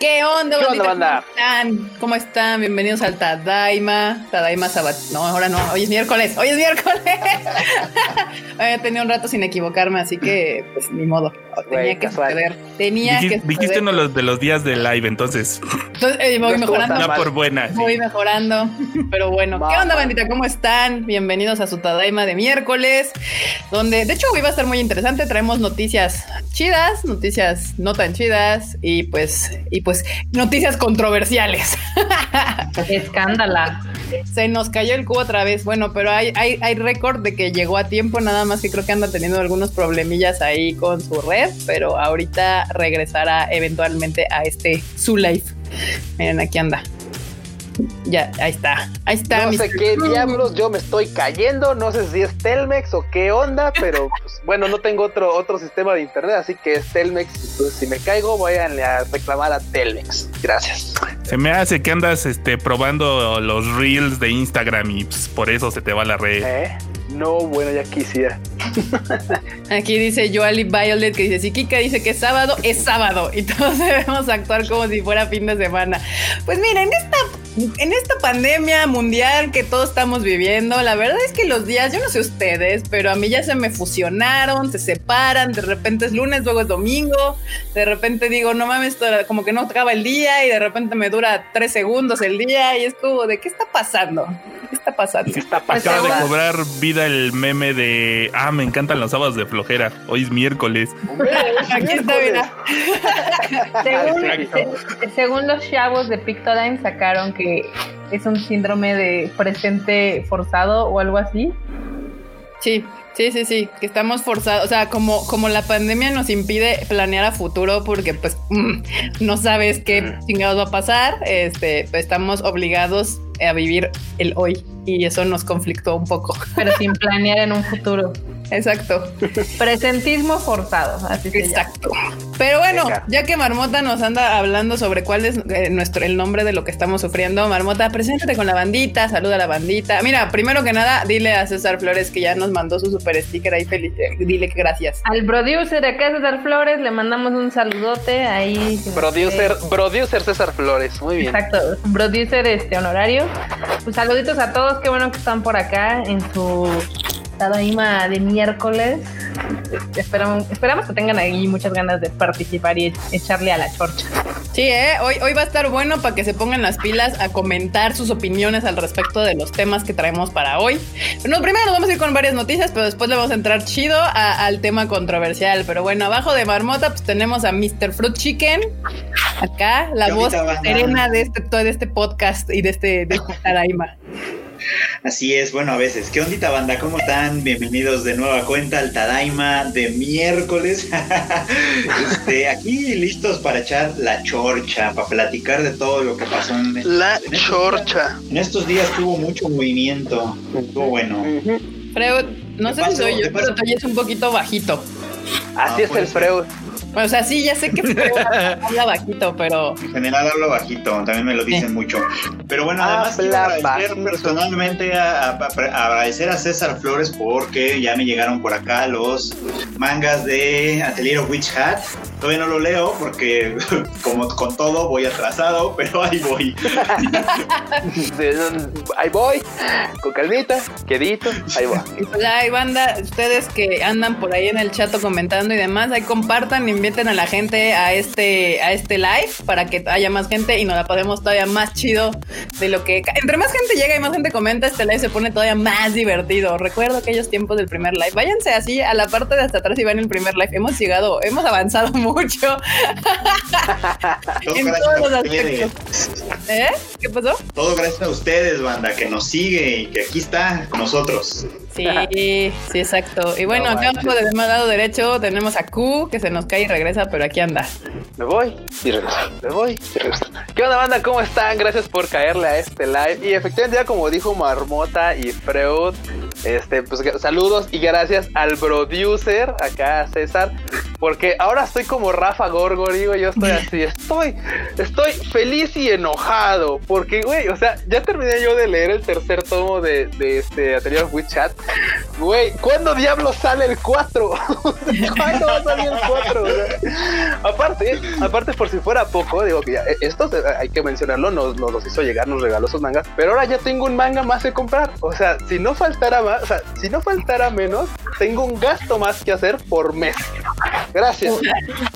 ¿Qué onda, ¿Qué onda, banda? ¿Cómo están? ¿Cómo están? Bienvenidos al Tadaima. Tadaima Sabat. No, ahora no. Hoy es miércoles. Hoy es miércoles. Había tenido un rato sin equivocarme, así que, pues, ni modo. Tenía que casual. suceder. Tenía Dijiste, que dijiste uno de los- de los días de live, entonces. Entonces, eh, voy No mejorando. Ya por buena. sí. Voy mejorando, pero bueno. ¿Qué onda, bandita? ¿Cómo están? Bienvenidos a su Tadaima de miércoles, donde de hecho hoy va a estar muy interesante. Traemos noticias chidas, noticias no tan chidas y pues, y pues noticias controversiales. Escándala. Se nos cayó el cubo otra vez. Bueno, pero hay, hay, hay récord de que llegó a tiempo, nada más que creo que anda teniendo algunos problemillas ahí con su red, pero ahorita regresará eventualmente a este su live. Miren, aquí anda. Ya, ahí está. Ahí está. No sé qué diablos, yo me estoy cayendo, no sé si es Telmex o qué onda, pero pues, bueno, no tengo otro otro sistema de internet, así que es Telmex. Entonces, si me caigo, voy a reclamar a Telmex. Gracias. Se me hace que andas este, probando los reels de Instagram y pues, por eso se te va la red. ¿Eh? No, bueno, ya quisiera. Aquí dice Joali Violet que dice, si Kika dice que es sábado, es sábado. Y todos debemos actuar como si fuera fin de semana. Pues mira, en esta, en esta pandemia mundial que todos estamos viviendo, la verdad es que los días, yo no sé ustedes, pero a mí ya se me fusionaron, se separan, de repente es lunes, luego es domingo, de repente digo, no mames, como que no acaba el día y de repente me dura tres segundos el día y es como de, ¿qué está pasando? ¿Qué está pasando? ¿Qué está Acaba de cobrar vida el meme de Ah, me encantan los sábados de flojera. Hoy es miércoles. Aquí está, mira. Según, según los chavos de Pictoline sacaron que es un síndrome de presente forzado o algo así. Sí, sí, sí, sí, que estamos forzados, o sea, como, como la pandemia nos impide planear a futuro porque pues mm, no sabes qué chingados va a pasar, este, pues, estamos obligados a vivir el hoy y eso nos conflictó un poco. Pero sin planear en un futuro. Exacto, Presentismo forzado, así exacto. Pero bueno, Venga. ya que Marmota nos anda hablando sobre cuál es eh, nuestro el nombre de lo que estamos sufriendo, Marmota, preséntate con la bandita, saluda a la bandita. Mira, primero que nada, dile a César Flores que ya nos mandó su super sticker ahí feliz, eh, dile que gracias. Al producer acá César Flores le mandamos un saludote ahí. Producer, producer César Flores, muy bien. Exacto, producer este honorario. Saluditos a todos, qué bueno que están por acá en su Tadaima de miércoles. Esperamos, esperamos que tengan ahí muchas ganas de participar y echarle a la chorcha. Sí, ¿eh? hoy, hoy va a estar bueno para que se pongan las pilas a comentar sus opiniones al respecto de los temas que traemos para hoy. Bueno, primero nos vamos a ir con varias noticias, pero después le vamos a entrar chido a- al tema controversial. Pero bueno, abajo de Marmota, pues tenemos a Mr. Fruit Chicken. Acá, la ¿Qué voz serena de este, de este podcast y de este, de este Tadaima. Así es, bueno, a veces. ¿Qué ondita, banda? ¿Cómo están? Bienvenidos de nueva cuenta al Tadaima de miércoles. este, aquí listos para echar la chorcha, para platicar de todo lo que pasó en, La en estos chorcha. días. En estos días tuvo mucho movimiento. Estuvo bueno. Freud, no ¿Qué sé si soy yo, ¿Qué pero te oyes un poquito bajito. Así Ah, es el ser. O sea, sí, ya sé que habla bajito, pero En general hablo bajito, también me lo dicen mucho. Pero bueno, además quiero agradecer bajito. personalmente a, a- a- agradecer a César Flores porque ya me llegaron por acá los mangas de Atelier of Witch Hat. Todavía no lo leo porque como con todo voy atrasado, pero ahí voy. Ahí voy, con calmita, quedito, ahí va. Y pues ya hay banda, ustedes que andan por ahí en el chat comentando y demás, ahí compartan, inviten a la gente a este, a este live para que haya más gente y nos la pasemos todavía más chido de lo que entre más gente llega y más gente comenta, este live se pone todavía más divertido. Recuerdo aquellos tiempos del primer live. Váyanse así a la parte de hasta atrás y van el primer live. Hemos llegado, hemos avanzado mucho. Todo En gracias todos a los ustedes. ¿Eh? ¿Qué pasó? Todo gracias a ustedes, banda, que nos sigue y que aquí está con nosotros. Sí, sí, exacto. Y bueno, No acá abajo del lado derecho tenemos a Q, que se nos cae y regresa, pero aquí anda. Me voy y regreso. Me voy y regreso. ¿Qué onda, banda? ¿Cómo están? Gracias por caerle a este live. Y efectivamente, ya como dijo Marmota y Freud, este, pues saludos y gracias al producer, acá César, porque ahora estoy como Rafa Gorgori, güey. Yo estoy así, estoy, estoy feliz y enojado, porque, güey, o sea, ya terminé yo de leer el tercer tomo de, de este Atelier of Witch Chat. Güey, ¿cuándo diablos sale el 4? ¿Cuándo va a salir el 4? aparte, aparte por si fuera poco, digo que ya, eh, esto hay que mencionarlo, nos, nos los hizo llegar, nos regaló sus mangas, pero ahora ya tengo un manga más de comprar. O sea, si no faltara más, o sea, si no faltara menos, tengo un gasto más que hacer por mes. Gracias.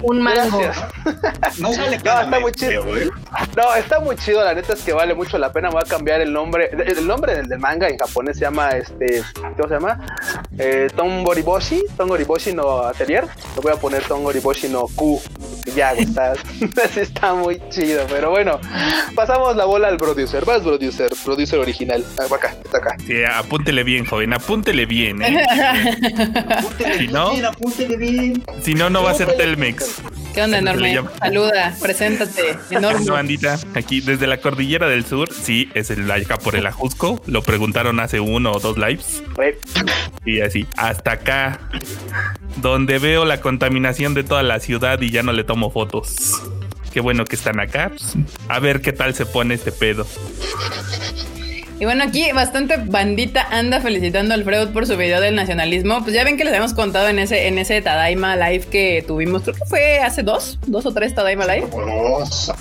Un mango. Gracias. No sale No, está muy chido. güey. No, está muy chido, la neta es que vale mucho la pena. Voy a cambiar el nombre. El nombre del, del manga en japonés se llama este. ¿Cómo se llama? Eh, Tongoriboshi. Tongoriboshi no Atelier. Lo voy a poner Tongoriboshi no Ku. Ya, está, está muy chido. Pero bueno, pasamos la bola al producer. Vas, producer. Producer original. Ah, acá, está acá. Sí, apúntele bien, joven, apúntele bien. ¿eh? Apúntele Si no- bien, apúntele bien. Si no, no va a ser Telmex. ¿Qué onda, le enorme? Saluda, preséntate. Enorme. No, bandita, aquí desde la cordillera del sur, sí, es el acá por el Ajusco. Lo preguntaron hace uno o dos lives. Y así, hasta acá, donde veo la contaminación de toda la ciudad y ya no le tomo fotos. Qué bueno que están acá. a ver qué tal se pone este pedo. Y bueno, aquí bastante bandita anda felicitando al Freud por su video del nacionalismo. Pues ya ven que les habíamos contado en ese, en ese Tadaima Live que tuvimos, creo que fue hace dos, dos o tres Tadaima Live.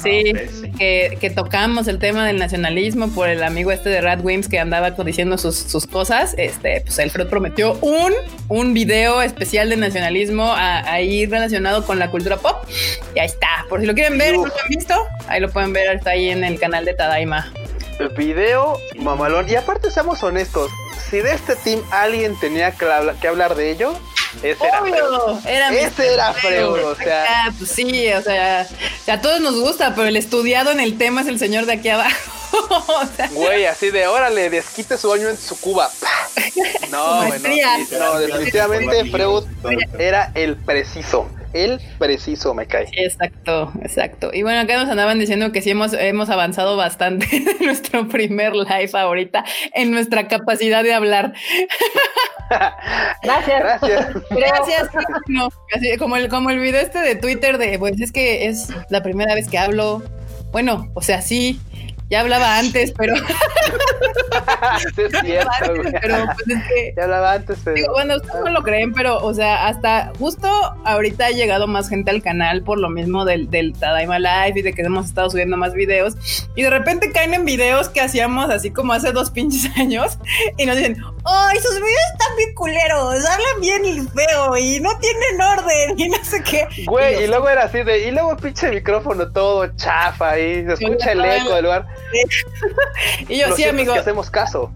Sí, que, que tocamos el tema del nacionalismo por el amigo este de Radwimps que andaba diciendo sus, sus cosas. Este, pues Alfred prometió un, un video especial de nacionalismo ahí relacionado con la cultura pop. Y ahí está. Por si lo quieren ver, no lo han visto, ahí lo pueden ver, está ahí en el canal de Tadaima. Video mamalón. Y aparte, seamos honestos. Si de este team alguien tenía que, habla- que hablar de ello, ese era Freud. Obvio, era mi Ese era Freud, o sea. Ah, pues sí, o sea, o sea, a todos nos gusta, pero el estudiado en el tema es el señor de aquí abajo. o sea, Güey, así de órale, desquite su baño en su cuba. No, güey, no, maestría. sí, no, definitivamente Freud era el preciso. El preciso me cae. Sí, exacto, exacto. Y bueno, acá nos andaban diciendo que sí hemos, hemos avanzado bastante en nuestro primer live ahorita, en nuestra capacidad de hablar. Gracias. Gracias. Gracias. No, así como el, como el video este de Twitter de, pues es que es la primera vez que hablo. Bueno, o sea, sí, ya hablaba antes, pero, Sí, es cierto, güey. pero pues es que Ya hablaba antes, pero. Digo, bueno, ustedes no lo creen, pero, o sea, hasta justo ahorita ha llegado más gente al canal por lo mismo del, del Tadaima Live y de que hemos estado subiendo más videos. Y de repente caen en videos que hacíamos así como hace dos pinches años y nos dicen, ¡ay, sus videos están bien culeros! Hablan bien y feo y no tienen orden y no sé qué. Güey, y luego era así de. Y luego pinche micrófono todo chafa ahí. Se escucha el eco del lugar. y yo, Lo sí, cierto es amigo. que hacemos caso.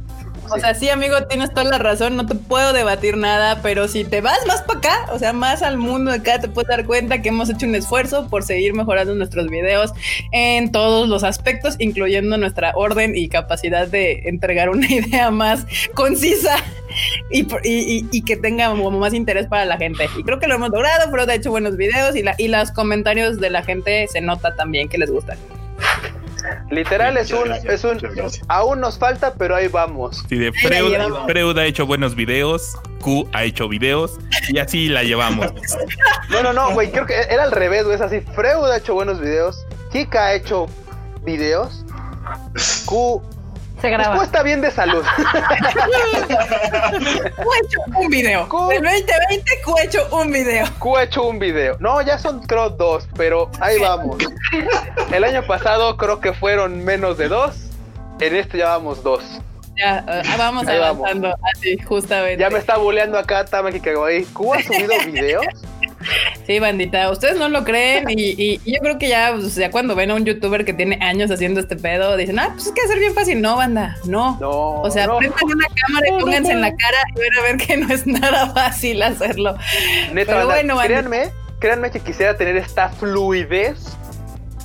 O sea, sí, amigo, tienes toda la razón, no te puedo debatir nada, pero si te vas más para acá, o sea, más al mundo de acá, te puedes dar cuenta que hemos hecho un esfuerzo por seguir mejorando nuestros videos en todos los aspectos, incluyendo nuestra orden y capacidad de entregar una idea más concisa y- y que tenga como más interés para la gente. Y creo que lo hemos logrado, pero de hecho buenos videos y, la, y los comentarios de la gente se nota también que les gustan. Literal es un, gracias, es un, aún nos falta, pero ahí vamos. Sí, de Freud. Freud ha hecho buenos videos, Q ha hecho videos y así la llevamos. No, no, no, güey, creo que era al revés, güey, es así. Freud ha hecho buenos videos, Kika ha hecho videos, Q, Se graba. Está bien de salud. Hecho un video. Del 2020, Q ha hecho un video. Hecho un video. No, ya son creo dos, pero ahí vamos. El año pasado creo que fueron menos de dos. En este ya vamos dos. Ya, ah, vamos Ahí vamos. avanzando. Así, justamente. Ya me está buleando acá Tamaki Kagawai. ¿Q ha subido videos? Sí, bandita. Ustedes no lo creen. Y, y- y yo creo que ya, o sea, cuando ven a un youtuber que tiene años haciendo este pedo, dicen, ah, pues es que ser bien fácil. No, banda, no. No. O sea, no. prendan una cámara y pónganse en la cara y van a ver que no es nada fácil hacerlo. Neta, Pero banda, bueno, créanme, créanme que quisiera tener esta fluidez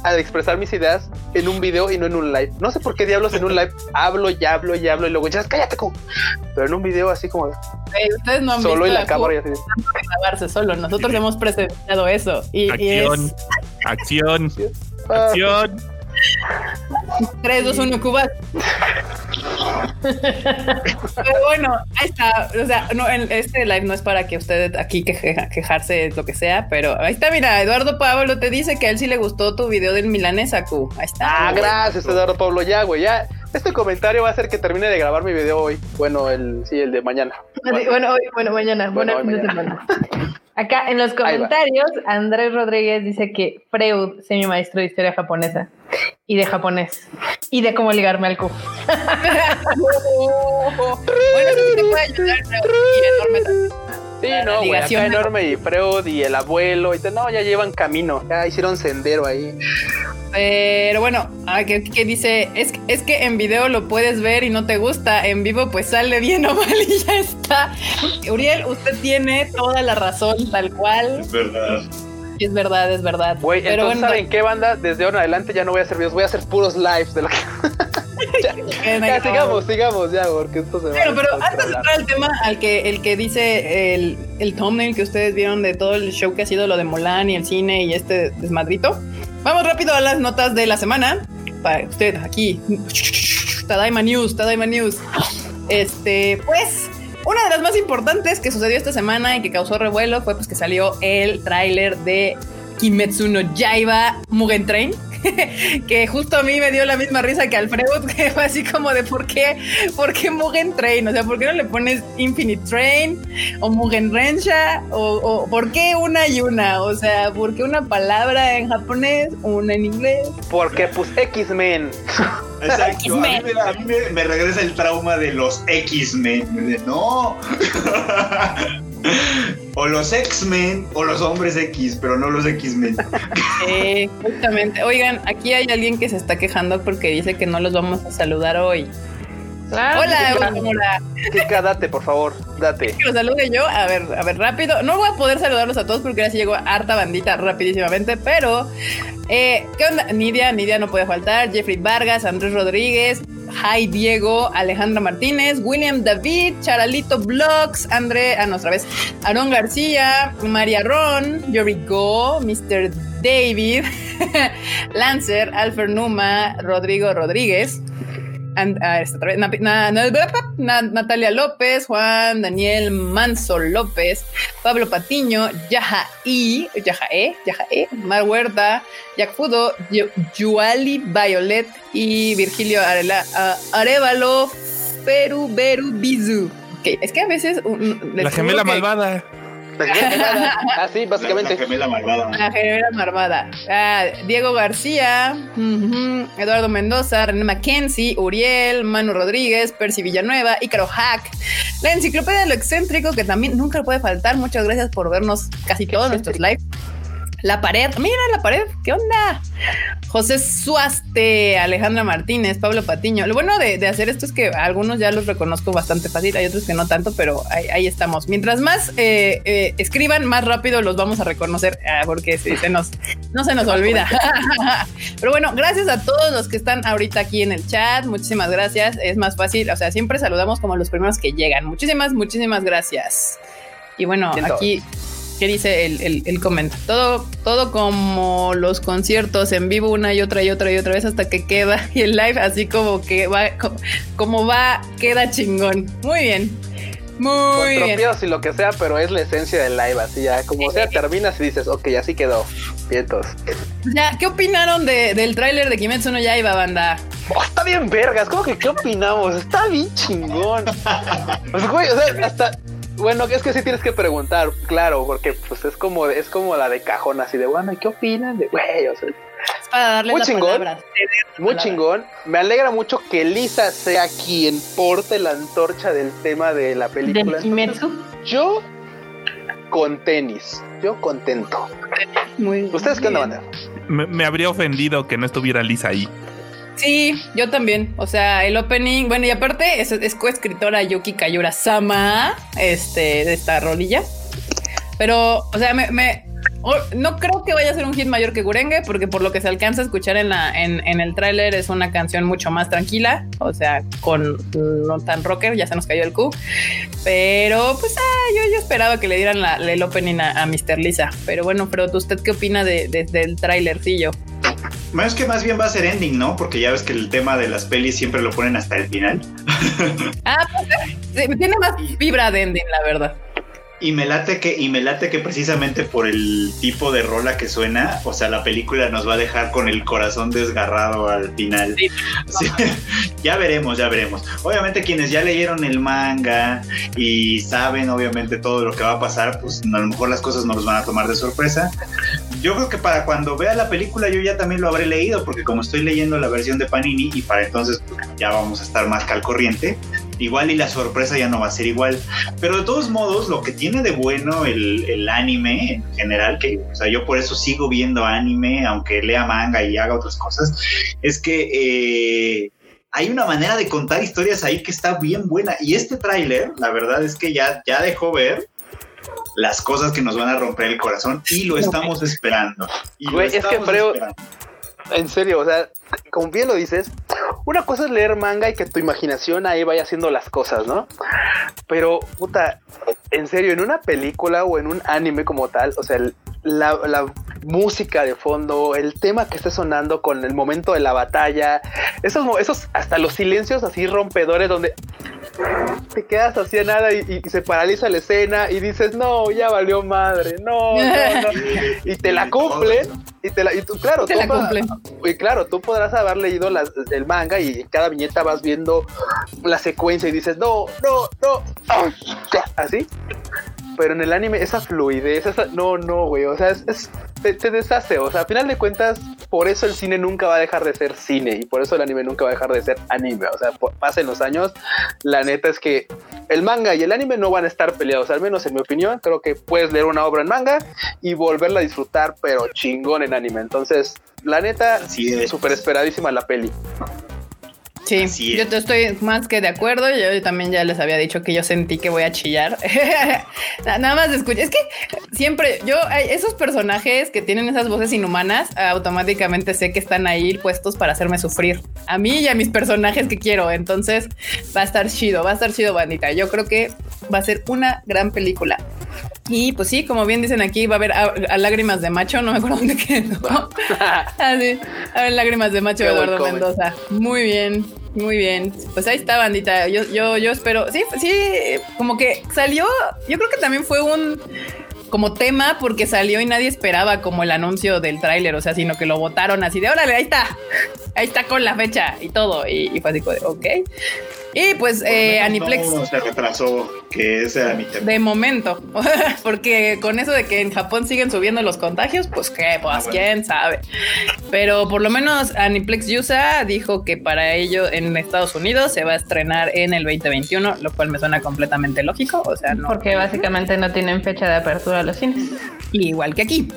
al expresar mis ideas en un video y no en un live. No sé por qué diablos en un live hablo y hablo y hablo y luego ya cállate, Q. Pero en un video así como Ey, ustedes no han solo visto y la a cámara y así. grabarse solo. Nosotros hemos presenciado eso. Y, y Acción, es acción, Ah, acción. 3, 2, 1, Cuba. Pero bueno, ahí está. O sea, no, este live no es para que usted aquí queje- quejarse lo que sea, pero ahí está, mira, Eduardo Pablo te dice que a él sí le gustó tu video del milanesa. Ahí está. Ah, gracias, Eduardo Pablo. Ya, güey, ya. Este comentario va a hacer que termine de grabar mi video hoy. Bueno, el sí, el de mañana. Bueno, hoy, bueno, mañana. Bueno, hoy mañana. Acá en los comentarios, Andrés Rodríguez dice que Freud, semi maestro de historia japonesa y de japonés y de cómo ligarme al cu. bueno, sí te puede ayudar, enorme. Sí, La no, güey, acá enorme y Freud y el abuelo y te- no, ya llevan camino, ya hicieron sendero ahí. Pero bueno, ah, que, que dice, es, es que en video lo puedes ver y no te gusta, en vivo pues sale bien o mal y ya está. Uriel, usted tiene toda la razón, tal cual. Es verdad. Es verdad, es verdad. Güey, Pero entonces bueno, ¿saben qué banda? Desde ahora en adelante ya no voy a hacer videos, voy a hacer puros lives de lo que... ya, que- ya, sigamos, sigamos ya, porque esto se va Bueno, pero antes de entrar al tema, al que el que dice el, el thumbnail que ustedes vieron de todo el show que ha sido lo de Mulan y el cine y este desmadrito, vamos rápido a las notas de la semana para usted aquí. Tadaima News, Tadaima News. Este, pues, una de las más importantes que sucedió esta semana y que causó revuelo fue pues que salió el tráiler de Kimetsu no Yaiba Mugen Train. que justo a mí me dio la misma risa que Alfredo, que fue así como de por qué, por qué Mugen Train, o sea, ¿por qué no le pones Infinite Train o Mugen Rensha o, o por qué una y una? O sea, ¿por qué una palabra en japonés, una en inglés? Porque pues X-Men. Exacto. A mí, me, a mí me- me regresa el trauma de los X-Men. De, No. O los X-Men o los hombres X, pero no los X-Men. Eh, justamente. Oigan, aquí hay alguien que se está quejando porque dice que no los vamos a saludar hoy. Claro, Hola, hola. Kika, date, por favor, date. que los salude yo. A ver, a ver, rápido. No voy a poder saludarlos a todos porque ahora sí llegó harta bandita rapidísimamente, pero eh, ¿qué onda? Nidia, Nidia no puede faltar. Jeffrey Vargas, Andrés Rodríguez, Jai Diego, Alejandra Martínez, William David, Charalito Blogs, André, ah, no, otra vez, Aaron García, María Ron, Yori Go, Mr. David, Lancer, Alfer Numa, Rodrigo Rodríguez. And- ah, esta otra vez, Na- Na- Na- Na- Natalia López, Juan Daniel Manso López, Pablo Patiño, Yaja I, Yaja E, Yaja E, Mar Huerta, Jack Fudo, Yu- Yuali Violet y Virgilio Arela, ah, Arevalo, Peru Beru Bizu. Ok, es que a veces un- La gemela malvada. Así, básicamente. La gemela malvada. La gemela marmada. Ah, Diego García, Eduardo Mendoza, René Mackenzie, Uriel, Manu Rodríguez, Percy Villanueva, Ícaro Hack, la enciclopedia de lo excéntrico, que también nunca puede faltar. Muchas gracias por vernos casi todos nuestros lives. La pared, mira la pared, ¿qué onda? José Suaste, Alejandra Martínez, Pablo Patiño. Lo bueno de, de hacer esto es que algunos ya los reconozco bastante fácil, hay otros que no tanto, pero ahí, ahí estamos. Mientras más eh, eh, escriban, más rápido los vamos a reconocer, ah, porque sí, se nos, no se nos olvida. pero bueno, gracias a todos los que están ahorita aquí en el chat. Muchísimas gracias. Es más fácil, o sea, siempre saludamos como los primeros que llegan. Muchísimas, muchísimas gracias. Y bueno, aquí ¿Qué dice el, el, el comenta? Todo, todo como los conciertos en vivo una y otra y otra y otra vez hasta que queda y el live así como que va, co- como va, queda chingón. Muy bien. Muy Con bien. y lo que sea, pero es la esencia del live, así ya. Como sea, terminas y dices, ok, así quedó. Vientos. Ya, ¿qué opinaron de- del tráiler de Kimetsu no Yaiba, banda? Oh, está bien vergas, ¿cómo que qué opinamos? Está bien chingón. Pues, güey, o sea, hasta... Bueno, es que sí tienes que preguntar, claro, porque pues es como es como la de cajón así de bueno, ¿y qué opinan de güey? O sea, Es para darle Muy la chingón. palabra. muy Palabra. chingón. Me alegra mucho que Lisa sea quien porte la antorcha del tema de la película. ¿De Kimetsu? Yo con tenis, yo contento. Muy ¿Ustedes qué onda, banda? Me, me habría ofendido que no estuviera Lisa ahí. Sí, yo también. O sea, el opening, bueno, y aparte es, es coescritora Yuki Kayura Sama, este, de esta rolilla. Pero, o sea, me, no creo que vaya a ser un hit mayor que Gurenge, porque por lo que se alcanza a escuchar en, la, en, en el tráiler es una canción mucho más tranquila, o sea, con no tan rocker, ya se nos cayó el Q. Pero, pues, ah, yo, yo esperaba que le dieran la- el opening a, a Mr. Lisa. Pero bueno, pero ¿usted qué opina de, de- del tráilercillo? Bueno, es que más bien va a ser ending, ¿no? Porque ya ves que el tema de las pelis siempre lo ponen hasta el final. Ah, pues, sí, tiene más vibra de ending, la verdad. Y me late que, y me late que precisamente por el tipo de rola que suena, o sea, la película nos va a dejar con el corazón desgarrado al final. Sí, ya veremos, ya veremos. Obviamente quienes ya leyeron el manga y saben obviamente todo lo que va a pasar, pues a lo mejor las cosas no los van a tomar de sorpresa. Yo creo que para cuando vea la película yo ya también lo habré leído, porque como estoy leyendo la versión de Panini y para entonces pues, ya vamos a estar más que al corriente, igual y la sorpresa ya no va a ser igual. Pero de todos modos, lo que tiene de bueno el, el, anime en general, que o sea, yo por eso sigo viendo anime, aunque lea manga y haga otras cosas, es que eh, hay una manera de contar historias ahí que está bien buena. Y este tráiler, la verdad es que ya, ya dejó ver las cosas que nos van a romper el corazón y lo estamos esperando. Y Güey, es que creo- esperando. En serio, o sea, como bien lo dices, una cosa es leer manga y que tu imaginación ahí vaya haciendo las cosas, ¿no? Pero, puta, en serio, en una película o en un anime como tal, o sea, el- la, la música de fondo, el tema que esté sonando con el momento de la batalla, esos, esos hasta los silencios así rompedores donde te quedas así a nada y, y se paraliza la escena y dices, no, ya valió madre, no, no, no. Y te la cumplen. Y, te la, y tú, claro, Te tú la cumplen. y claro, tú podrás haber leído las- el manga y en cada viñeta vas viendo la secuencia y dices, no, no, no, así. Pero en el anime, esa fluidez, esa, no, no, güey, o sea, es, te, te deshace, o sea, a final de cuentas, por eso el cine nunca va a dejar de ser cine y por eso el anime nunca va a dejar de ser anime, o sea, pasen los años, la neta es que el manga y el anime no van a estar peleados, al menos en mi opinión, creo que puedes leer una obra en manga y volverla a disfrutar, pero chingón en anime, entonces, la neta, es. súper esperadísima la peli. Sí, Así yo te estoy más que de acuerdo. Yo también ya les había dicho que yo sentí que voy a chillar. Na- Nada más escuché. Es que siempre yo, esos personajes que tienen esas voces inhumanas, automáticamente sé que están ahí puestos para hacerme sufrir a mí y a mis personajes que quiero. Entonces va a estar chido, va a estar chido, bandita. Yo creo que va a ser una gran película. Y pues sí, como bien dicen aquí, va a haber a, a lágrimas de macho. No me acuerdo dónde quedó. Así, a ver, lágrimas de macho buen Eduardo. Mendoza. Muy bien, muy bien. Pues ahí está, bandita. Yo, yo, yo espero. Sí, sí, como que salió. Yo creo que también fue un como tema porque salió y nadie esperaba como el anuncio del tráiler, o sea, sino que lo votaron así de órale, ahí está, ahí está con la fecha y todo. Y, y fue de ok. Y pues eh, Aniplex. No se retrasó, que ese era mi tema. De momento, porque con eso de que en Japón siguen subiendo los contagios, pues qué, pues Ah, bueno. quién sabe. Pero por lo menos Aniplex USA dijo que para ello en Estados Unidos se va a estrenar en el 2021, lo cual me suena completamente lógico. O sea, no. Porque básicamente no tienen fecha de apertura a los cines. Igual que aquí.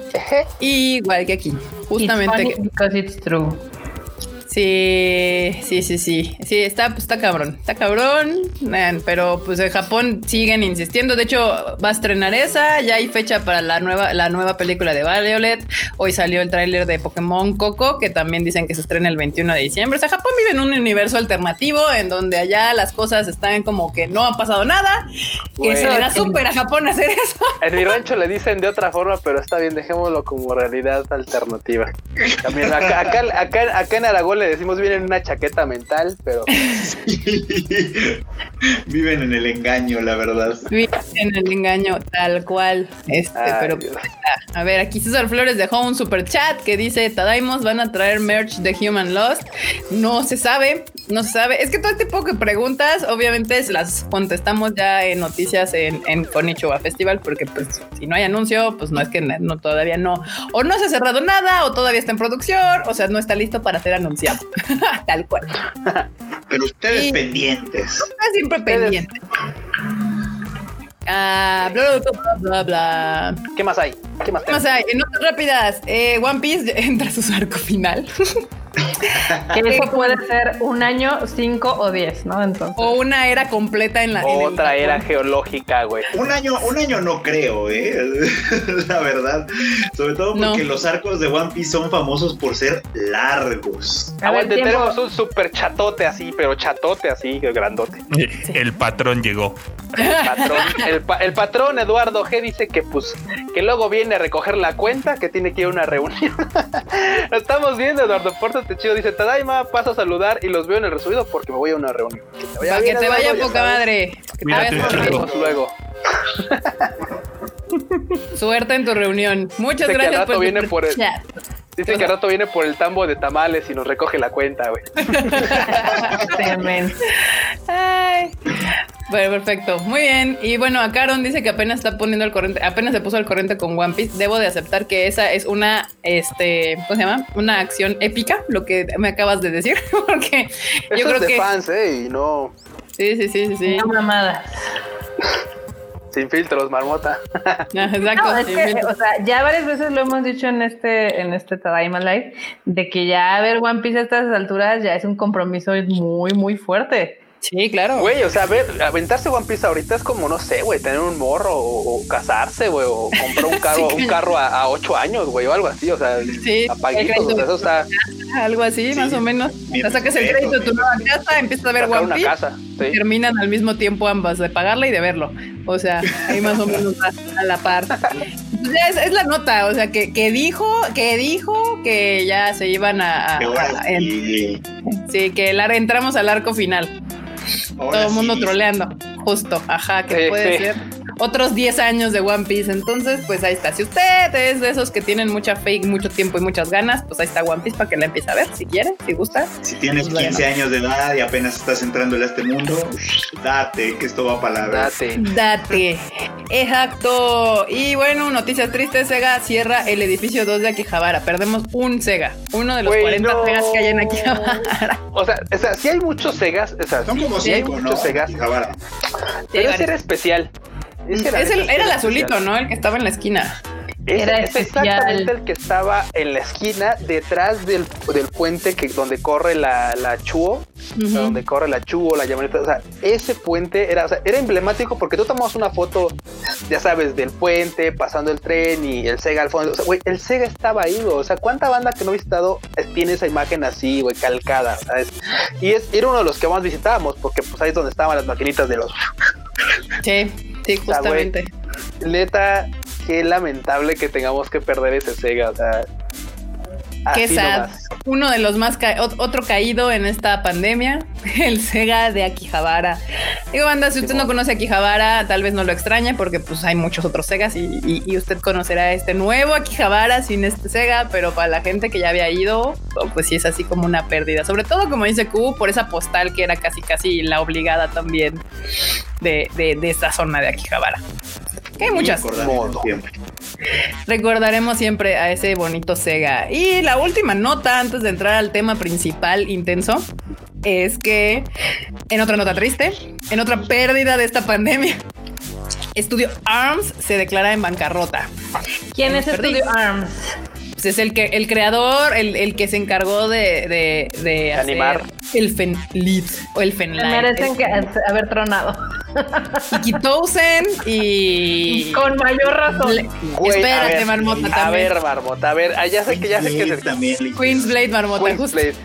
Igual que aquí. Justamente. It's que- funny because it's true. Sí, sí, sí, sí. Sí, está, pues, está cabrón. Está cabrón. man, pero pues en Japón siguen insistiendo. De hecho, va a estrenar esa. Ya hay fecha para la nueva, la nueva película de Violet. Hoy salió el tráiler de Pokémon Coco, que también dicen que se estrena el 21 de diciembre. O sea, Japón vive en un universo alternativo en donde allá las cosas están como que no ha pasado nada. Que se le da súper a Japón hacer eso. En mi rancho le dicen de otra forma, pero está bien, dejémoslo como realidad alternativa. También acá, acá, acá, acá en Aragón le decimos viene en una chaqueta mental, pero Viven en el engaño, la verdad. Vive en el engaño tal cual. Este, Ay, pero Dios. pues, está. a ver, aquí César Flores dejó un super chat que dice Tadaimos van a traer merch de Human Lost. No se sabe, no se sabe. Es que todo este tipo de preguntas, obviamente, se las contestamos ya en noticias en, en Konichiwa Festival, porque pues si no hay anuncio, pues no es que no todavía no, o no se ha cerrado nada, o todavía está en producción, o sea, no está listo para ser anunciado. tal cual. Pero ustedes Sí. pendientes. Siempre pendiente. Ah, bla, bla, bla, bla, bla. ¿qué más hay? ¿Qué más ¿Qué más hay? En notas rápidas, eh, One Piece entra a su arco final. Que eso puede ser un año, cinco o diez, ¿no? Entonces. o una era completa en la. Otra era geológica, güey. Un año, un año no creo, ¿eh? la verdad. Sobre todo porque No. los arcos de One Piece son famosos por ser largos. Aguante, tenemos un super chatote así, pero chatote así, grandote. El patrón llegó. El patrón, el, pa- el patrón Eduardo G dice que pues que luego viene a recoger la cuenta, que tiene que ir a una reunión. Lo estamos viendo, Eduardo, pórtate chido. Dice, Tadaima, paso a saludar y los veo en el resubido porque me voy a una reunión. Que te vaya Para que te vaya ya poca madre. Que te vayas vemos luego. Suerte en tu reunión. Muchas Dice que al gracias rato por viene por el- chat. Dice que al rato viene por el tambo de tamales y nos recoge la cuenta, güey. Ay. Bueno, perfecto. Muy bien. Y bueno, a Caron dice que apenas está poniendo el corriente, apenas se puso al corriente con One Piece. Debo de aceptar que esa es una, este, ¿cómo se llama? Una acción épica, lo que me acabas de decir, porque yo creo es de que fans, ¿eh? Y no sí, sí, sí, sí, sí. No mamada. Sin filtros, marmota. Exacto. No, es sí, que, mira. o sea, ya varias veces lo hemos dicho en este, en este Tadaima Live, de que ya ver One Piece a estas alturas ya es un compromiso muy, muy fuerte. Sí, claro. Güey, o sea, ver, aventarse One Piece ahorita es como, no sé, güey, tener un morro o, o casarse, güey, o comprar un carro, Sí, un carro a, a ocho años, güey, o algo así, o sea, Sí, apaguitos, o sea, eso está Algo así, Sí. más o menos. Mi O sea, sacas el crédito de tu nueva casa, empiezas a ver One una Piece. casa, sí. terminan al mismo tiempo ambas, de pagarla y de verlo. O sea, ahí más o menos a, a la par. Pues es, es la nota, o sea, que, que dijo, que dijo que ya se iban a... a- Que ahora a- en- sí, sí, que el ar- entramos al arco final. Ahora Todo el mundo troleando. Justo, ajá, que Sí, puede sí. ser otros 10 años de One Piece. Entonces, pues ahí está. Si usted es de esos que tienen mucha fake, mucho tiempo y muchas ganas, pues ahí está One Piece para que la empiece a ver, si quiere, si gusta. Si tienes Pues bueno. 15 años de edad y apenas estás entrando a este mundo, date, que esto va para la Date. Date. Exacto. Y bueno, noticias tristes. Sega cierra el edificio 2 de Akihabara. Perdemos un Sega. Uno de los Güey, 40 no. Segas que hay en Akihabara. O sea, o sea, sí hay muchos Segas, o sea, Son como sí hay muchos Segas, Jabara. pero ese era especial. Ese Es el- era el azulito, ¿no? El que estaba en la esquina. Ese Era es exactamente el que estaba en la esquina detrás del, del puente que donde corre la, la Chuo, donde corre la Chuo, la llamarita. O sea, ese puente era, o sea, era emblemático porque tú tomabas una foto, ya sabes, del puente, pasando el tren y el Sega al fondo. O sea, güey, el Sega estaba ahí, güey. O sea, ¿cuánta banda que no ha visitado tiene esa imagen así, güey, calcada? ¿sabes? Y es, era uno de los que más visitábamos porque pues ahí es donde estaban las maquinitas de los Sí, sí, sea, justamente. neta, qué lamentable que tengamos que perder ese Sega. O sea, Qué sad. Uno de los más ca- ot- otro caído en esta pandemia, el Sega de Akihabara. Digo, banda, si usted no conoce Akihabara, tal vez no lo extraña porque pues hay muchos otros Segas y, y- y usted conocerá este nuevo Akihabara sin este Sega, pero para la gente que ya había ido, pues sí es así como una pérdida. Sobre todo, como dice Q, por esa postal que era casi casi la obligada también de, de, de esa zona de Akihabara. Hay muchas. Recordaremos siempre. Recordaremos siempre a ese bonito Sega. Y la última nota antes de entrar al tema principal intenso es que en otra nota triste, en otra pérdida de esta pandemia, Estudio ARMS se declara en bancarrota. ¿Quién es Perdí. Studio Arms? Pues es el que el creador, el, el que se encargó de, de, de hacer Animar. el Fenlit o el Fenlight. merecen que haber tronado. Y Kitousen y. Con mayor razón. Le- Güey, a Espérate, ver, Marmota, A también. ver, Marmota, a ver, ah, ya sé que ya sé que es también. Queen's Blade Marmota, Queen's justo. Blade.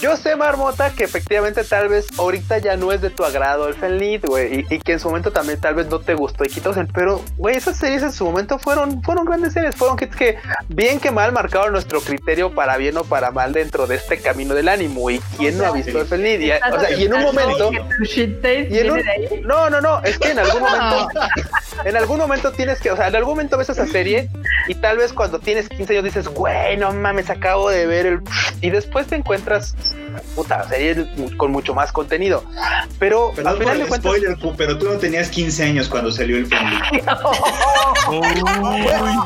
Yo sé, Marmota, que efectivamente tal vez ahorita ya no es de tu agrado el Fenlit, güey, y, y que en su momento también tal vez no te gustó y Kitousen, pero, güey, esas series en su momento fueron, fueron grandes series, fueron hits que bien que mal marcaron nuestro criterio para bien o para mal dentro de este camino del ánimo, y quién no ha visto el Fenlit, y, o sea, y en un momento... Y en un- ahí. No, no, no, es que en algún momento, en algún momento tienes que, o sea, en algún momento ves esa serie y tal vez cuando tienes 15 años dices, güey, no mames, acabo de ver el... Y después te encuentras, puta, serie con mucho más contenido. Pero Perdón al final de cuentas, spoiler, pero tú no tenías 15 años cuando salió el Fenlit. buen,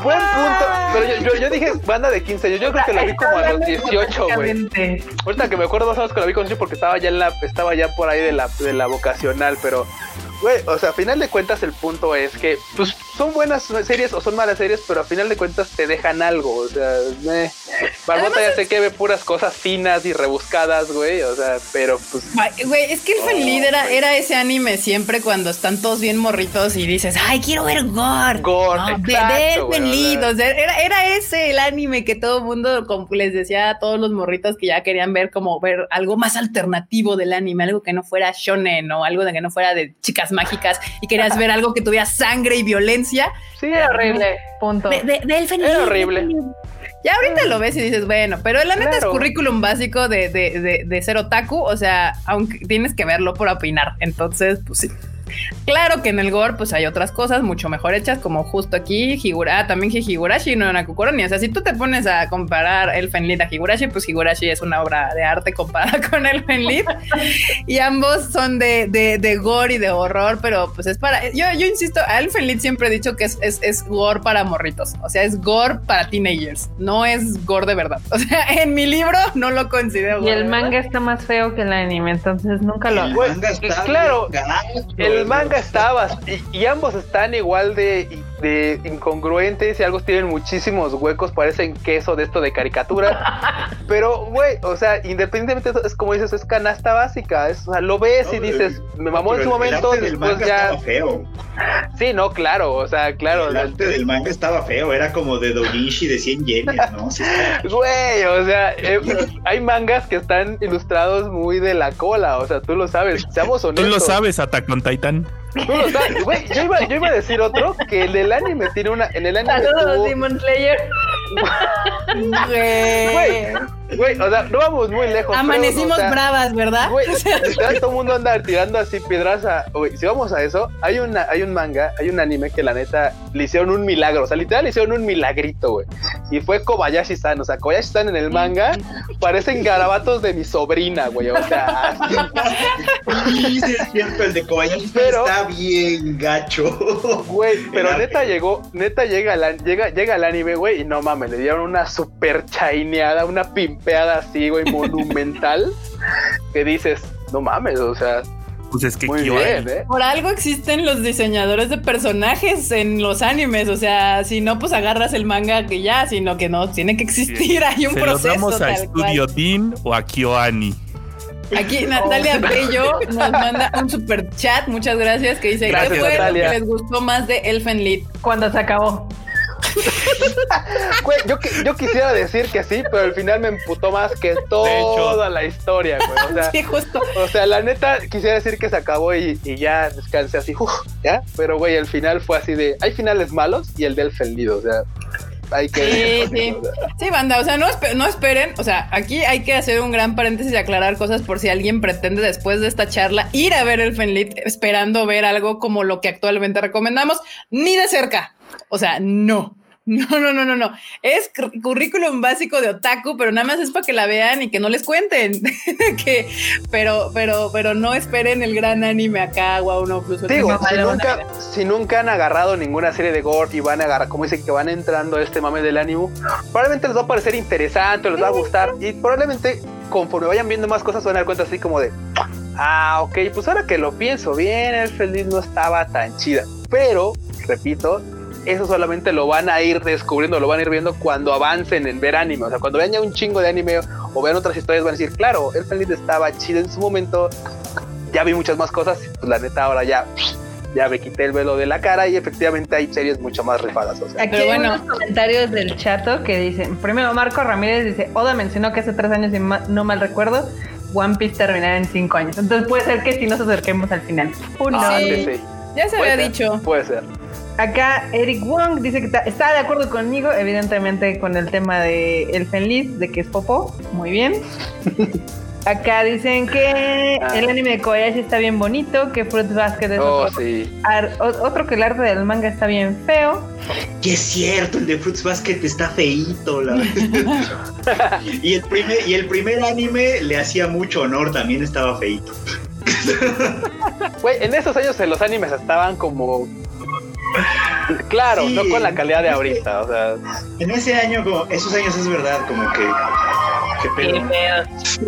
buen punto. Pero yo, yo, yo dije banda de 15 años, yo creo que la vi como a los 18, güey. Ahorita que me acuerdo más o menos que la vi con 18 porque estaba ya en la, estaba ya por ahí de la, de la vocacional, pero güey, o sea, a final de cuentas el punto es que pues son buenas series o son malas series, pero a final de cuentas te dejan algo, o sea, eh. Barbota ya sé que ve puras cosas finas y rebuscadas, güey, o sea, pero pues Güey, es que el Fenlit era, era ese anime siempre cuando están todos bien morritos y dices, ay, quiero ver Gore. Gore, No, exacto, ve güey. O sea, era, era ese el anime que todo el mundo como les decía a todos los morritos que ya querían ver como ver algo más alternativo del anime, algo que no fuera shonen o algo de que no fuera de chicas mágicas y querías ver algo que tuviera sangre y violencia. sí, Era horrible. Punto. Ve, ve- ve el Fenlit. Era horrible. Ya ahorita lo ves y dices, bueno, pero la neta Claro. es currículum básico de, de, de, de ser otaku, o sea, aunque tienes que verlo por opinar. Entonces, pues sí, Claro que en el gore pues hay otras cosas mucho mejor hechas como justo aquí Higura, también Higurashi no Nakukoro, o sea, si tú te pones a comparar el Fenlit a Higurashi, pues Higurashi es una obra de arte comparada con el Fenlit y ambos son de, de, de, gore y de horror, pero pues es para, yo, yo insisto, a el Fenlit siempre he dicho que es, es, es gore para morritos, o sea, es gore para teenagers, no es gore de verdad, o sea, en mi libro no lo considero. Y el manga está más feo que el anime, entonces nunca lo... El manga está claro, el manga estaba y, y ambos están igual de de incongruentes y algo tienen muchísimos huecos, parecen queso de esto de caricatura. Pero, güey, o sea, independientemente de eso, es como dices, es canasta básica. Es, o sea, lo ves y dices, me mamó en su momento, después ya. feo. Sí, no, claro, o sea, claro. El arte del manga estaba feo, era como de Dojinshi de 100 yenes, ¿no? Güey, o sea, eh, hay mangas que están ilustrados muy de la cola, o sea, tú lo sabes, seamos honestos. Tú lo sabes, Attack on Titan. Sabes, güey, yo iba, yo iba a decir otro, que el del anime tiene una, en el anime Saludos, tuvo... Demon Slayer. Güey, güey, o sea, no vamos muy lejos. Amanecimos pero, o sea, bravas, ¿verdad? Güey, todo el mundo anda tirando así piedras a. Güey, si vamos a eso, hay, una, hay un manga, hay un anime que la neta le hicieron un milagro. O sea, literal le hicieron un milagrito, güey. Y fue Kobayashi-san. O sea, Kobayashi-san en el manga parecen garabatos de mi sobrina, güey. O sea. sí, sí, es cierto, el de Kobayashi pero, está bien gacho. Güey, pero neta llegó, neta llega, la, llega, llega el anime, güey, y no mames, le dieron una super chaineada, una pimpeada así, güey, monumental, que dices, no mames, o sea, pues es que muy bien, ¿eh? Por algo existen los diseñadores de personajes en los animes. O sea, si no, pues agarras el manga que ya, sino que no, tiene que existir. Hay un Se proceso. Lo damos a Studio. Dean o a Kyoani. Aquí Natalia Bello nos manda un super chat, muchas gracias, que dice Gracias, ¿qué fue Natalia. lo que les gustó más de Elfen Lied? Cuando se acabó. Güey, yo, qui- yo quisiera decir que sí, pero al final me emputó más que toda la historia, güey. O sea, Sí, justo. o sea, la neta, quisiera decir que se acabó y, y ya descansé así, uf, ¿ya? Pero, güey, el final fue así de... Hay finales malos y el del fendido, o sea... Hay que... Sí, sí. Sí, banda, o sea, no, espe- no esperen, o sea, aquí hay que hacer un gran paréntesis y aclarar cosas por si alguien pretende después de esta charla ir a ver el Fenlit esperando ver algo como lo que actualmente recomendamos, ni de cerca. O sea, no. No, no, no, no, no. Es cur- currículum básico de otaku, pero nada más es para que la vean y que no les cuenten. que, pero, pero, pero no esperen el gran anime acá, wow, no, plus. Digo, si nunca, si nunca han agarrado ninguna serie de gore y van a agarrar, como dice que van entrando a este mame del anime, probablemente les va a parecer interesante, les va a gustar y probablemente conforme vayan viendo más cosas van a dar cuenta así como de, ah, ok, pues ahora que lo pienso bien, el feliz no estaba tan chida. Pero, repito, eso solamente lo van a ir descubriendo, lo van a ir viendo cuando avancen en ver anime. O sea, cuando vean ya un chingo de anime o vean otras historias, van a decir, claro, el feliz estaba chido en su momento, ya vi muchas más cosas, pues la neta ahora ya, ya me quité el velo de la cara y efectivamente hay series mucho más rifadas. O sea, Aquí Pero hay bueno. unos comentarios del chato que dicen, primero Marco Ramírez dice, Oda mencionó que hace tres años, si ma- no mal recuerdo, One Piece terminará en cinco años. Entonces puede ser que si nos acerquemos al final. Uno. ah, sí. sí, sí, Ya se puede había ser, dicho. Puede ser. Acá Eric Wong dice que está, está de acuerdo conmigo, evidentemente con el tema de el Fenlis, de que es Popo. Muy bien. Acá dicen que Ah. el anime de Kobayashi está bien bonito, que Fruits Basket es Oh, otro, sí. ar- otro que el arte del manga está bien feo. Que es cierto, el de Fruits Basket está feíto. La... y, el primer, y el primer anime le hacía mucho honor, también estaba feíto. Güey, en esos años los animes estaban como. Claro, Sí, no con la calidad de ahorita, o sea, En ese año, como, esos años es verdad, como que. Qué pedo.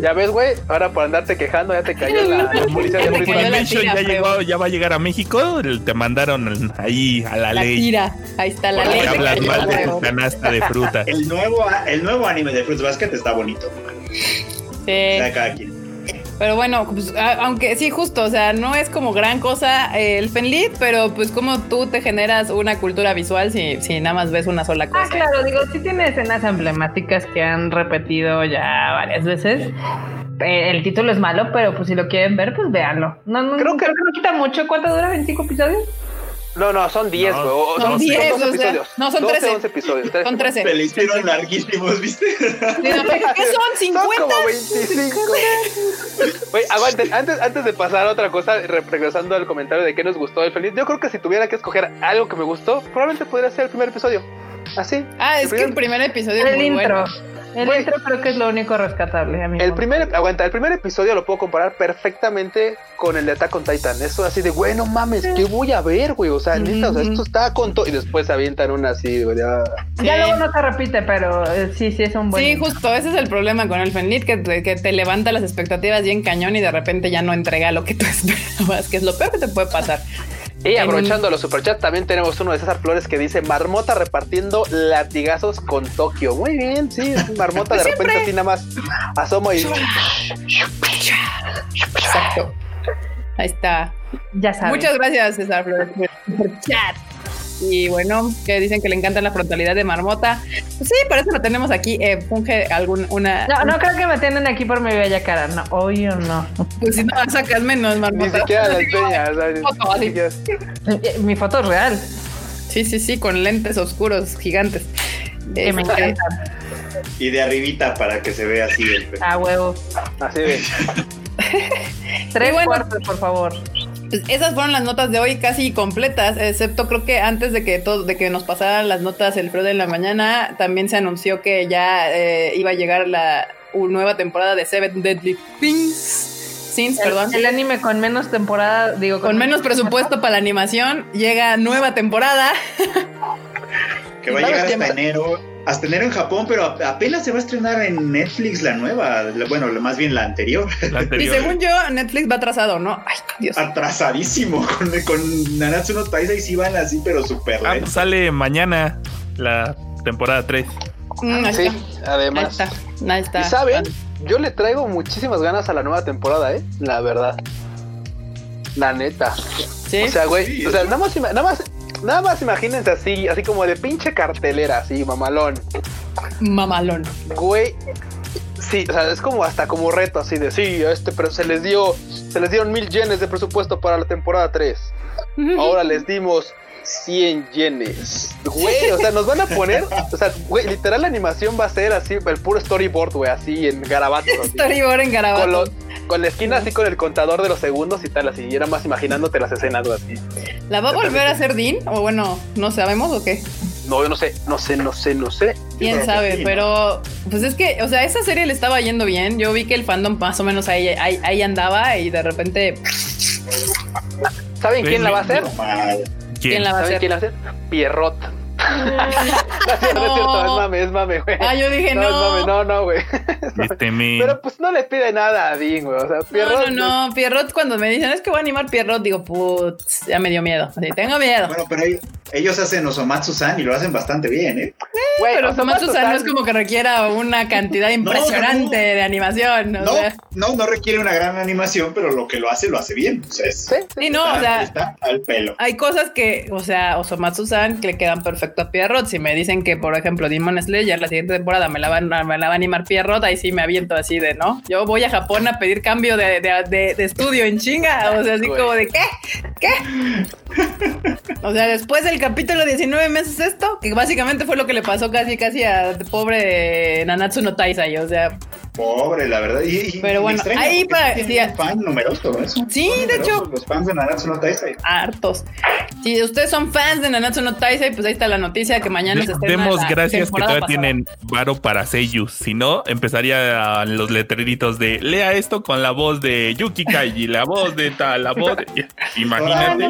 ya ves, güey, ahora por andarte quejando ya te cayó la, la policía de tira, ya feo. llegó, ya va a llegar a México, te mandaron ahí a la, La ley. tira. Ahí está la Porque ley. hablas mal de tu canasta de fruta. El nuevo, el nuevo anime de Fruits Basket está bonito. Sí. O sea, cada quien. Pero bueno, pues, a- aunque sí, justo, o sea, no es como gran cosa eh, el Fenlit, pero pues como tú te generas una cultura visual si, si nada más ves una sola cosa. Ah, claro, digo, sí tiene escenas emblemáticas que han repetido ya varias veces. Eh, El título es malo, pero pues si lo quieren ver, pues véanlo. No, no, Creo que no quita mucho. ¿Cuánto dura? ¿25 episodios? No, no, son 10, No, güey. son no, 10, son 12 o sea, episodios. no, son 12, 13. 11 episodios. 13. Son 13. Se le hicieron larguísimos, ¿viste? Sí, no, ¿Qué son? Son ¿50? como 25. Güey, aguanten, antes, antes de pasar a otra cosa, re- regresando al comentario de qué nos gustó el feliz, yo creo que si tuviera que escoger algo que me gustó, probablemente podría ser el primer episodio. Así. Ah, es El que el primer- episodio es El muy intro. bueno. El intro creo que es lo único rescatable, amigo. El primer, aguanta, el primer episodio lo puedo comparar perfectamente con el de Attack on Titan. Eso así de, güey, no mames, ¿qué voy a ver, güey? O sea, neta, o sea, esto está con todo. Y después se avientan una así, güey. ya. Ya luego no se repite, pero eh, sí, sí es un buen. Sí, justo, ese es el problema con el Fenlit, que, te- que te levanta las expectativas bien cañón y de repente ya no entrega lo que tú esperabas, que es lo peor que te puede pasar. Y En- aprovechando los superchats, también tenemos uno de César Flores que dice Marmota repartiendo latigazos con Tokio. Muy bien, sí, Marmota de repente así nada más asoma y Exacto. Ahí está. Ya sabes. Muchas gracias, César Flores, por. Y bueno, que dicen que le encanta la frontalidad de Marmota. Pues sí, por eso lo tenemos aquí. Eh, funge algún, una. No, no creo que me tienen aquí por mi bella cara. No, hoy o no. Pues si no sacas menos, ni Marmota. siquiera la. Ni siquiera- Eh, Mi foto es real. Sí, sí, sí, con lentes oscuros gigantes. Que me Este, encanta. Y de arribita para que se vea así el A huevo. Así de. Tres bueno. cuartos, por favor. Pues esas fueron las notas de hoy casi completas, excepto creo que antes de que todo, de que nos pasaran las notas el Freud en la mañana, también se anunció que ya eh, iba a llegar la nueva temporada de Seven Deadly Things. Sins, perdón. El, el anime con menos temporada, digo, Con menos presupuesto para la animación, llega nueva temporada. Que va a ¿Sabes llegar hasta enero. Hasta enero en Japón, pero apenas se va a estrenar en Netflix la nueva. la- Bueno, la- más bien la anterior. La Y según yo, Netflix va atrasado, ¿no? Ay, Dios. Atrasadísimo. Con, con Nanatsu no Taizai sí van así, pero súper Ah, lento. sale mañana la temporada 3. Mm, ahí Sí, está. Ahí además. está. Ahí está. Y saben, yo le traigo muchísimas ganas a la nueva temporada, ¿eh? La verdad. La neta. Sí. O sea, güey, Sí, o sea, nada más, nada más, nada más imagínense así, así como de pinche cartelera, así, mamalón. Mamalón. Güey, sí, o sea, es como hasta como reto, así de, sí, a este, pero se les dio, se les dieron mil yenes de presupuesto para la temporada 3. Ahora les dimos 100 yenes. Güey, o sea, nos van a poner, o sea, güey, literal la animación va a ser así, el puro storyboard, güey, así en garabatos. así. Storyboard en con, Garabato. los- con la esquina así con el contador de los segundos y tal, así, y era más imaginándote las escenas, güey, así. ¿La va a volver a hacer Dean? O bueno, no sabemos o qué. No, yo no sé, no sé, no sé, no sé. Quién sabe, sí, ¿no? pero pues es que, o sea, esa serie le estaba yendo bien. Yo vi que el fandom más o menos ahí, ahí, ahí andaba y de repente, ¿Saben quién la va a hacer? Normal. ¿quién la va a ¿Saben hacer? quién la va a hacer? Pierrot. No es cierto, no es cierto, es mame, es mame, güey. Ah, yo dije, no, no. es mame, no, no, güey. Este me. Pero pues no le pide nada a Dean, güey. O sea, Pierrot. No, no, no, Pierrot cuando me dicen es que voy a animar Pierrot, digo, putz, ya me dio miedo. Así, tengo miedo. Bueno, pero ellos, ellos hacen Osomatsu-san y lo hacen bastante bien, ¿eh? Güey, pero o sea, Tomatsu Matsu-san- no es como que requiera una cantidad impresionante de animación. O No, sea, no, no requiere una gran animación, pero lo que lo hace, lo hace bien. O sea, es- Sí, sí. sí, no, o está, sea, está al pelo. hay cosas que, o sea, Osomatsu-san que le quedan perfecto a Pierrot. Si me dicen que, por ejemplo, Demon Slayer la siguiente temporada me la, van, me la va a animar Pierrot, ahí sí me aviento así de, ¿no? Yo voy a Japón a pedir cambio de, de- de- de estudio en chinga. O sea, así como de, ¿qué? ¿Qué? O sea, después del capítulo 19 meses esto, que básicamente fue lo que le pasó casi, casi a pobre Nanatsu no Taizai. O sea, Pobre, la verdad. Y, y- Pero bueno, extraña ahí para- sí un fan numeroso, Sí, de hecho. Los fans de Nanatsu no Taizai. hartos. Si ustedes son fans de Nanatsu no pues ahí está la noticia que mañana se estrena Demos la gracias que todavía pasada. tienen varo para Seiyus. Si no, empezaría los letreritos de lea esto con la voz de Yuki Kaiji, la voz de tal, la voz de. Imagínate.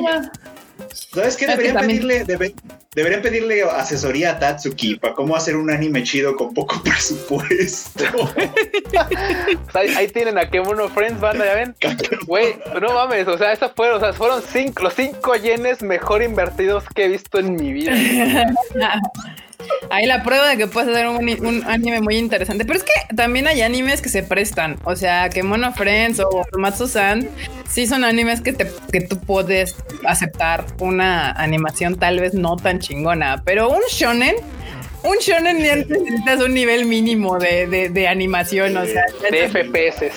¿Sabes qué? Es que Deberían pedirle, debe- deberían pedirle asesoría a Tatsuki para cómo hacer un anime chido con poco presupuesto. Ahí tienen a Kemono Friends, banda, ya ven. Güey, no mames, o sea, esas fueron, o sea, fueron cinco, los cinco yenes mejor invertidos que he visto en mi vida. Ahí la prueba de que puedes hacer un, anime muy interesante. Pero es que también hay animes que se prestan. O sea, que Mono Friends o Matsu-san sí son animes que, te, que tú puedes aceptar una animación tal vez no tan chingona. Pero un shonen, un shonen ya necesitas un nivel mínimo de, de- de animación. O sea, De FPS.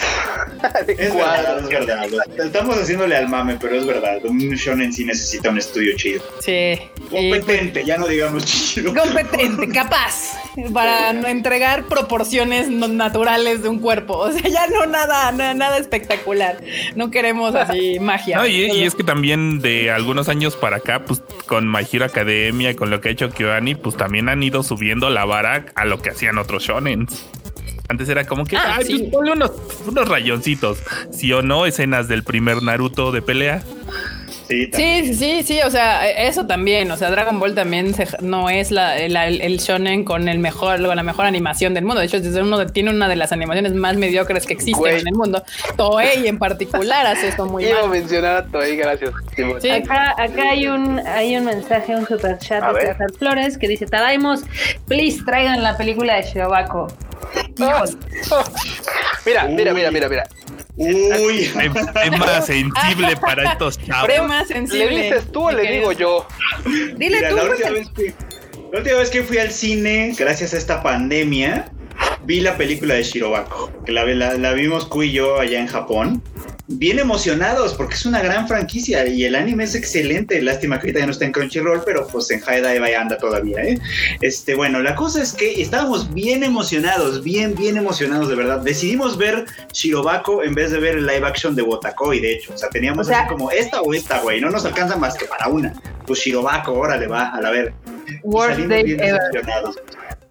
Es verdad, es verdad. Estamos haciéndole al mame, pero es verdad. Un shonen sí necesita un estudio chido. Sí. Y, Competente, ya no digamos chido. competente, capaz, para entregar proporciones no- naturales de un cuerpo. O sea, ya no nada, na- nada espectacular. No queremos así magia. No, y, y es que también de algunos años para acá, pues con My Hero Academia y con lo que ha hecho KyoAni, pues también han ido subiendo la vara a lo que hacían otros shonens. Antes era como que, Ah, ay, sí. pues ponle unos, unos rayoncitos. Sí o no, escenas del primer Naruto de pelea. Sí. Sí, sí, sí, o sea, eso también, o sea, Dragon Ball también se- no es la, la- el, el shonen con el mejor, con la mejor animación del mundo. De hecho, es uno de- tiene una de las animaciones más mediocres que existen Güey. en el mundo. Toei en particular hace esto muy Iba a mal. mencionar a Toei, gracias. Sí. Acá, acá hay un hay un mensaje, un super chat A de. César Flores que dice, Tadaimos, please traigan la película de Shirobako. Híjole. Mira, mira, mira, mira, mira. Uy. Tem- Tema sensible para estos chavos. Tema sensible. ¿Le dices tú o le digo yo? Dile Mira, tú. la última, porque- vez que, la última vez que fui al cine, gracias a esta pandemia, vi la película de Shirobako, que la, la, la vimos Ku y yo allá en Japón. Bien emocionados porque es una gran franquicia y el anime es excelente. Lástima que ahorita ya no está en Crunchyroll, pero pues en ahí anda todavía, ¿eh? Este, bueno, la cosa es que estábamos bien emocionados, bien, bien emocionados de verdad. Decidimos ver Shirobako en vez de ver el live action de Botakoi, de hecho. O sea, teníamos O sea- así como esta o esta, güey. No nos alcanza más que para una. Pues Shirobako, órale, va, a la ver. Worst bien ever.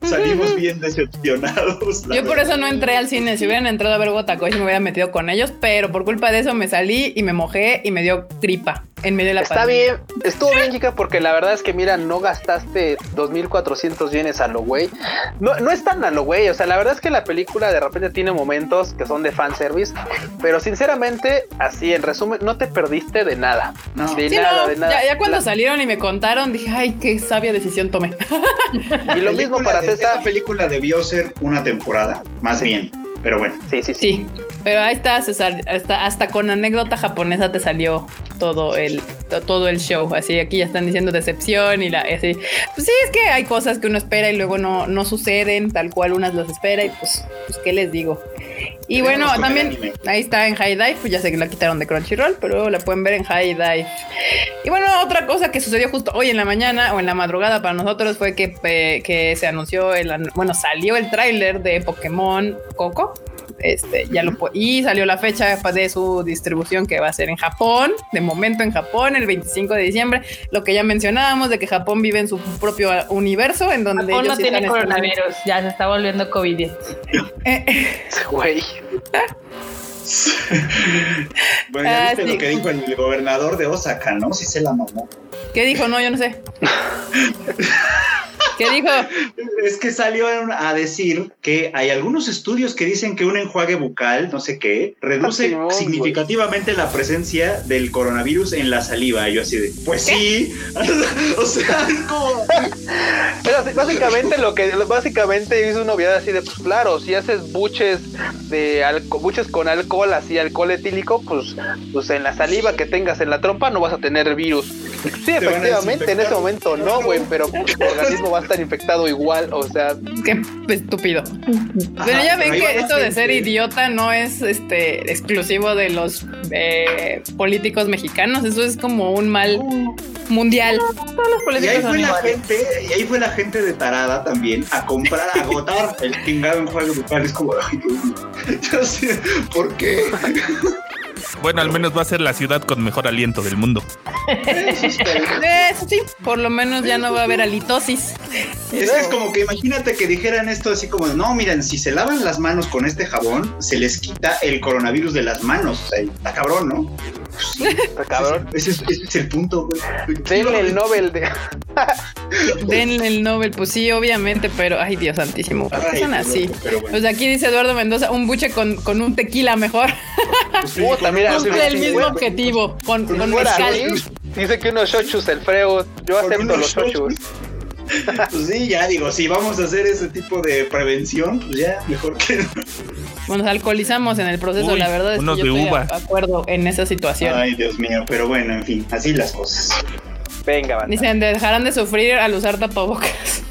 Salimos bien decepcionados. Yo por verdad. eso no entré al cine. Si hubieran entrado a ver Botacoy, me hubiera metido con ellos, pero por culpa de eso me salí y me mojé y me dio gripa en medio de la Está pandemia. bien, estuvo bien, Kika, porque la verdad es que, mira, no gastaste 2.400 yenes a lo güey. No, no es tan a lo güey, o sea, la verdad es que la película de repente tiene momentos que son de fanservice, pero sinceramente, así en resumen, no te perdiste de nada. No. De Sí, nada, no, de nada. ya, ya cuando La- salieron y me contaron, dije, ay, qué sabia decisión tomé. y lo mismo para de- César. Esta película debió ser una temporada, más bien. Pero bueno. Sí, sí, sí. Sí, pero ahí está, César. Hasta, hasta con anécdota japonesa te salió todo el, to- todo el show. Así aquí ya están diciendo decepción y la así. Pues sí, es que hay cosas que uno espera y luego no, no suceden tal cual unas las espera y pues, pues qué les digo. Y bueno, también ahí está en High Dive, pues ya sé que la quitaron de Crunchyroll, pero la pueden ver en High Dive. Y bueno, otra cosa que sucedió justo hoy en la mañana o en la madrugada para nosotros fue que, eh, que se anunció, el, bueno, salió el tráiler de Pokémon Coco. Este, ya lo y salió la fecha de su distribución que va a ser en Japón, de momento en Japón, el 25 de diciembre. Lo que ya mencionábamos de que Japón vive en su propio universo, en donde Japón ellos no sí tiene coronavirus, ya se está volviendo COVID. Eh, Güey. Bueno, ya Ah, viste sí. lo que dijo el gobernador de Osaka, ¿no? Sí se la mamó. ¿Qué dijo? No, yo no sé. ¿Qué dijo? Es que salió a decir que hay algunos estudios que dicen que un enjuague bucal, no sé qué, reduce güey. significativamente la presencia del coronavirus en la saliva. Y yo así de, pues sí. o sea, es como... Pero básicamente lo que básicamente hizo una obviedad así de pues claro, si haces buches de alco- buches con alcohol, así alcohol etílico, pues, pues en la saliva que tengas en la trompa no vas a tener virus. Sí, efectivamente, en ese momento no, güey, pero tu organismo va a estar infectado igual, o sea, Qué estúpido. Pero ya ven ahí que esto de ser idiota no es este exclusivo de los eh, políticos mexicanos. Eso es como un mal mundial. Todos los Y políticos ahí son fue la gente, y ahí fue la gente de tarada también a comprar, a agotar el chingado enjuague bucal. Es como, ay, Dios mío. Yo sé, ¿por qué? Bueno, al menos va a ser la ciudad con mejor aliento del mundo. Eso. Eso sí, por lo menos ya no va a haber halitosis. Es que es como que imagínate que dijeran esto así como, no, miren, si se lavan las manos con este jabón, se les quita el coronavirus de las manos. O sea, está cabrón, ¿no? Está cabrón. Ese es, ese es el punto, güey. Denle el Nobel de Denle el Nobel, pues sí, obviamente, pero ay Dios santísimo, ¿por qué son así? pero bueno. Pues aquí dice Eduardo Mendoza, un buche con, con un tequila mejor. Puta, mira, Cumple el mismo objetivo, con, si con mezcal. así, Dice que unos shochus el freo, yo Con acepto los shochus. Pues sí, ya digo, si vamos a hacer ese tipo de prevención, pues ya, mejor que no. Bueno, nos alcoholizamos en el proceso, Uy, la verdad es que unos yo de estoy uva. de acuerdo en esa situación. Ay, Dios mío, pero bueno, en fin, así las cosas. Venga, banda. Dicen, dejarán de sufrir al usar tapabocas.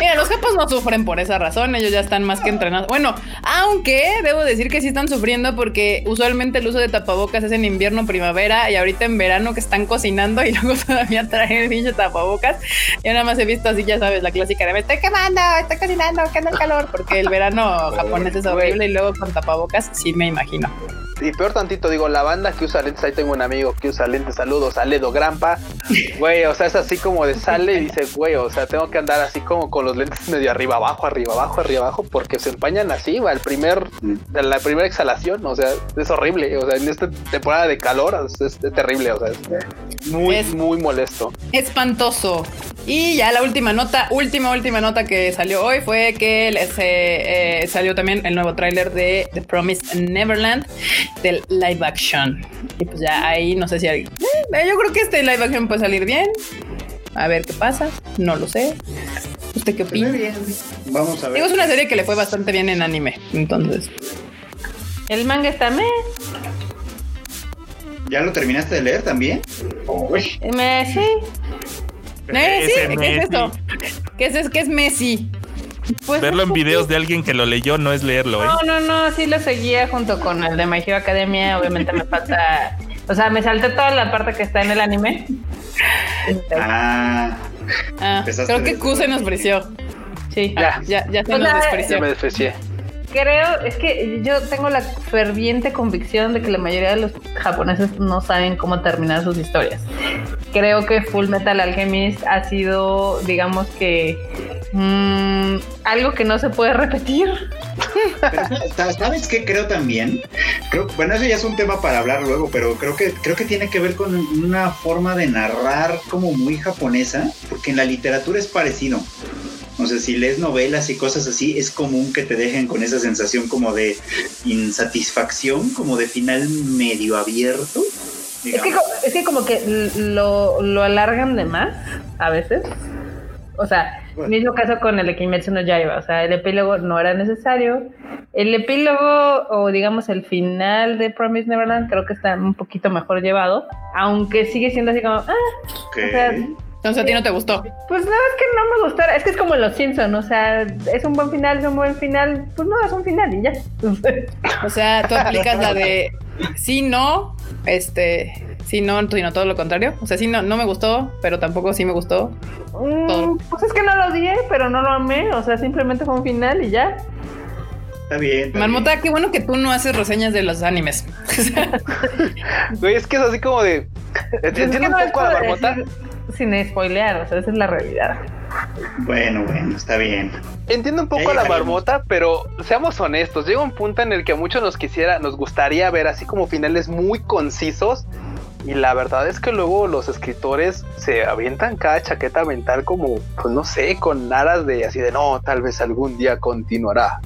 Mira, los japos no sufren por esa razón, ellos ya están más que entrenados. Bueno, aunque debo decir que sí están sufriendo porque usualmente el uso de tapabocas es en invierno, primavera y ahorita en verano que están cocinando y luego todavía traen el pinche tapabocas. Yo nada más he visto así, ya sabes, la clásica de me estoy quemando, estoy cocinando, que anda el calor, porque el verano japonés es horrible y luego con tapabocas sí me imagino. Y peor tantito, digo, la banda que usa lentes, ahí tengo un amigo que usa lentes, saludos, Aledo Grampa, güey, o sea, es así como de sale y dice, güey, o sea, tengo que andar así como con los lentes medio arriba abajo, arriba abajo, arriba abajo, porque se empañan así, va, el primer, la primera exhalación, o sea, es horrible, o sea, en esta temporada de calor es, es terrible, o sea, es muy, Es- muy molesto. Espantoso. Y ya la última nota, última, última nota que salió hoy fue que eh, eh, salió también el nuevo tráiler de The Promised Neverland del live action. Y pues ya ahí no sé si alguien... eh, yo creo que este live action puede salir bien. A ver qué pasa. No lo sé. ¿Usted qué muy opina? bien. Vamos a ver. Digo, es una serie que le fue bastante bien en anime. Entonces, El manga está me, ¿Ya lo terminaste de leer también? Uy, me sí. eh, sí, Ese ¿qué es Messi. esto? ¿Qué es, ¿Qué es Messi? Pues Verlo en videos de alguien que lo leyó no es leerlo, ¿eh? No, no, no, sí lo seguía junto con el de My Hero Academia. Obviamente me falta. O sea, me salté toda la parte que está en el anime. ah, Ah, creo que Q se nos ofreció. Sí. Ah, ya, ya se O nos despreció. Ya me desprecié. Creo, es que yo tengo la ferviente convicción de que la mayoría de los japoneses no saben cómo terminar sus historias. Creo que Full Metal Alchemist ha sido, digamos que, mm, algo que no se puede repetir. pero ¿sabes qué creo también? Creo, bueno, eso ya es un tema para hablar luego, pero creo que creo que tiene que ver con una forma de narrar como muy japonesa, porque en la literatura es parecido. O sea, si lees novelas y cosas así, es común que te dejen con esa sensación como de insatisfacción, como de final medio abierto. Es que, es que como que lo, lo alargan de más a veces. O sea. Mismo caso con el de Kimetsu no Yaiba. O sea, el epílogo no era necesario. El epílogo o digamos el final de Promise Neverland creo que está un poquito mejor llevado. Aunque sigue siendo así como, ah, Ok. o sea, Entonces a ti no te gustó. pues no, es que no me gustara. Es que es como los Simpsons, o sea, es un buen final, es un buen final. Pues no, es un final y ya. O sea, tú aplicas la de sí, no, este, sí, no, sino todo lo contrario. O sea, sí, no, no me gustó, pero tampoco sí me gustó. Mm, pues es que no lo odié, pero no lo amé. O sea, simplemente fue un final y ya. Está bien. está Marmota, qué bueno que tú no haces reseñas de los animes. Güey, es que es así como de. Pues es Entiendo un poco a la marmota. decir sin spoilear, o sea, esa es la realidad. Bueno, bueno, está bien. Entiendo un poco a la marmota, pero seamos honestos, llega un punto en el que a muchos nos quisiera, nos gustaría ver así como finales muy concisos. Y la verdad es que luego los escritores se avientan cada chaqueta mental como, pues no sé, con aras de así de no, tal vez algún día continuará.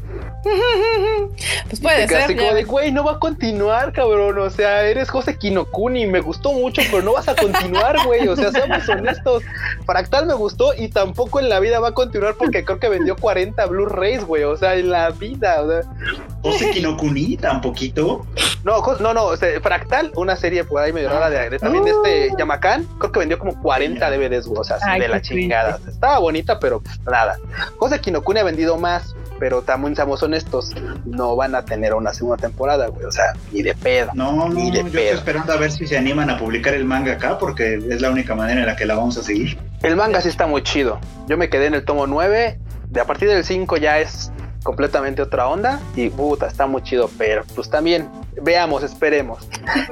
Pues puede Te quedas ser. así como de, güey, no va a continuar, cabrón. O sea, eres José Kinokuni, me gustó mucho, pero no vas a continuar, güey. O sea, seamos honestos. Fractal me gustó y tampoco en la vida va a continuar porque creo que vendió 40 Blu-rays, güey. O sea, en la vida. O sea, José Kinokuni, tan poquito. no, no, no. o sea, Fractal, una serie por ahí medio rara de, de también de este Yamakan, creo que vendió como 40 DVDs. O sea, Ay, de la chingada. Estaba bonita, pero pues, nada. José Kinokuni ha vendido más. Pero también seamos honestos, no van a tener una segunda temporada, güey. O sea, ni de pedo. No, Ni de yo estoy pedo. esperando a ver si se animan a publicar el manga acá, porque es la única manera en la que la vamos a seguir. El manga sí está muy chido. Yo me quedé en el tomo 9. De a partir del 5 ya es completamente otra onda. Y puta, está muy chido. Pero pues también, veamos, esperemos.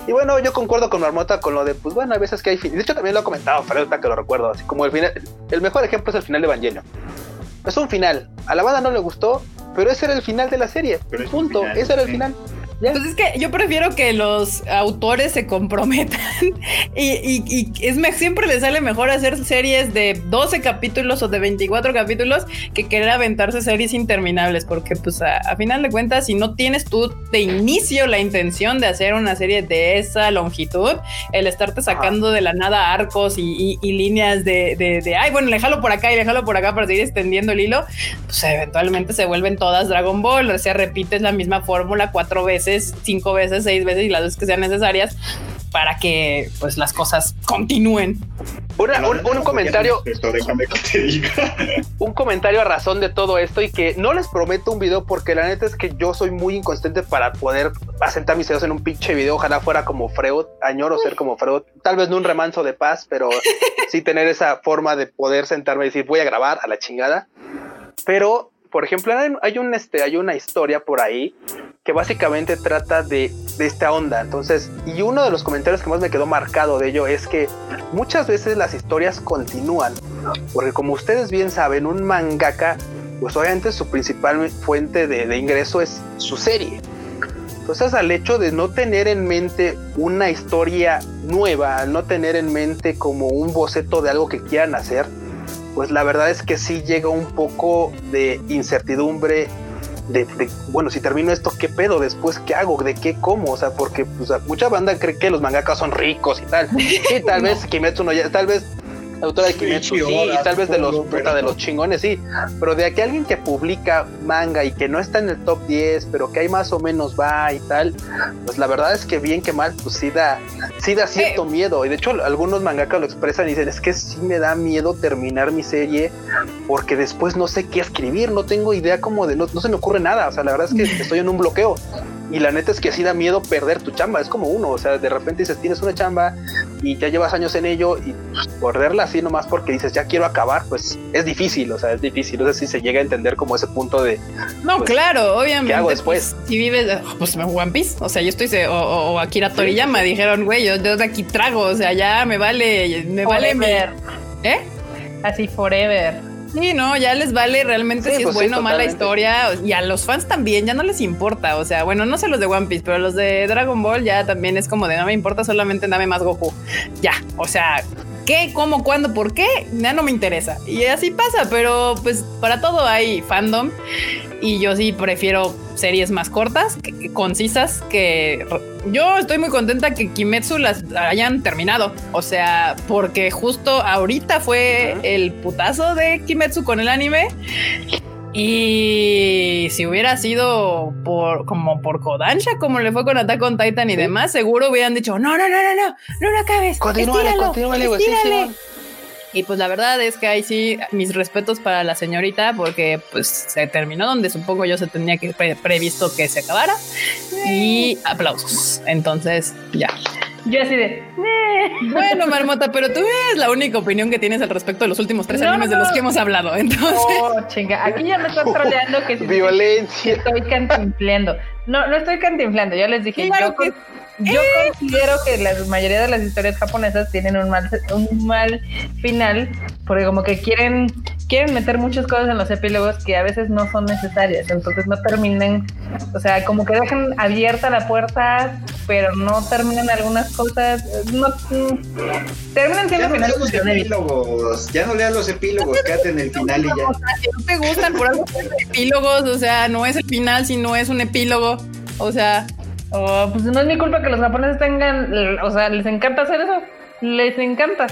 Y bueno, yo concuerdo con Marmota con lo de, pues bueno, hay veces que hay fin. De hecho, también lo ha comentado, pero ahorita que lo recuerdo. Así como el final. El mejor ejemplo es el final de Evangelion. Es un final. A la banda no le gustó, pero ese era el final de la serie. Pero Punto. ese era el sí. final. Pues es que yo prefiero que los autores se comprometan y, y- y es me- siempre les sale mejor hacer series de 12 capítulos o de 24 capítulos que querer aventarse series interminables porque pues a, a final de cuentas si no tienes tú de inicio la intención de hacer una serie de esa longitud, el estarte sacando de la nada arcos y, y- y líneas de, de, de, ay bueno, le jalo por acá y le jalo por acá para seguir extendiendo el hilo, pues eventualmente se vuelven todas Dragon Ball, o sea, repites la misma fórmula cuatro veces, cinco veces, seis veces y las veces que sean necesarias para que pues las cosas continúen. Una- un, un comentario, me despertó, déjame que te diga. un comentario a razón de todo esto y que no les prometo un video porque la neta es que yo soy muy inconsistente para poder asentar mis dedos en un pinche video. Ojalá fuera como Freud, añoro ser como Freud. Tal vez no un remanso de paz, pero sí tener esa forma de poder sentarme y decir voy a grabar a la chingada. Pero, por ejemplo, este, hay una historia por ahí que básicamente trata de, de esta onda. Entonces, y uno de los comentarios que más me quedó marcado de ello es que muchas veces las historias continúan, porque como ustedes bien saben, un mangaka, pues obviamente su principal fuente de, de ingreso es su serie. Entonces, al hecho de no tener en mente una historia nueva, al no tener en mente como un boceto de algo que quieran hacer, pues la verdad es que sí llega un poco de incertidumbre de, de, bueno, si termino esto, ¿qué pedo? Después, ¿qué hago? ¿De qué como? O sea, porque pues, mucha banda cree que los mangakas son ricos y tal. Y tal vez Kimetsu no ya, tal vez autora de Kimetsu sí, y tal vez de los, puta, de los chingones sí, pero de aquí alguien que publica manga y que no está en el top 10, pero que ahí más o menos va y tal, pues la verdad es que bien que mal, pues sí da, sí da cierto eh. miedo. Y de hecho, algunos mangakas lo expresan y dicen: Es que sí me da miedo terminar mi serie porque después no sé qué escribir, no tengo idea como de no, no se me ocurre nada. O sea, la verdad es que estoy en un bloqueo. Y la neta es que sí da miedo perder tu chamba. Es como uno, o sea, de repente dices, tienes una chamba y ya llevas años en ello y pues, perderla así nomás porque dices, ya quiero acabar, pues es difícil, o sea, es difícil. No sé si se llega a entender como ese punto de. No, pues, claro, obviamente. ¿Qué hago después? Pues, si vives, pues One Piece, o sea, yo estoy, o, o, o Akira Toriyama, sí. dijeron, güey, yo, yo, de aquí trago, o sea, ya me vale, me forever. vale. ¿Eh? Así forever. Sí, no, ya les vale realmente sí, si es pues buena o sí, mala historia. Y a los fans también ya no les importa. O sea, bueno, no sé los de One Piece, pero los de Dragon Ball ya también es como de no me importa, solamente dame más Goku. Ya, o sea, ¿qué, cómo, cuándo, por qué? Ya no me interesa. Y así pasa, pero pues para todo hay fandom. Y yo sí prefiero series más cortas, que, que concisas, que yo estoy muy contenta que Kimetsu las hayan terminado. O sea, porque justo ahorita fue uh -huh. el putazo de Kimetsu con el anime. Y si hubiera sido por como por Kodansha, como le fue con Attack on Titan y ¿Sí? demás, seguro hubieran dicho: No, no, no, no, no, no lo acabes. Continúale, continúale, güey. Y pues la verdad es que ahí sí, mis respetos para la señorita, porque pues se terminó donde supongo yo se tenía que pre previsto que se acabara. Y aplausos. Entonces, ya. Yo así de. Bueno, Marmota, pero tú es la única opinión que tienes al respecto de los últimos tres no, animes no. de los que hemos hablado. Entonces. Oh, chinga. Aquí ya me están troleando que violencia. Que estoy cantinflando. No, no estoy cantinflando. Yo les dije, claro yo, que... yo considero que la mayoría de las historias japonesas tienen un mal, un mal final, porque como que quieren, quieren meter muchas cosas en los epílogos que a veces no son necesarias. Entonces no terminan, o sea, como que dejan abierta la puerta, pero no terminan algunas cosas. No, terminan siendo ya no leas los epílogos, ya no leas los epílogos, quédate en el final y ya. O sea, si no te gustan por algo epílogos, o sea, no es el final, sino es un epílogo. O sea, oh, pues no es mi culpa que los japoneses tengan, o sea, les encanta hacer eso, les encanta.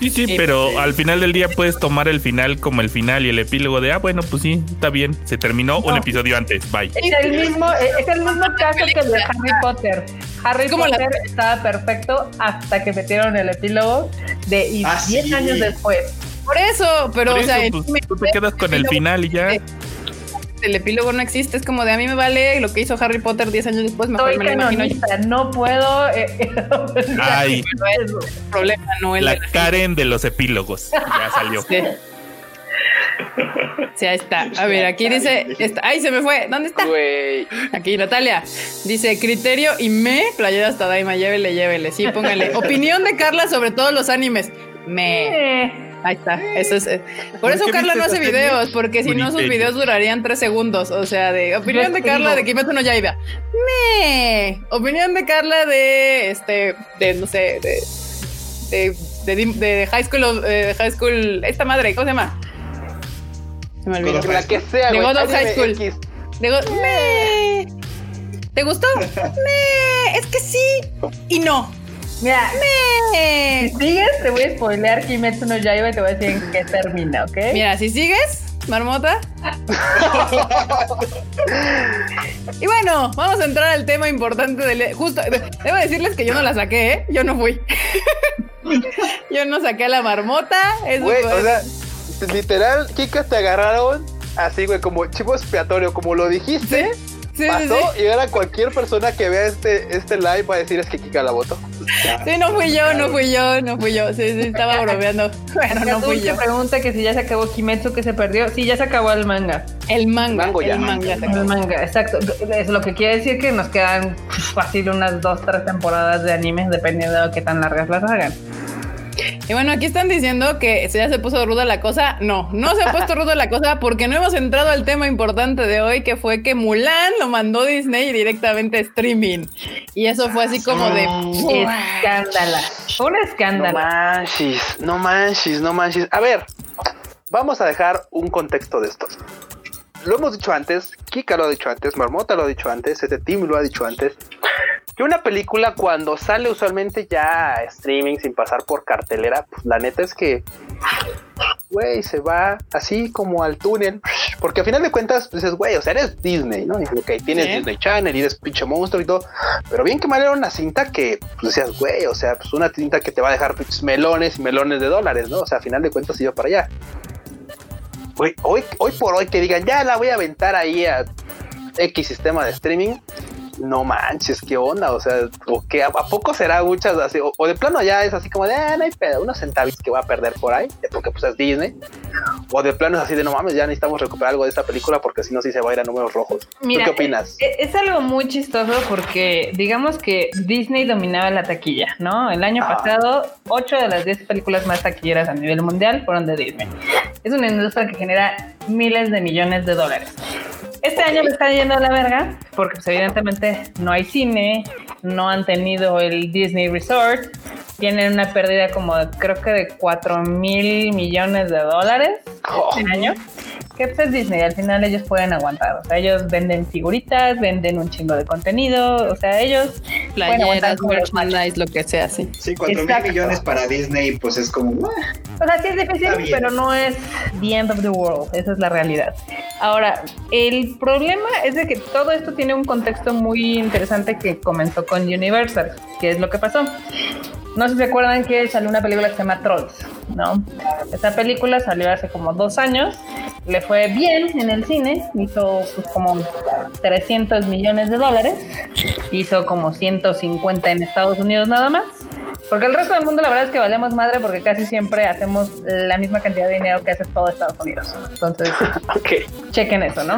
Sí, sí, sí, pero al final del día puedes tomar el final como el final y el epílogo de, ah, bueno, pues sí, está bien, se terminó no. un episodio antes, bye. Es el mismo, es el mismo caso que el de Harry Potter. Harry como Potter la... estaba perfecto hasta que metieron el epílogo de y ah, 10 sí. años después. Por eso, pero Por o sea, pues, tú te quedas con el final y ya. El epílogo no existe, es como de a mí me vale lo que hizo Harry Potter 10 años después, mejor Soy me lo imagino yo. No puedo. Eh, Ay, no es problema, no es la Karen de los epílogos. Ya salió. Sí. Sí, ahí está. A ver, aquí dice. Está, ¡Ay, se me fue! ¿Dónde está? Wey. Aquí, Natalia. Dice criterio y me. Playera hasta Daima. Llévele, llévele. Sí, póngale. Opinión de Carla sobre todos los animes. Me. Ahí está. Eso es. eh, Por eso Carla no hace videos, porque si no sus videos durarían tres segundos. O sea, de opinión de Carla de Kimetsu no Yaiba. Me. Opinión de Carla de este, de no sé, de de, de, de High School, eh, High School, esta madre, ¿cómo se llama? Se me olvidó. La que sea, de. God of High School. X. De God- me. ¿Te gustó? me. Es que sí y no. Mira, Me. si sigues, te voy a spoilear Kimetsu no Yaiba y te voy a decir en qué termina, ¿ok? Mira, si sigues, Marmota, Y bueno, vamos a entrar al tema importante del. Justo, debo decirles que yo no la saqué, ¿eh? Yo no fui. yo no saqué a la marmota. Eso Güey, o sea, literal, Kika te agarraron así, güey, como chivo expiatorio, como lo dijiste. Sí, sí, pasó sí. y ahora cualquier persona que vea este, este live va a decir es que Kika la votó. Sí, no fui yo, no fui yo, no fui yo. Sí, sí, estaba bromeando. Bueno, no fui yo. pregunta que si ya se acabó Kimetsu, que se perdió. Sí, ya se acabó el manga. El manga. Mango ya. el manga. El manga, exacto. Es lo que quiere decir que nos quedan fácil unas dos, tres temporadas de anime, dependiendo de qué tan largas las hagan. Y bueno, aquí están diciendo que se- ya se puso ruda la cosa. No, no se ha puesto ruda la cosa porque no hemos entrado al tema importante de hoy, que fue que Mulan lo mandó Disney directamente a streaming. Y eso fue así como de... Escándala. Un No escándalo. manches, no manches, no manches. A ver, vamos a dejar un contexto de esto. Lo hemos dicho antes, Kika lo ha dicho antes, Marmota lo ha dicho antes, este team lo ha dicho antes. Que una película cuando sale usualmente ya a streaming sin pasar por cartelera, pues la neta es que, güey, se va así como al túnel. Porque a final de cuentas dices, güey, o sea, eres Disney, ¿no? Y ok, tienes Sí. Disney Channel y eres pinche monstruo y todo. Pero bien que mal era una cinta que, pues decías, güey, o sea, pues una cinta que te va a dejar pinches melones y melones de dólares, ¿no? O sea, a final de cuentas iba para allá. Güey, hoy, hoy por hoy que digan, ya la voy a aventar ahí a X sistema de streaming. No manches, qué onda, o sea, o que a, a poco será muchas así, o, o de plano ya es así como de, ah, no hay pedo, unos centavitos que va a perder por ahí, porque pues es Disney, o de plano es así de, no mames, ya necesitamos recuperar algo de esta película porque si no, sí se va a ir a números rojos. Mira, ¿Tú qué opinas? Es, es algo muy chistoso porque digamos que Disney dominaba la taquilla, ¿no? El año Ah. pasado, 8 de las 10 películas más taquilleras a nivel mundial fueron de Disney. Es una industria que genera miles de millones de dólares. Este año me está yendo a la verga porque pues, evidentemente no hay cine, no han tenido el Disney Resort, tienen una pérdida como creo que de 4 mil millones de dólares Oh, este año. Que pues es Disney, al final ellos pueden aguantar. O sea, ellos venden figuritas, venden un chingo de contenido. O sea, ellos pueden aguantar Playeras, como los machos. merchandise, lo que sea, sí. Sí, cuatro mil Exacto. millones para Disney, pues es como. "Ah". O sea, sí es difícil, pero no es the end of the world. Esa es la realidad. Ahora, el problema es de que todo esto tiene un contexto muy interesante que comenzó con Universal. ¿Qué es lo que pasó? No sé si se acuerdan que salió una película que se llama Trolls, ¿no? Esta película salió hace como dos años, le fue bien en el cine, hizo pues, como 300 millones de dólares, hizo como 150 en Estados Unidos nada más. Porque el resto del mundo la verdad es que valemos madre porque casi siempre hacemos la misma cantidad de dinero que hace todo Estados Unidos. Entonces, ok. chequen eso, ¿no?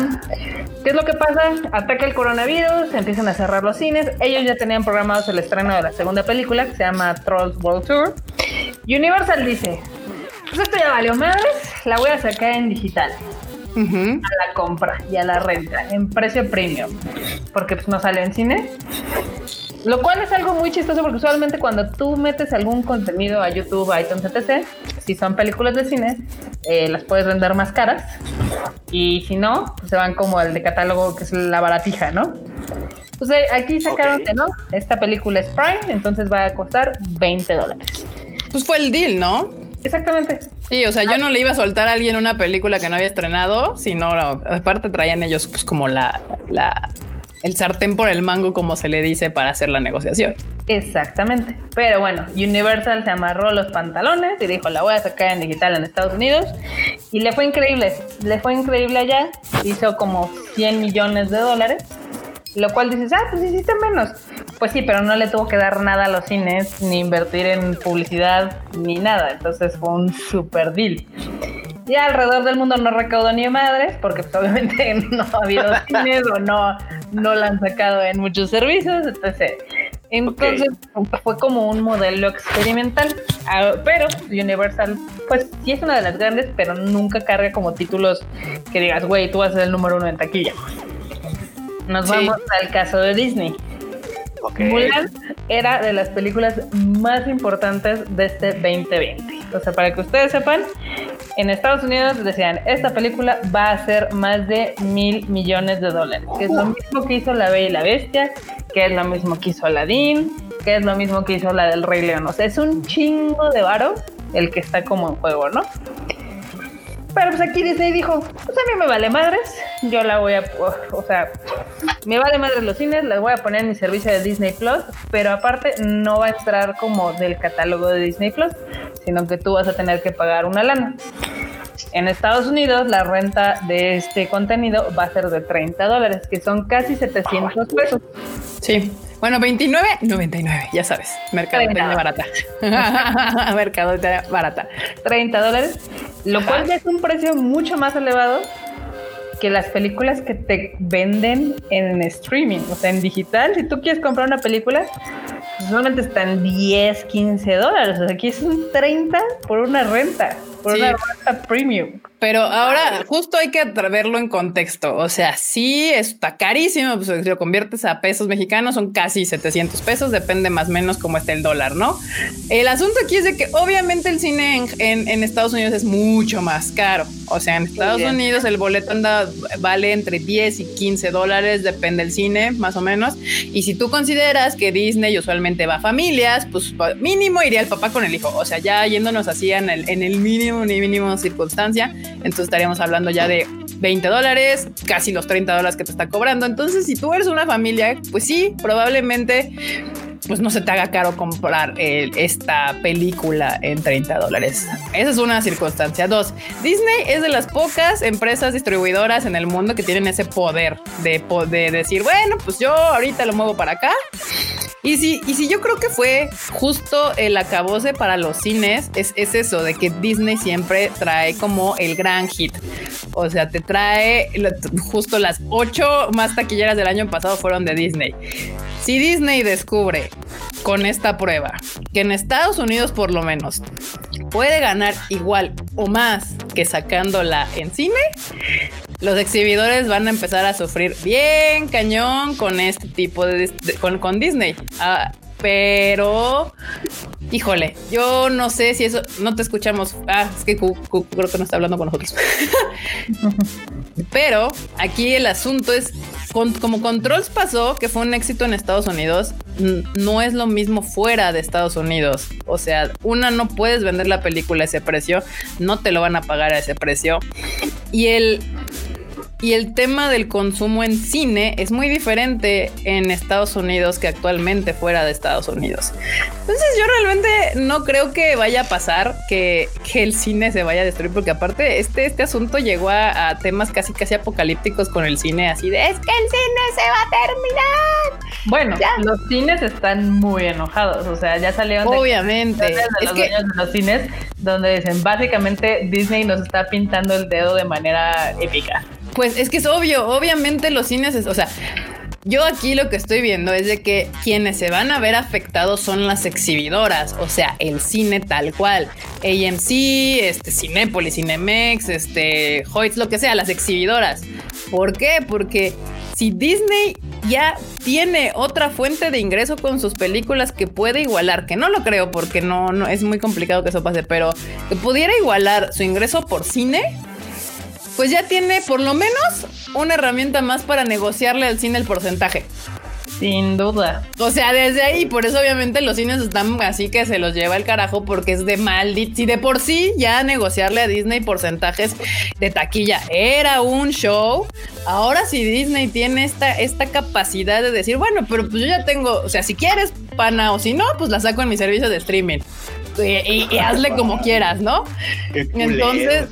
¿Qué es lo que pasa? Ataca el coronavirus, empiezan a cerrar los cines. Ellos ya tenían programados el estreno de la segunda película que se llama Trolls World Tour. Universal dice, pues esto ya valió madres, la voy a sacar en digital, a la compra y a la renta, en precio premium, porque pues no sale en cine. Lo cual es algo muy chistoso porque usualmente cuando tú metes algún contenido a YouTube, iTunes, etc., si son películas de cine, eh, las puedes vender más caras. Y si no, pues se van como el de catálogo que es la baratija, ¿no? Pues eh, aquí sacaron Ok. que no, esta película es Prime, entonces va a costar 20 dólares. Pues fue el deal, ¿no? Exactamente. Sí, o sea, yo no le iba a soltar a alguien una película que no había estrenado, sino aparte traían ellos pues como la, la el sartén por el mango, como se le dice, para hacer la negociación. Exactamente. Pero bueno, Universal se amarró los pantalones y dijo, la voy a sacar en digital en Estados Unidos. Y le fue increíble. Le fue increíble allá. Hizo como 100 millones de dólares. Lo cual dices, ah, pues hiciste menos. Pues sí, pero no le tuvo que dar nada a los cines, ni invertir en publicidad, ni nada. Entonces fue un super deal. Ya alrededor del mundo no recaudó ni madres, porque pues, obviamente no ha habido cines o no, no la han sacado en muchos servicios, etc. Entonces fue como un modelo experimental. Ah, Pero Universal, pues sí es una de las grandes, pero nunca carga como títulos que digas, güey, tú vas a ser el número uno en taquilla. Nos Sí. vamos al caso de Disney. Ok. Mulan era de las películas más importantes de este 2020. O sea, para que ustedes sepan, en Estados Unidos decían, esta película va a ser más de mil millones de dólares, que es lo mismo que hizo La Bella y la Bestia, que es lo mismo que hizo Aladdin, que es lo mismo que hizo la del Rey León. O sea, es un chingo de varo el que está como en juego, ¿no? Pero pues aquí Disney dijo, pues a mí me vale madres, yo la voy a, o sea, me vale madre los cines, las voy a poner en mi servicio de Disney Plus, pero aparte no va a entrar como del catálogo de Disney Plus, sino que tú vas a tener que pagar una lana. En Estados Unidos la renta de este contenido va a ser de 30 dólares, que son casi 700 pesos. Sí. Bueno, 29, 99, ya sabes. Mercadotecnia barata. Mercadotecnia barata. 30 dólares, lo cual ya es un precio mucho más elevado que las películas que te venden en streaming, o sea, en digital. Si tú quieres comprar una película, solamente están 10, 15 dólares. O sea, aquí es un 30 por una renta, por Sí. una renta premium. Pero ahora justo hay que verlo en contexto. O sea, sí está carísimo. Pues si lo conviertes a pesos mexicanos son casi 700 pesos. Depende más o menos cómo está el dólar, ¿no? El asunto aquí es de que obviamente el cine en, en- en Estados Unidos es mucho más caro. O sea, en Estados. Unidos el boleto anda, vale entre 10 y 15 dólares. Depende del cine, más o menos. Y si tú consideras que Disney usualmente va a familias, pues mínimo iría el papá con el hijo. O sea, ya yéndonos así en el, en el mínimo, ni mínimo circunstancia, entonces estaríamos hablando ya de 20 dólares, casi los 30 dólares que te está cobrando. Entonces, si tú eres una familia, pues sí, probablemente pues no se te haga caro comprar eh, esta película en 30 dólares. Esa es una circunstancia. Dos, Disney es de las pocas empresas distribuidoras en el mundo que tienen ese poder de, de decir, bueno, pues yo ahorita lo muevo para acá. Y si, y yo creo que fue justo el acabose para los cines, es, es eso, de que Disney siempre trae como el gran hit. O sea, te trae justo las ocho más taquilleras del año pasado fueron de Disney. Si Disney descubre con esta prueba que en Estados Unidos por lo menos puede ganar igual o más que sacándola en cine, los exhibidores van a empezar a sufrir bien cañón con este tipo de, de- con, con Disney. Ah, pero híjole, yo no sé si eso no te escuchamos. Ah, es que creo que no está hablando con nosotros. Pero aquí el asunto es, con- como Controls pasó, que fue un éxito en Estados Unidos, no es lo mismo fuera de Estados Unidos. O sea, una no puedes vender la película a ese precio, no te lo van a pagar a ese precio. Y el, y el tema del consumo en cine es muy diferente en Estados Unidos que actualmente fuera de Estados Unidos. Entonces yo realmente no creo que vaya a pasar que, que el cine se vaya a destruir, porque aparte este, este asunto llegó a, a temas casi casi apocalípticos con el cine, así de es que el cine se va a terminar. Bueno, Ya. los cines están muy enojados, o sea, ya salieron de Obviamente. de Es los que dueños de los cines donde dicen básicamente Disney nos está pintando el dedo de manera épica. Pues es que es obvio, obviamente los cines, es- o sea, yo aquí lo que estoy viendo es de que quienes se van a ver afectados son las exhibidoras, o sea, el cine tal cual, AMC, este Cinépolis, Cinemex, este Hoyts, lo que sea, las exhibidoras. ¿Por qué? Porque si Disney ya tiene otra fuente de ingreso con sus películas que puede igualar, que no lo creo porque no, no es muy complicado que eso pase, pero que pudiera igualar su ingreso por cine, pues ya tiene por lo menos una herramienta más para negociarle al cine el porcentaje. Sin duda. O sea, desde ahí, por eso obviamente los cines están así que se los lleva el carajo porque es de maldito. Si de por sí ya negociarle a Disney porcentajes de taquilla era un show, ahora si Disney tiene esta, esta capacidad de decir, bueno, pero pues yo ya tengo, o sea, si quieres pana o si no, pues la saco en mi servicio de streaming. Y, y- y hazle como quieras, ¿no? Entonces,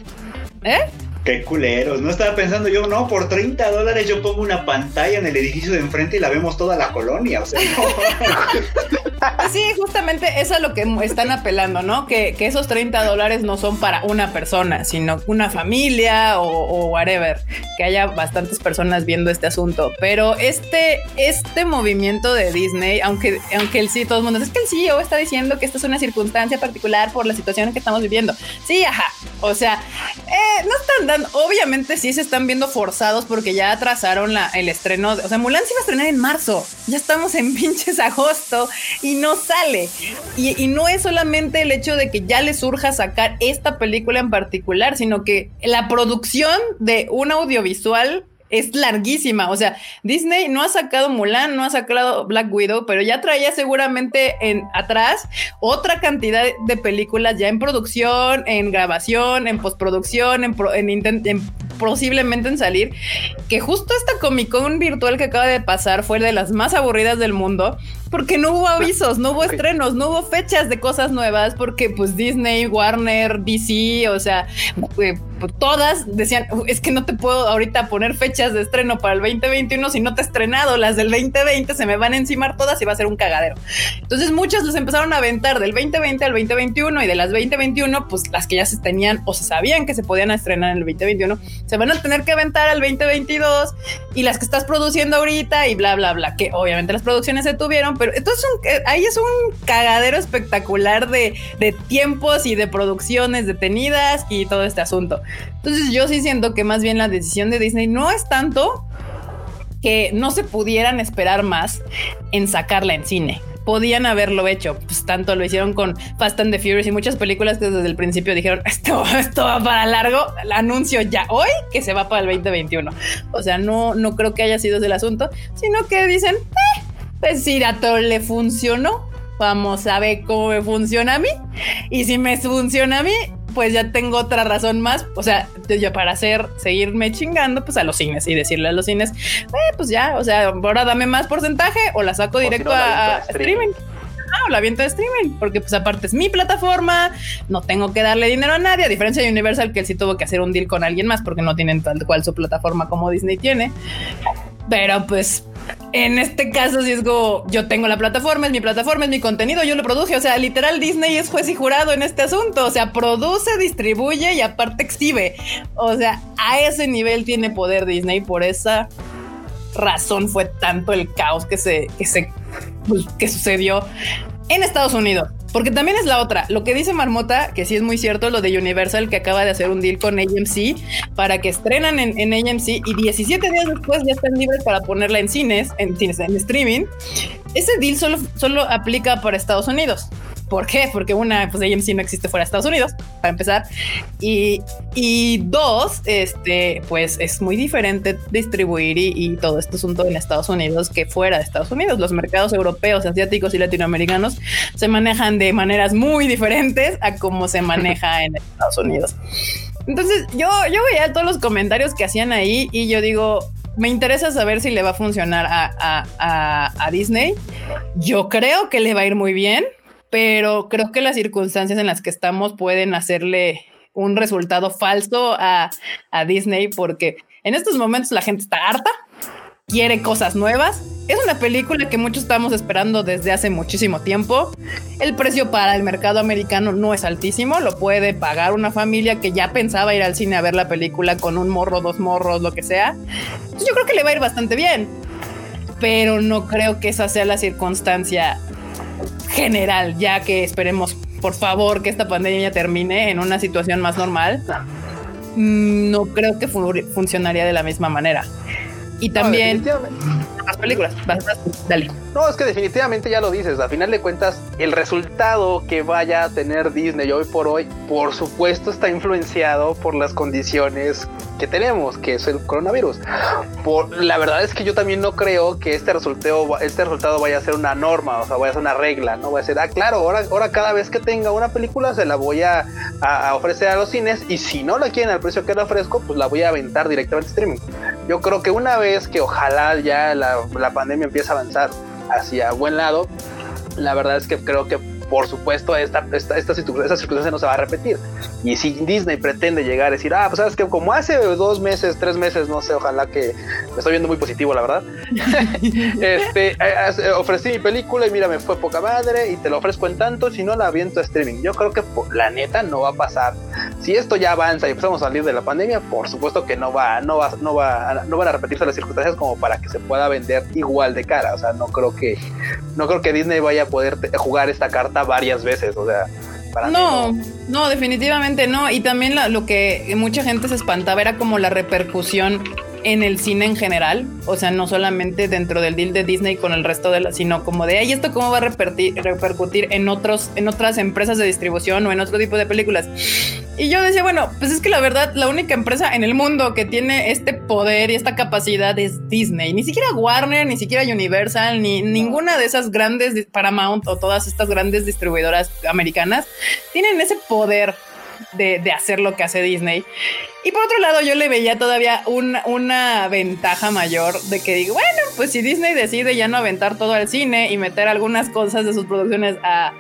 ¿eh? Qué culeros. No estaba pensando yo, no, por 30 dólares yo pongo una pantalla en el edificio de enfrente y la vemos toda la colonia. O sea, no. Sí, justamente eso es lo que están apelando, ¿no? Que, que esos 30 dólares no son para una persona, sino una familia o, o whatever, que haya bastantes personas viendo este asunto. Pero este, este movimiento de Disney, aunque, aunque el sí, todo el mundo, es que el CEO está diciendo que esta es una circunstancia particular por la situación que estamos viviendo. Sí, ajá. O sea, eh, no están dando, obviamente sí se están viendo forzados porque ya atrasaron el estreno. o sea, Mulan se iba a estrenar en marzo. Ya estamos en pinches agosto y no sale. Y, y no es solamente el hecho de que ya les surja sacar esta película en particular, sino que la producción de un audiovisual es larguísima. O sea, Disney no ha sacado Mulan, no ha sacado Black Widow, pero ya traía seguramente en atrás otra cantidad de películas ya en producción, en grabación, en postproducción, en, en, posiblemente en salir. Que justo esta Comic Con virtual que acaba de pasar fue de las más aburridas del mundo porque no hubo avisos, no hubo estrenos, no hubo fechas de cosas nuevas, porque pues Disney, Warner, DC, o sea, eh, pues, todas decían, es que no te puedo ahorita poner fechas de estreno para el 2021 si no te he estrenado, las del 2020 se me van a encimar todas y va a ser un cagadero. Entonces muchas les empezaron a aventar del 2020 al 2021 y de las 2021, pues las que ya se tenían o se sabían que se podían estrenar en el 2021, se van a tener que aventar al 2022 y las que estás produciendo ahorita y bla, bla, bla, que obviamente las producciones se tuvieron, pero entonces eh, ahí es un cagadero espectacular de, de tiempos y de producciones detenidas y todo este asunto. Entonces yo sí siento que más bien la decisión de Disney no es tanto que no se pudieran esperar más en sacarla en cine podían haberlo hecho. Pues tanto lo hicieron con Fast and the Furious y muchas películas que desde el principio dijeron esto, esto va para largo. El anuncio ya hoy que se va para el 2021. O sea, no, no creo que haya sido ese el asunto, sino que dicen, eh, pues si a todo le funcionó, vamos a ver cómo me funciona a mí. Y si me funciona a mí, pues ya tengo otra razón más, o sea, yo para hacer, seguirme chingando, pues a los cines y decirle a los cines, eh, pues ya, o sea, ahora dame más porcentaje o la saco directo a, streaming. Ah, o la viento de streaming, porque pues aparte es mi plataforma, no tengo que darle dinero a nadie, a diferencia de Universal que él sí tuvo que hacer un deal con alguien más porque no tienen tal cual su plataforma como Disney tiene. Pero pues en este caso, si es como yo tengo la plataforma, es mi plataforma, es mi contenido, yo lo produje. O sea, literal, Disney es juez y jurado en este asunto. O sea, produce, distribuye y aparte exhibe. O sea, a ese nivel tiene poder Disney. Por esa razón fue tanto el caos que se, que se, pues, que sucedió en Estados Unidos. Porque también es la otra. Lo que dice Marmota, que sí es muy cierto, lo de Universal, que acaba de hacer un deal con AMC para que estrenan en, en AMC y 17 días después ya están libres para ponerla en cines, en cines, en streaming. Ese deal solo, solo aplica para Estados Unidos. ¿Por qué? Porque una, pues AMC no existe fuera de Estados Unidos, para empezar. Y, y dos, este, pues es muy diferente distribuir y, todo este asunto en Estados Unidos que fuera de Estados Unidos. Los mercados europeos, asiáticos y latinoamericanos se manejan de maneras muy diferentes a cómo se maneja en Estados Unidos. Entonces yo, yo veía todos los comentarios que hacían ahí y yo digo, me interesa saber si le va a funcionar a, a, a, Disney. Yo creo que le va a ir muy bien pero creo que las circunstancias en las que estamos pueden hacerle un resultado falso a, Disney porque en estos momentos la gente está harta, quiere cosas nuevas. Es una película que muchos estamos esperando desde hace muchísimo tiempo. El precio para el mercado americano no es altísimo, lo puede pagar una familia que ya pensaba ir al cine a ver la película con un morro, dos morros, lo que sea. Yo creo que le va a ir bastante bien, pero no creo que esa sea la circunstancia general, ya que esperemos, por favor, que esta pandemia termine en una situación más normal, mm, no creo que funcionaría de la misma manera. Y también las películas, dale. No, es que definitivamente ya lo dices, a final de cuentas, el resultado que vaya a tener Disney hoy por hoy, por supuesto, está influenciado por las condiciones que tenemos, que es el coronavirus. Por, la verdad es que yo también no creo que este resultado, este resultado vaya a ser una norma, o sea, vaya a ser una regla, ¿no? Va a ser, ah, claro, ahora, ahora cada vez que tenga una película se la voy a, a, ofrecer a los cines y si no la quieren al precio que la ofrezco, pues la voy a aventar directamente a streaming. Yo creo que una vez que ojalá ya la, la pandemia empiece a avanzar, hacia buen lado, la verdad es que creo que por supuesto esta, esta, esta, circunstancia no se va a repetir. Y si Disney pretende llegar a decir, ah, pues sabes que como hace dos meses, tres meses, no sé, ojalá que me estoy viendo muy positivo, la verdad. este, eh, ofrecí mi película y mira, me fue poca madre y te lo ofrezco en tanto, si no la aviento a streaming. Yo creo que la neta no va a pasar. Si esto ya avanza y empezamos a salir de la pandemia, por supuesto que no va, no va, no va, no van a repetirse las circunstancias como para que se pueda vender igual de cara. O sea, no creo que, no creo que Disney vaya a poder jugar esta carta varias veces, o sea, para no, no, definitivamente no. Y también lo que mucha gente se espantaba era como la repercusión en el cine en general, o sea, no solamente dentro del deal de Disney con el resto de la, sino como de, ahí esto cómo va a repercutir en otros, en otras empresas de distribución o en otro tipo de películas. Y yo decía, bueno, pues es que la verdad, la única empresa en el mundo que tiene este poder y esta capacidad es Disney. Ni siquiera Warner, ni siquiera Universal, ni ninguna de esas grandes Paramount o todas estas grandes distribuidoras americanas tienen ese poder de, hacer lo que hace Disney. Y por otro lado, yo le veía todavía una ventaja mayor de que digo, bueno, pues si Disney decide ya no aventar todo al cine y meter algunas cosas de sus producciones a,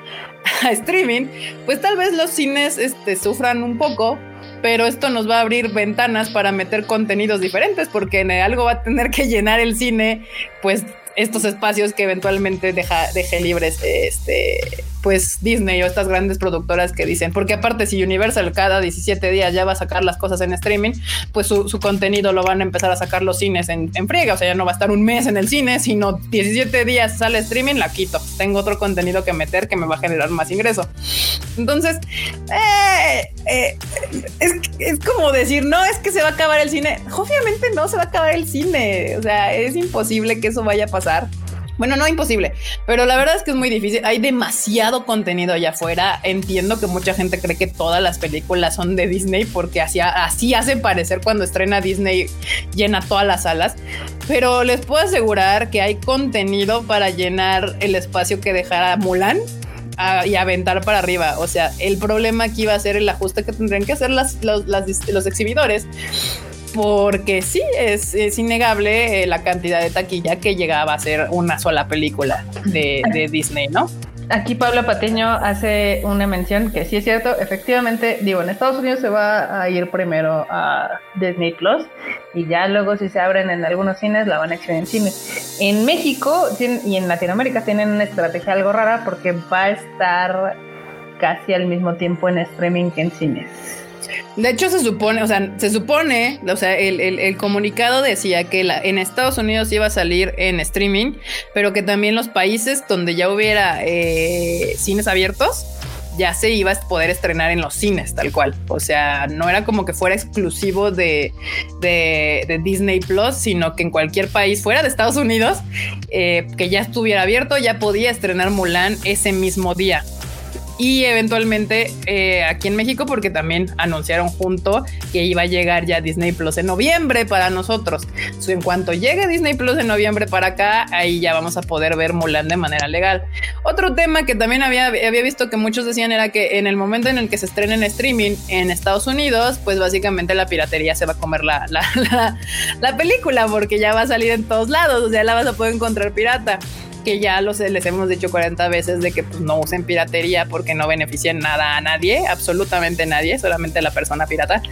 a streaming, pues tal vez los cines este, sufran un poco, pero esto nos va a abrir ventanas para meter contenidos diferentes, porque en algo va a tener que llenar el cine, pues estos espacios que eventualmente deja, deje libres este, pues Disney o estas grandes productoras que dicen, porque aparte si Universal cada 17 días ya va a sacar las cosas en streaming, pues su, contenido lo van a empezar a sacar los cines en, en, friega, o sea, ya no va a estar un mes en el cine, sino 17 días sale streaming, la quito, tengo otro contenido que meter que me va a generar más ingreso. Entonces, eh, eh, es, es como decir, no, es que se va a acabar el cine, obviamente no se va a acabar el cine, o sea, es imposible que eso vaya a pasar. Bueno, no imposible, pero la verdad es que es muy difícil. Hay demasiado contenido allá afuera. Entiendo que mucha gente cree que todas las películas son de Disney porque así, así hace parecer cuando estrena Disney llena todas las salas. Pero les puedo asegurar que hay contenido para llenar el espacio que dejara Mulan y aventar para arriba. O sea, el problema aquí va a ser el ajuste que tendrían que hacer las, los, los exhibidores porque sí, es, innegable eh, la cantidad de taquilla que llegaba a ser una sola película de, Disney, ¿no? Aquí Pablo Pateño hace una mención que sí es cierto, efectivamente, digo, en Estados Unidos se va a ir primero a Disney Plus y ya luego si se abren en algunos cines la van a exhibir en cines. En México y en Latinoamérica tienen una estrategia algo rara porque va a estar casi al mismo tiempo en streaming que en cines. De hecho, se supone, o sea, se supone, o sea, el, comunicado decía que en Estados Unidos iba a salir en streaming, pero que también los países donde ya hubiera eh, cines abiertos, ya se iba a poder estrenar en los cines, tal cual. O sea, no era como que fuera exclusivo de, Disney Plus, sino que en cualquier país fuera de Estados Unidos, eh, que ya estuviera abierto, ya podía estrenar Mulan ese mismo día y eventualmente eh, aquí en México porque también anunciaron junto que iba a llegar ya Disney Plus en noviembre para nosotros. en cuanto llegue Disney Plus en noviembre para acá, ahí ya vamos a poder ver Mulan de manera legal. Otro tema que también había, había visto que muchos decían era que en el momento en el que se estrene en streaming en Estados Unidos, pues básicamente la piratería se va a comer la, la, la película porque ya va a salir en todos lados, o sea, la vas a poder encontrar pirata que ya los, les hemos dicho 40 veces de que pues, no usen piratería porque no benefician nada a nadie, absolutamente nadie, solamente la persona pirata.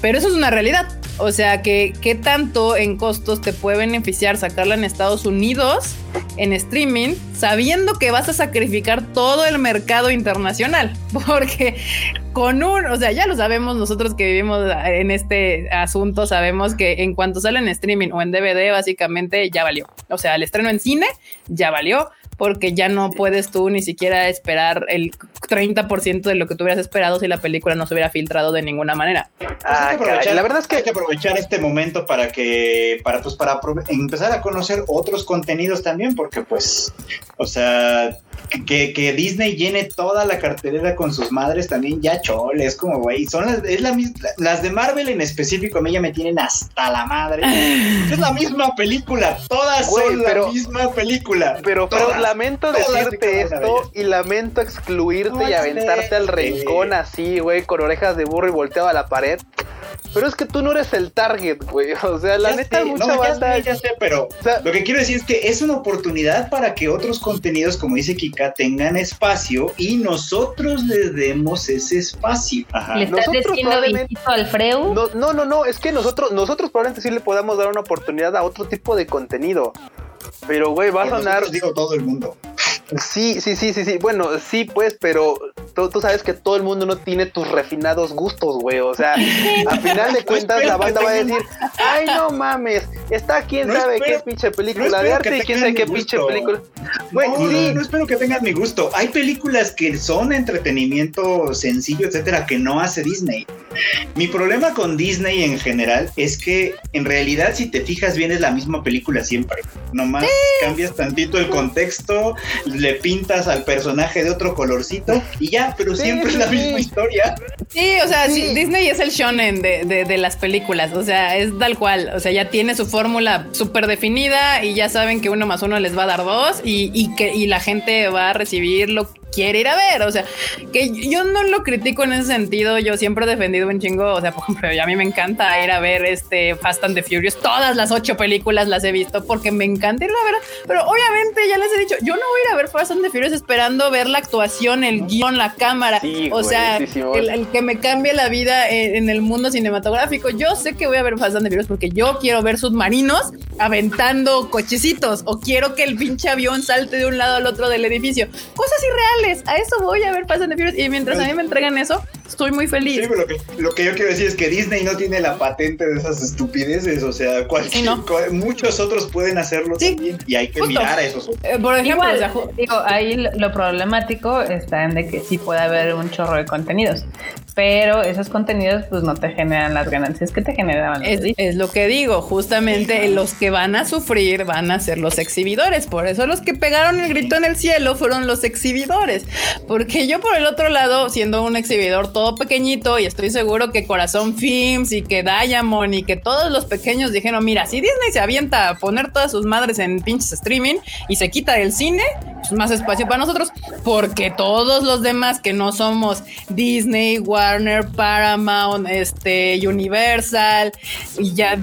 Pero eso es una realidad. O sea, que qué tanto en costos te puede beneficiar sacarla en Estados Unidos en streaming, sabiendo que vas a sacrificar todo el mercado internacional. Porque con un, o sea, ya lo sabemos nosotros que vivimos en este asunto, sabemos que en cuanto sale en streaming o en DVD, básicamente ya valió. O sea, el estreno en cine ya valió porque ya no puedes tú ni siquiera esperar el 30% de lo que tú hubieras esperado si la película no se hubiera filtrado de ninguna manera. Ah, la verdad es que hay que aprovechar este momento para que, para pues, para empezar a conocer otros contenidos también, porque pues, o sea, que, que, Disney llene toda la cartelera con sus madres también ya chole, es como, güey, son las, es la misma, las de Marvel en específico a mí ya me tienen hasta la madre. es la misma película, todas son la misma película. Pero, pero lamento decirte esto y lamento excluirte y aventarte al rincón así, güey, con orejas de burro y volteado a la pared. Pero es que tú no eres el target, güey. O sea, la neta, mucha no, banda. Ya sé, pero lo que quiero decir es que es una oportunidad para que otros contenidos, como dice Kika, tengan espacio y nosotros les demos ese espacio. Ajá. ¿Le estás nosotros probablemente... al Freu? No, no, no, no, es que nosotros, nosotros probablemente sí le podamos dar una oportunidad a otro tipo de contenido. Pero, güey, va a sonar. Digo todo el mundo. Sí, sí, sí, sí, sí. Bueno, sí, pues, pero tú, sabes que todo el mundo no tiene tus refinados gustos, güey. O sea, a final de cuentas la banda va a decir, ay, no mames, está quién sabe qué pinche película de arte y quién sabe qué pinche película. Güey, no, sí. no, espero que tengas mi gusto. Hay películas que son entretenimiento sencillo, etcétera, que no hace Disney. Mi problema con Disney en general es que en realidad si te fijas bien es la misma película siempre. Nomás cambias tantito el contexto, le pintas al personaje de otro colorcito y ya, pero siempre es la misma historia. Sí, o sea, Disney es el shonen de, de, las películas, o sea, es tal cual, o sea, ya tiene su fórmula súper definida y ya saben que uno más uno les va a dar dos y, y que y la gente va a recibir lo quiere ir a ver. O sea, que yo no lo critico en ese sentido. Yo siempre he defendido un chingo. O sea, por ejemplo, a mí me encanta ir a ver este Fast and the Furious. Todas las ocho películas las he visto porque me encanta ir a ver. Pero obviamente ya les he dicho, yo no voy a ir a ver Fast and the Furious esperando ver la actuación, el guion, la cámara. o sea, el, que me cambie la vida en, el mundo cinematográfico. Yo sé que voy a ver Fast and the Furious porque yo quiero ver submarinos aventando cochecitos o quiero que el pinche avión salte de un lado al otro del edificio. Cosas irreales a eso voy a ver Fast and Furious. Y mientras a mí me entregan eso, estoy muy feliz. Sí, pero lo que, yo quiero decir es que Disney no tiene la patente de esas estupideces. O sea, muchos otros pueden hacerlo también. Y hay que mirar a esos. Eh, por ejemplo, digo, ahí lo, problemático está en de que sí puede haber un chorro de contenidos pero esos contenidos pues no te generan las ganancias que te generaban. Es, es, lo que digo, justamente los que van a sufrir van a ser los exhibidores, por eso los que pegaron el grito en el cielo fueron los exhibidores, porque yo por el otro lado, siendo un exhibidor todo pequeñito y estoy seguro que Corazón Films y que Diamond y que todos los pequeños dijeron, mira, si Disney se avienta a poner todas sus madres en pinches streaming y se quita del cine, pues más espacio para nosotros, porque todos los demás que no somos Disney, Warner, Paramount, este, Universal y ya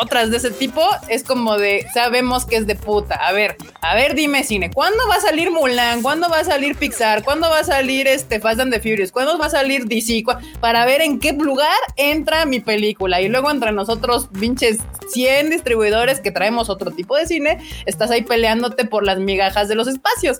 otras de ese tipo, es como de, sabemos que es de puta. A ver, a ver, dime cine, ¿cuándo va a salir Mulan? ¿Cuándo va a salir Pixar? ¿Cuándo va a salir este Fast and the Furious? ¿Cuándo va a salir Para ver en qué lugar entra mi película. Y luego entre nosotros, pinches 100 distribuidores que traemos otro tipo de cine, estás ahí peleándote por las migajas de los espacios.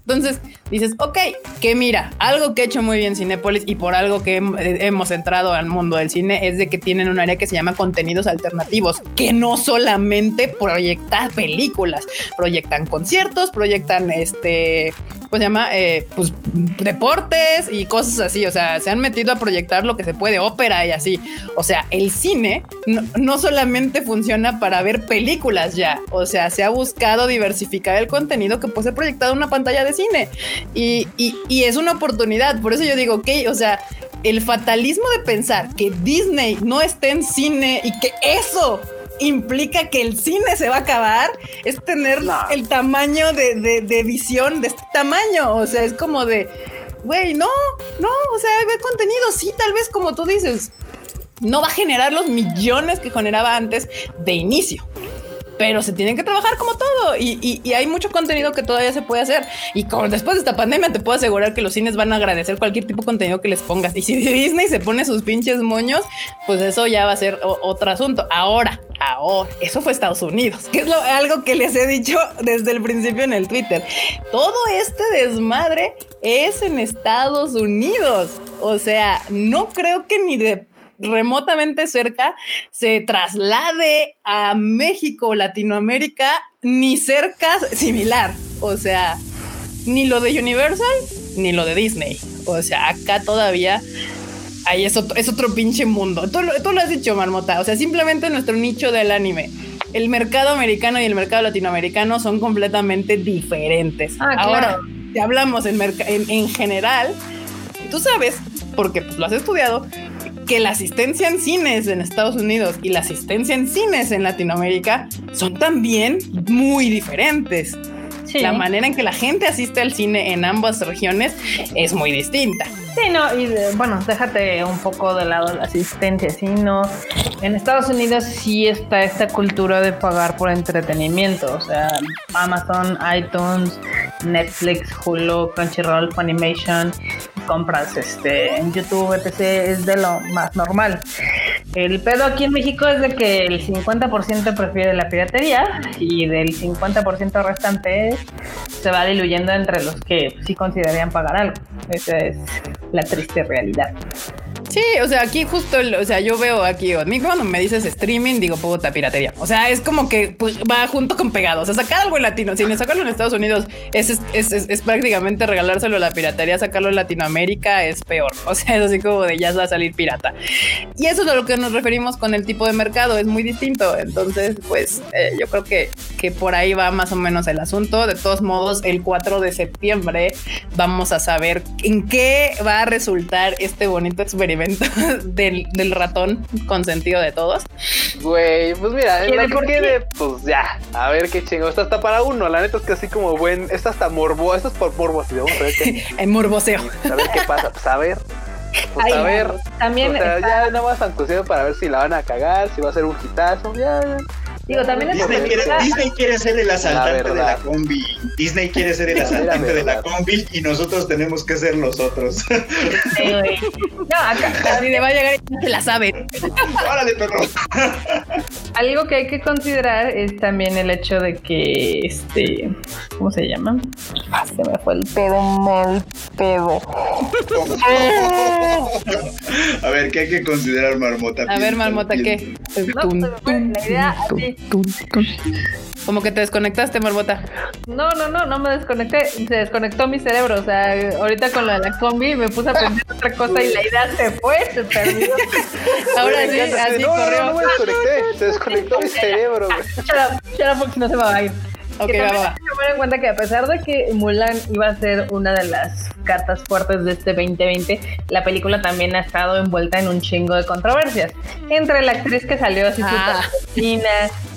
Entonces dices, ok, que mira, algo que he hecho muy bien Cinepolis y por algo que hemos entrado al mundo del cine es de que tienen un área que se llama contenidos alternativos, que no solamente proyectan películas, proyectan conciertos, proyectan este, pues se llama, eh, pues deportes y cosas así. O sea, se han metido a proyectar lo que se puede, ópera y así. O sea, el cine no, no solamente funciona para ver películas ya. O sea, se ha buscado diversificar el contenido que puede ser proyectado en una pantalla de cine. Y, es una oportunidad. Por eso yo digo, ok, o sea, el fatalismo de pensar que Disney no esté en cine y que eso implica que el cine se va a acabar es tener el tamaño de, de, visión de este tamaño. O sea, es como de, güey, no, no, o sea, ver contenido, sí, tal vez como tú dices, no va a generar los millones que generaba antes de inicio pero se tienen que trabajar como todo y, hay mucho contenido que todavía se puede hacer. Y como después de esta pandemia, te puedo asegurar que los cines van a agradecer cualquier tipo de contenido que les pongas. Y si Disney se pone sus pinches moños, pues eso ya va a ser otro asunto. Ahora, ahora, eso fue Estados Unidos, que es algo que les he dicho desde el principio en el Twitter. Todo este desmadre es en Estados Unidos. O sea, no creo que ni de remotamente cerca se traslade a México, Latinoamérica, ni cerca similar. O sea, ni lo de Universal, ni lo de Disney. O sea, acá todavía ahí es otro, es otro pinche mundo. Tú, tú, lo has dicho, Marmota. O sea, simplemente nuestro nicho del anime. El mercado americano y el mercado latinoamericano son completamente diferentes. Ah, Ahora, si hablamos en, en, en, general, tú sabes, porque pues, lo has estudiado, que la asistencia en cines en Estados Unidos y la asistencia en cines en Latinoamérica son también muy diferentes. La manera en que la gente asiste al cine en ambas regiones es muy distinta. Sí, no, y bueno, déjate un poco de lado la asistencia, sino en Estados Unidos sí está esta cultura de pagar por entretenimiento, o sea, Amazon, iTunes, Netflix, Hulu, Crunchyroll, Funimation, compras este en YouTube, etc. es de lo más normal. El pedo aquí en México es de que el 50% prefiere la piratería y del 50% restante se va diluyendo entre los que sí considerarían pagar algo. Esa es la triste realidad. Sí, o sea, aquí justo, o sea, yo veo aquí, a mí cuando me dices streaming, digo puta piratería. O sea, es como que pues, va junto con pegado. O sea, sacar algo en latino, si me sacarlo en Estados Unidos es, es- es- es prácticamente regalárselo a la piratería, sacarlo en Latinoamérica es peor. O sea, es así como de ya va a salir pirata. Y eso es a lo que nos referimos con el tipo de mercado, es muy distinto. Entonces, pues eh, yo creo que, que por ahí va más o menos el asunto. De todos modos, el 4 de septiembre vamos a saber en qué va a resultar este bonito experimento del, del ratón consentido de todos. Güey, pues mira, en ¿Qué la de que quede, pues ya, a ver qué chingo. Esta está para uno, la neta es que así como buen, esta está morbo, esto es por morbo, así vamos a ver qué, En morboseo. a ver qué pasa, pues a ver, pues Ay, a ver. También, o sea, está- ya nada más para ver si la van a cagar, si va a ser un hitazo, ya, ya. Digo, también es Disney quiere, Disney quiere ser el asaltante de la combi. Disney quiere ser el asaltante de la combi y nosotros tenemos que ser los otros. Sí, güey. No, acá, Así le va a llegar y ya se la saben. ¡Órale, perro! algo que hay que considerar es también el hecho de que, este, ¿cómo se llama? Ah, se me fue el pedo mal pedo. A ver, ¿qué hay que considerar, Marmota? A ver, Marmota. ¿qué? No, tun, la idea así. Como que te desconectaste, Marmota. No, no, no, no me desconecté, se desconectó mi cerebro, o sea, ahorita con lo de la combi me puse a pensar otra cosa y la idea se fue, se perdió. Ahora sí, así no, no, corrió. no, me desconecté, se desconectó mi cerebro, güey. Shut up, shut up, porque no se me va a ir. Ok, que también hay que tomar en cuenta que a pesar de que Mulan iba a ser una de las cartas fuertes de este 2020, la película también ha estado envuelta en un chingo de controversias. Entre la actriz que salió así Ah. china,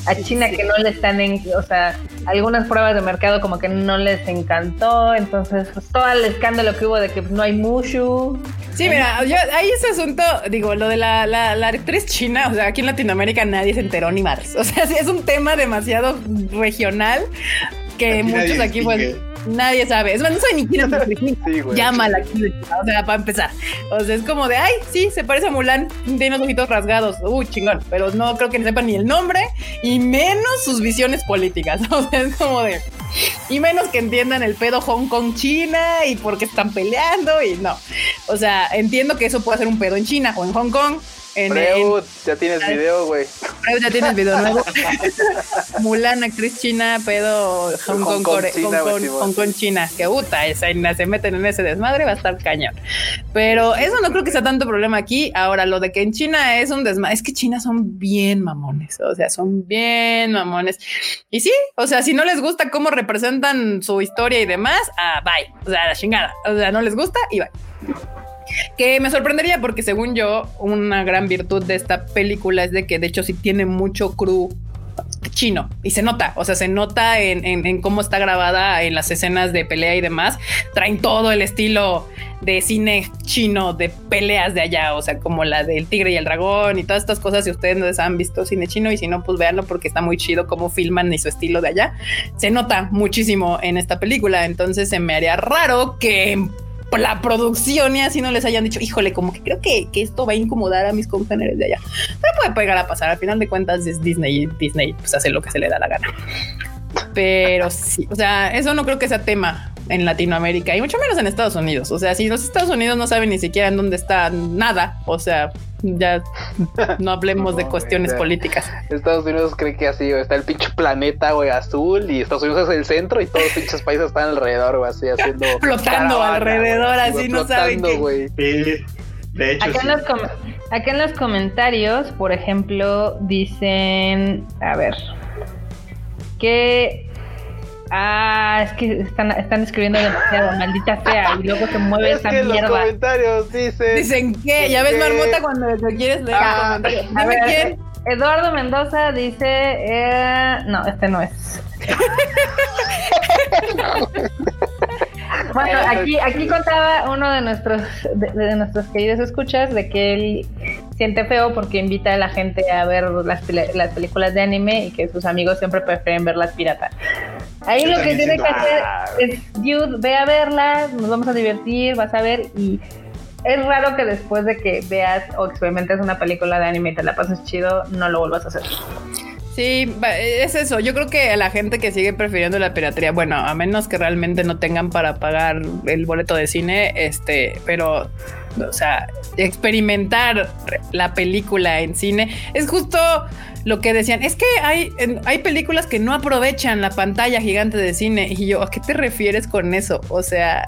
a China que no le están en, o sea, algunas pruebas de mercado como que no les encantó, entonces pues, todo el escándalo que hubo de que no hay Mushu. Sí, mira, yo, ahí ese asunto, digo, lo de la, la, la actriz china, o sea, aquí en Latinoamérica nadie se enteró ni madres. O sea, sí es un tema demasiado regional que Aquí muchos aquí, pues, nadie sabe. Es más, no sé ni quién es. Sí, güey. Llama la o sea, para empezar. O sea, es como de, ay, sí, se parece a Mulan, tiene los ojitos rasgados. Uy, chingón. Pero no creo que sepan ni el nombre y menos sus visiones políticas. O sea, es como de. Y menos que entiendan el pedo Hong Kong China y por qué están peleando y no. O sea, entiendo que eso puede ser un pedo en China o en Hong Kong. En, Freud, ya tienes video, güey. Freud ya tienes video nuevo. Mulan, actriz china, pedo Hong Hong Kong, China, Hong Kong, China. Que puta, esa, se meten en ese desmadre, va a estar cañón. Pero eso no creo que sea tanto problema aquí. Ahora, lo de que en China es un desmadre, es que China son bien mamones. O sea, son bien mamones. Y sí, o sea, si no les gusta cómo representan su historia y demás, ah, bye. O sea, la chingada. O sea, no les gusta y bye. Que me sorprendería porque según yo, una gran virtud de esta película es de que de hecho sí tiene mucho crew chino y se nota, o sea, se nota en, en- cómo está grabada en las escenas de pelea y demás. Traen todo el estilo de cine chino, de peleas de allá, o sea, como la del tigre y el dragón y todas estas cosas. Si ustedes no les han visto cine chino y si no, pues véanlo porque está muy chido cómo filman y su estilo de allá. Se nota muchísimo en esta película, entonces se me haría raro que la producción y así no les hayan dicho, híjole, como que creo que, que esto va a incomodar a mis congéneres de allá. Pero puede pegar a pasar. Al final de cuentas es Disney y Disney pues hace lo que se le da la gana. Pero sí, o sea, eso no creo que sea tema en Latinoamérica y mucho menos en Estados Unidos. O sea, si los Estados Unidos no saben ni siquiera en dónde está nada, o sea, ya no hablemos de cuestiones o sea, políticas. Estados Unidos cree que así, güey, está el pinche planeta, güey, azul y Estados Unidos es el centro y todos los pinches países están alrededor, güey, así haciendo. Flotando caravana, alrededor, güey, así no saben güey. Sí, de hecho, Acá en, los com- acá en los comentarios, por ejemplo, dicen, a ver, que... Ah, es que están, están escribiendo demasiado, maldita sea, y luego se mueve Es esa que en los mierda. comentarios dicen. Dicen que, ya ves, que- Marmota, cuando te quieres leer Ah. A ver, quién. Eduardo Mendoza dice, eh, no, este no es. bueno, aquí, aquí contaba uno de nuestros, de, de nuestros queridos escuchas de que él siente feo porque invita a la gente a ver las, películas de anime y que sus amigos siempre prefieren verlas piratas. Ahí Yo lo que tiene que hacer es, dude, ve a verlas, nos vamos a divertir, vas a ver y es raro que después de que veas o experimentes una película de anime y te la pases chido, no lo vuelvas a hacer. Sí, es eso. Yo creo que a la gente que sigue prefiriendo la piratería, bueno, a menos que realmente no tengan para pagar el boleto de cine, este, pero o sea, experimentar la película en cine. Es justo lo que decían, es que hay, hay películas que no aprovechan la pantalla gigante de cine. Y yo, ¿a qué te refieres con eso? O sea,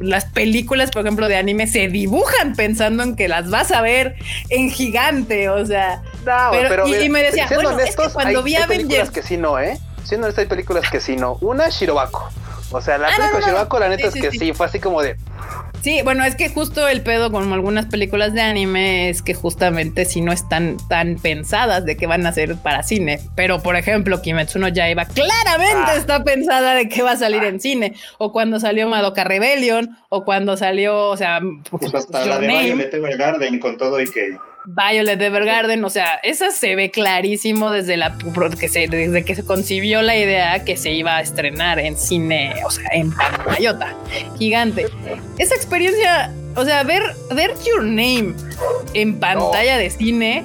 las películas, por ejemplo, de anime se dibujan pensando en que las vas a ver en gigante, o sea. pero, y, me decía, bueno, es que cuando vi Avengers. que sí no, ¿eh? Siendo honesto, hay películas que sí no. Una, Shirobako. O sea, la ah, película de Shirobako, la neta es que sí, fue así como de. Sí, bueno, es que justo el pedo con algunas películas de anime es que justamente si no están tan pensadas de que van a ser para cine. Pero, por ejemplo, Kimetsu no Yaiba claramente ah. está pensada de que va a salir en cine. O cuando salió Madoka Rebellion, o cuando salió, o sea, pues hasta la de Violet Evergarden con todo y que Violet Evergarden, o sea, esa se ve clarísimo desde la que se, desde que se concibió la idea que se iba a estrenar en cine, o sea, en pantallota gigante. Esa experiencia, o sea, ver ver Your Name en pantalla de cine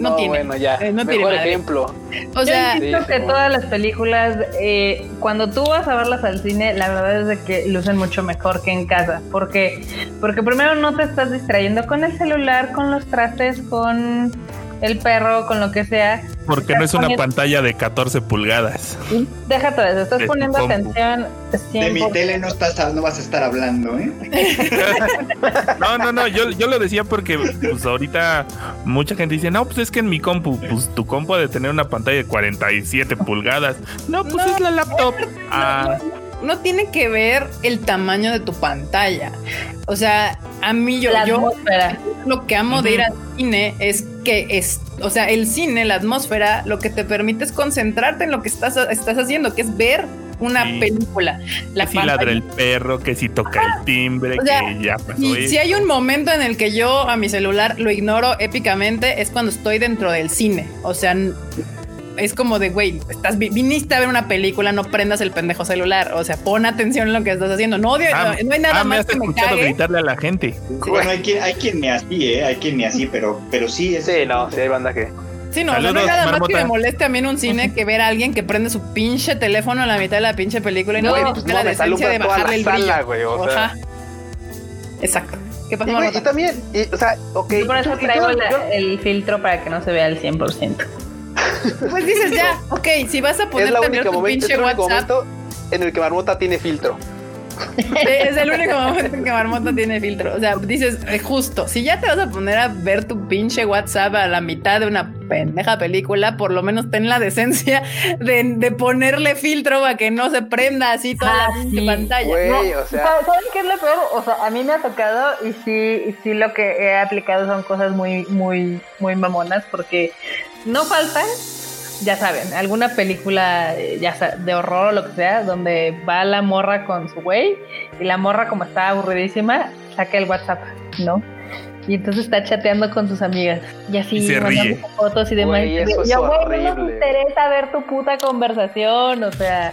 no, tiene. Bueno, ya. Eh, no Mejor ejemplo. O sea, yo que todas las películas, eh, cuando tú vas a verlas al cine, la verdad es de que lucen mucho mejor que en casa. Porque, porque primero no te estás distrayendo con el celular, con los trastes, con el perro, con lo que sea. Porque no es una pantalla de 14 pulgadas. Déjate de eso, estás poniendo atención. De mi tele no, estás, no vas a estar hablando, ¿eh? no, no, no, yo, yo lo decía porque pues ahorita mucha gente dice, no, pues es que en mi compu, pues tu compu ha de tener una pantalla de 47 pulgadas. No, pues es la laptop. Ah no tiene que ver el tamaño de tu pantalla. O sea, a mí yo, yo lo que amo de ir al cine es que es, o sea, el cine, la atmósfera, lo que te permite es concentrarte en lo que estás, estás haciendo, que es ver una película. La que si ladra el perro, que si toca el timbre, que ya pasó. Y si hay un momento en el que yo a mi celular lo ignoro épicamente, es cuando estoy dentro del cine. O sea, es como de, güey, estás viniste a ver una película, no prendas el pendejo celular. O sea, pon atención en lo que estás haciendo. No, ah, no, hay nada ah, más que me cague. gritarle a la gente. bueno, hay quien, hay quien me así, ¿eh? Hay quien me así, pero, pero sí. Es... Sí, no, sí hay banda que... Sí, no, no hay nada más que me moleste a mí en un cine que ver a alguien que prende su pinche teléfono en la mitad de la pinche película y no, no pues, la decencia de bajarle el brillo. Güey, o sea. Exacto. ¿Qué pasa, y, y también, o sea, ok. por eso traigo el filtro para que no se vea al 100%. Pues dices ya, ok, si vas a poner tu pinche WhatsApp. en el que Marmota tiene filtro. Es el único momento en que Marmota tiene filtro. O sea, dices, eh, justo, si ya te vas a poner a ver tu pinche WhatsApp a la mitad de una pendeja película, por lo menos ten la decencia de, ponerle filtro para que no se prenda así toda la ah, pantalla. o sea... ¿Sabes qué es lo peor? O sea, a mí me ha tocado y sí, y sí lo que he aplicado son cosas muy, muy, muy mamonas porque no falta ya saben, alguna película eh, ya de horror o lo que sea, donde va la morra con su güey y la morra como está aburridísima, saca el WhatsApp, ¿no? Y entonces está chateando con sus amigas. Y así y fotos y demás. y yo, güey, no nos interesa ver tu puta conversación, o sea,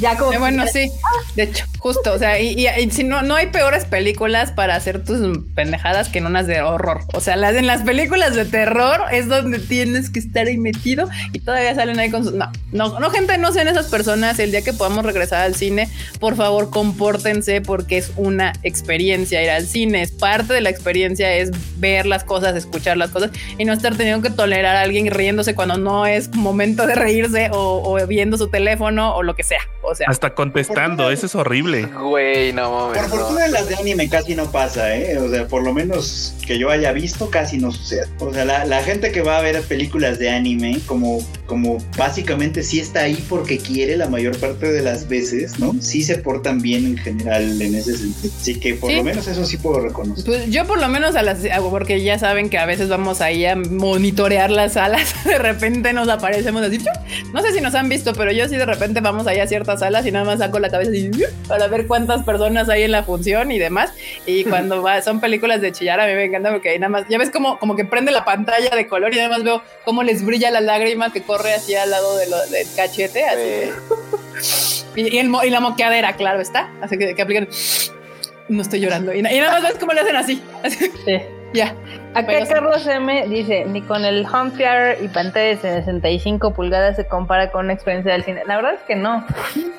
ya como... Eh, bueno, sí, de hecho, justo, o sea, y, si no, no hay peores películas para hacer tus pendejadas que en unas de horror. O sea, las en las películas de terror es donde tienes que estar ahí metido y todavía salen ahí con sus... No, no, no, gente, no sean esas personas. El día que podamos regresar al cine, por favor, compórtense porque es una experiencia ir al cine. Es parte de la experiencia, es ver las cosas, escuchar las cosas y no estar teniendo que tolerar a alguien riéndose cuando no es momento de reírse o, o viendo su teléfono o lo que sea. O sea, hasta contestando, eso es horrible. Güey, no mames. Por fortuna en las de anime casi no pasa, ¿eh? O sea, por lo menos que yo haya visto, casi no sucede. O sea, la, gente que va a ver películas de anime, como, como básicamente sí está ahí porque quiere la mayor parte de las veces, ¿no? Sí se portan bien en general en ese sentido. Así que por lo menos eso sí puedo reconocer. Pues yo por lo menos a las, porque ya saben que a veces vamos ahí a monitorear las salas, de repente nos aparecemos así, no sé si nos han visto, pero yo sí de repente vamos ahí a ciertas salas y nada más saco la cabeza para ver cuántas personas hay en la función y demás. Y cuando va, son películas de chillar, a mí me encanta porque ahí nada más, ya ves como, como que prende la pantalla de color y nada más veo cómo les brilla la lágrima que corre así al lado de del cachete. Así. y, y, la moqueadera, claro está. Así que, que aplican. No estoy llorando. Y, nada más ves cómo le hacen así. así. Sí. Ya. Acá Carlos M dice, ni con el home theater y pantalla de 65 pulgadas se compara con una experiencia del cine. La verdad es que no.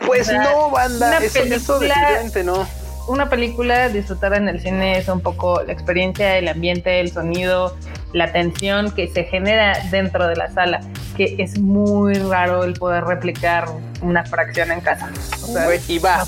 Pues no, banda, eso, definitivamente no. una película disfrutada en el cine es un poco la experiencia, el ambiente, el sonido, la tensión que se genera dentro de la sala, que es muy raro el poder replicar una fracción en casa. y va,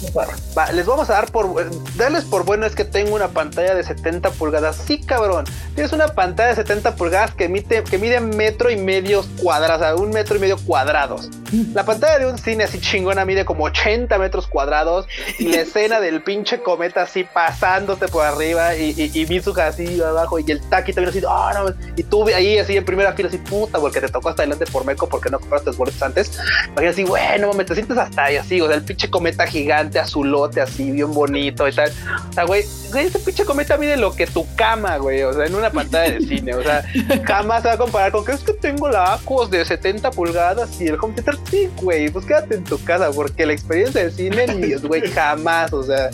les vamos a dar por darles por bueno es que tengo una pantalla de 70 pulgadas. Sí, cabrón. Tienes una pantalla de 70 pulgadas que emite, que mide metro y medio cuadrados, o sea, un metro y medio cuadrados. La pantalla de un cine así chingona mide como 80 metros cuadrados y la escena del pinche cometa así pasándote por arriba y, y, y Mitsuka así abajo y el Taki también así, oh, no, y tú ahí así en primera fila así, puta, porque te tocó hasta adelante por meco porque no compraste los boletos antes. Y así, bueno, me te sientes hasta ahí así, o sea, el pinche cometa gigante, azulote, así, bien bonito y tal. O sea, güey, ese pinche cometa mide lo que tu cama, güey, o sea, en una pantalla de cine, o sea, jamás se va a comparar con que es que tengo la Aquos de 70 pulgadas y el home theater, sí, güey, pues quédate en tu casa, porque la experiencia de cine, ni, güey, jamás, o sea,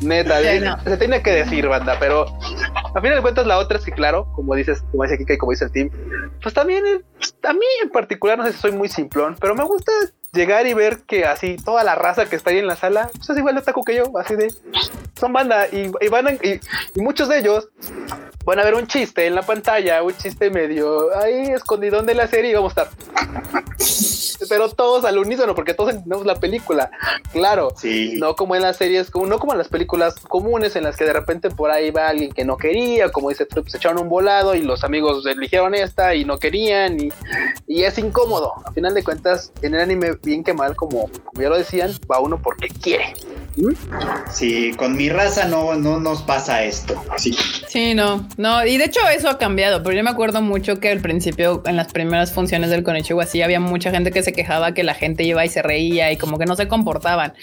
neta, se tiene que decir, banda, pero a fin de cuentas la otra es que, claro, como dices, como dice Kika y como dice el team, pues también, a mí en particular, no sé si soy muy simplón, pero me gusta llegar y ver que así toda la raza que está ahí en la sala, pues es igual de taco que yo, así de son banda y, van y, muchos de ellos van a ver un chiste en la pantalla, un chiste medio ahí escondidón de la serie y vamos a estar. Pero todos al unísono, porque todos entendemos la película. Claro, sí. no como en las series, como, no como en las películas comunes en las que de repente por ahí va alguien que no quería, como dice pues se echaron un volado y los amigos eligieron esta y no querían y, y es incómodo. A final de cuentas, en el anime, bien que mal, como, como ya lo decían, va uno porque quiere. Sí, con mi raza no, no nos pasa esto. Sí. sí, no, no, y de hecho eso ha cambiado, pero yo me acuerdo mucho que al principio, en las primeras funciones del Konichiwa, sí había mucha gente que se quejaba que la gente iba y se reía y como que no se comportaban.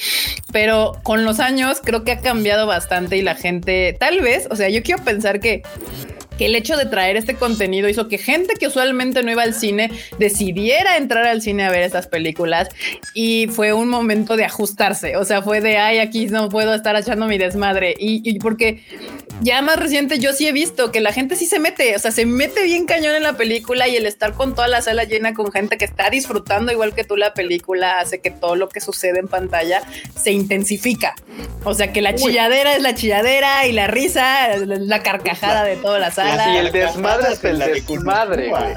Pero con los años creo que ha cambiado bastante y la gente, tal vez, o sea, yo quiero pensar que que el hecho de traer este contenido hizo que gente que usualmente no iba al cine decidiera entrar al cine a ver estas películas y fue un momento de ajustarse. O sea, fue de ay, aquí no puedo estar echando mi desmadre. Y, porque ya más reciente yo sí he visto que la gente sí se mete, o sea, se mete bien cañón en la película y el estar con toda la sala llena con gente que está disfrutando igual que tú la película hace que todo lo que sucede en pantalla se intensifica. O sea, que la chilladera es la chilladera y la risa, la carcajada de toda la sala y el desmadre es el desmadre, güey.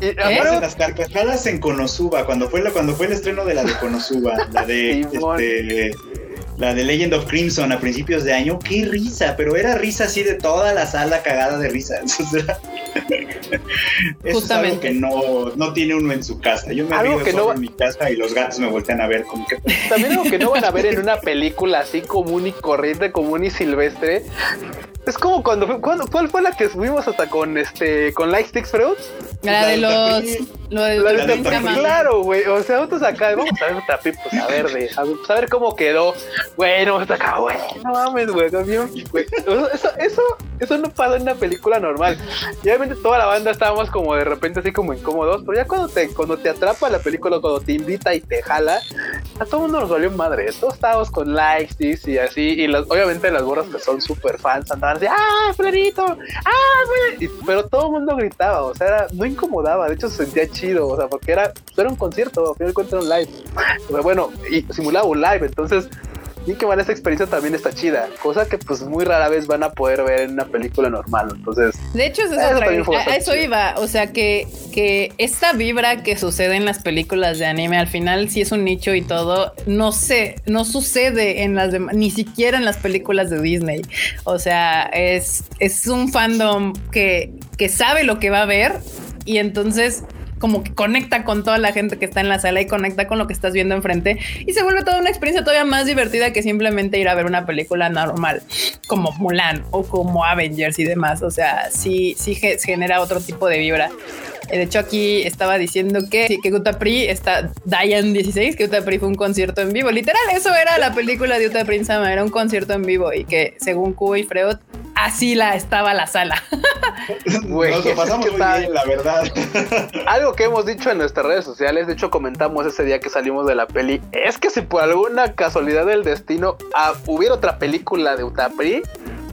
Y, ¿Eh? las carcajadas en Konosuba, cuando fue, la, cuando fue el estreno de la de Konosuba, la de este, la de Legend of Crimson a principios de año, qué risa, pero era risa así de toda la sala cagada de risa. Eso es algo que no, no tiene uno en su casa. Yo me algo que no... en mi casa y los gatos me voltean a ver como que... También algo que no van a ver en una película así común y corriente, común y silvestre, es como cuando, cuando ¿cuál fue la que subimos hasta con este con Lightsticks Fruits? La, de los lo de, los Claro, güey, o sea, nosotros acá vamos a ver Tapi, pues a ver de a, ver cómo quedó. Bueno, hasta acá, güey, no mames, güey, Eso, eso, eso no pasa en una película normal. Y obviamente toda la banda estábamos como de repente así como incómodos, pero ya cuando te cuando te atrapa la película, cuando te invita y te jala, a todo el mundo nos valió madre. Todos estábamos con Lightsticks y así y las, obviamente las borras que son súper fans andaban ¡ah, Florito! ¡ah, pero todo el mundo gritaba, o sea, era, no incomodaba, de hecho se sentía chido, o sea, porque era, era un concierto, al final de cuentas era un live. O sea, bueno, y simulaba un live, entonces y que van esa experiencia también está chida, cosa que pues muy rara vez van a poder ver en una película normal. Entonces, de hecho, eso, a, eso iba. O sea que, que esta vibra que sucede en las películas de anime, al final, si es un nicho y todo, no sé, no sucede en las demás, ni siquiera en las películas de Disney. O sea, es, es un fandom que, que sabe lo que va a ver y entonces como que conecta con toda la gente que está en la sala y conecta con lo que estás viendo enfrente y se vuelve toda una experiencia todavía más divertida que simplemente ir a ver una película normal como Mulan o como Avengers y demás. O sea, sí, sí genera otro tipo de vibra. De hecho, aquí estaba diciendo que, que Utapri está Diane 16, que Utapri fue un concierto en vivo. Literal, eso era la película de Utapri Sama, era un concierto en vivo y que según Q y Freud así la estaba la sala. Nos lo pasamos muy bien, la verdad. Algo que hemos dicho en nuestras redes sociales, de hecho comentamos ese día que salimos de la peli, es que si por alguna casualidad del destino ah, hubiera otra película de Utapri,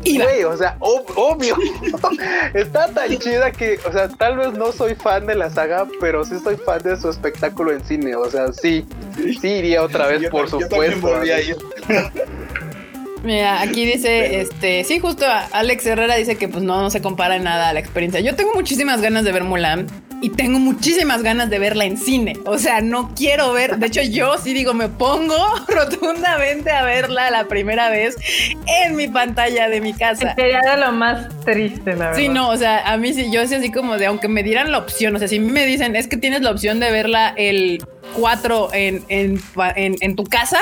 Güey, o sea, obvio. Está tan chida que, o sea, tal vez no soy fan de la saga, pero sí soy fan de su espectáculo en cine. O sea, sí, sí iría otra vez, por supuesto. Mira, aquí dice, este, sí, justo Alex Herrera dice que pues no, no se compara en nada a la experiencia. Yo tengo muchísimas ganas de ver Mulan y tengo muchísimas ganas de verla en cine. O sea, no quiero ver. De hecho, yo sí digo, me pongo rotundamente a verla la primera vez en mi pantalla de mi casa. Sería lo más triste, la verdad. Sí, no, o sea, a mí sí, yo sí así como de, aunque me dieran la opción, o sea, si me dicen, es que tienes la opción de verla el 4 en, en, en, tu casa,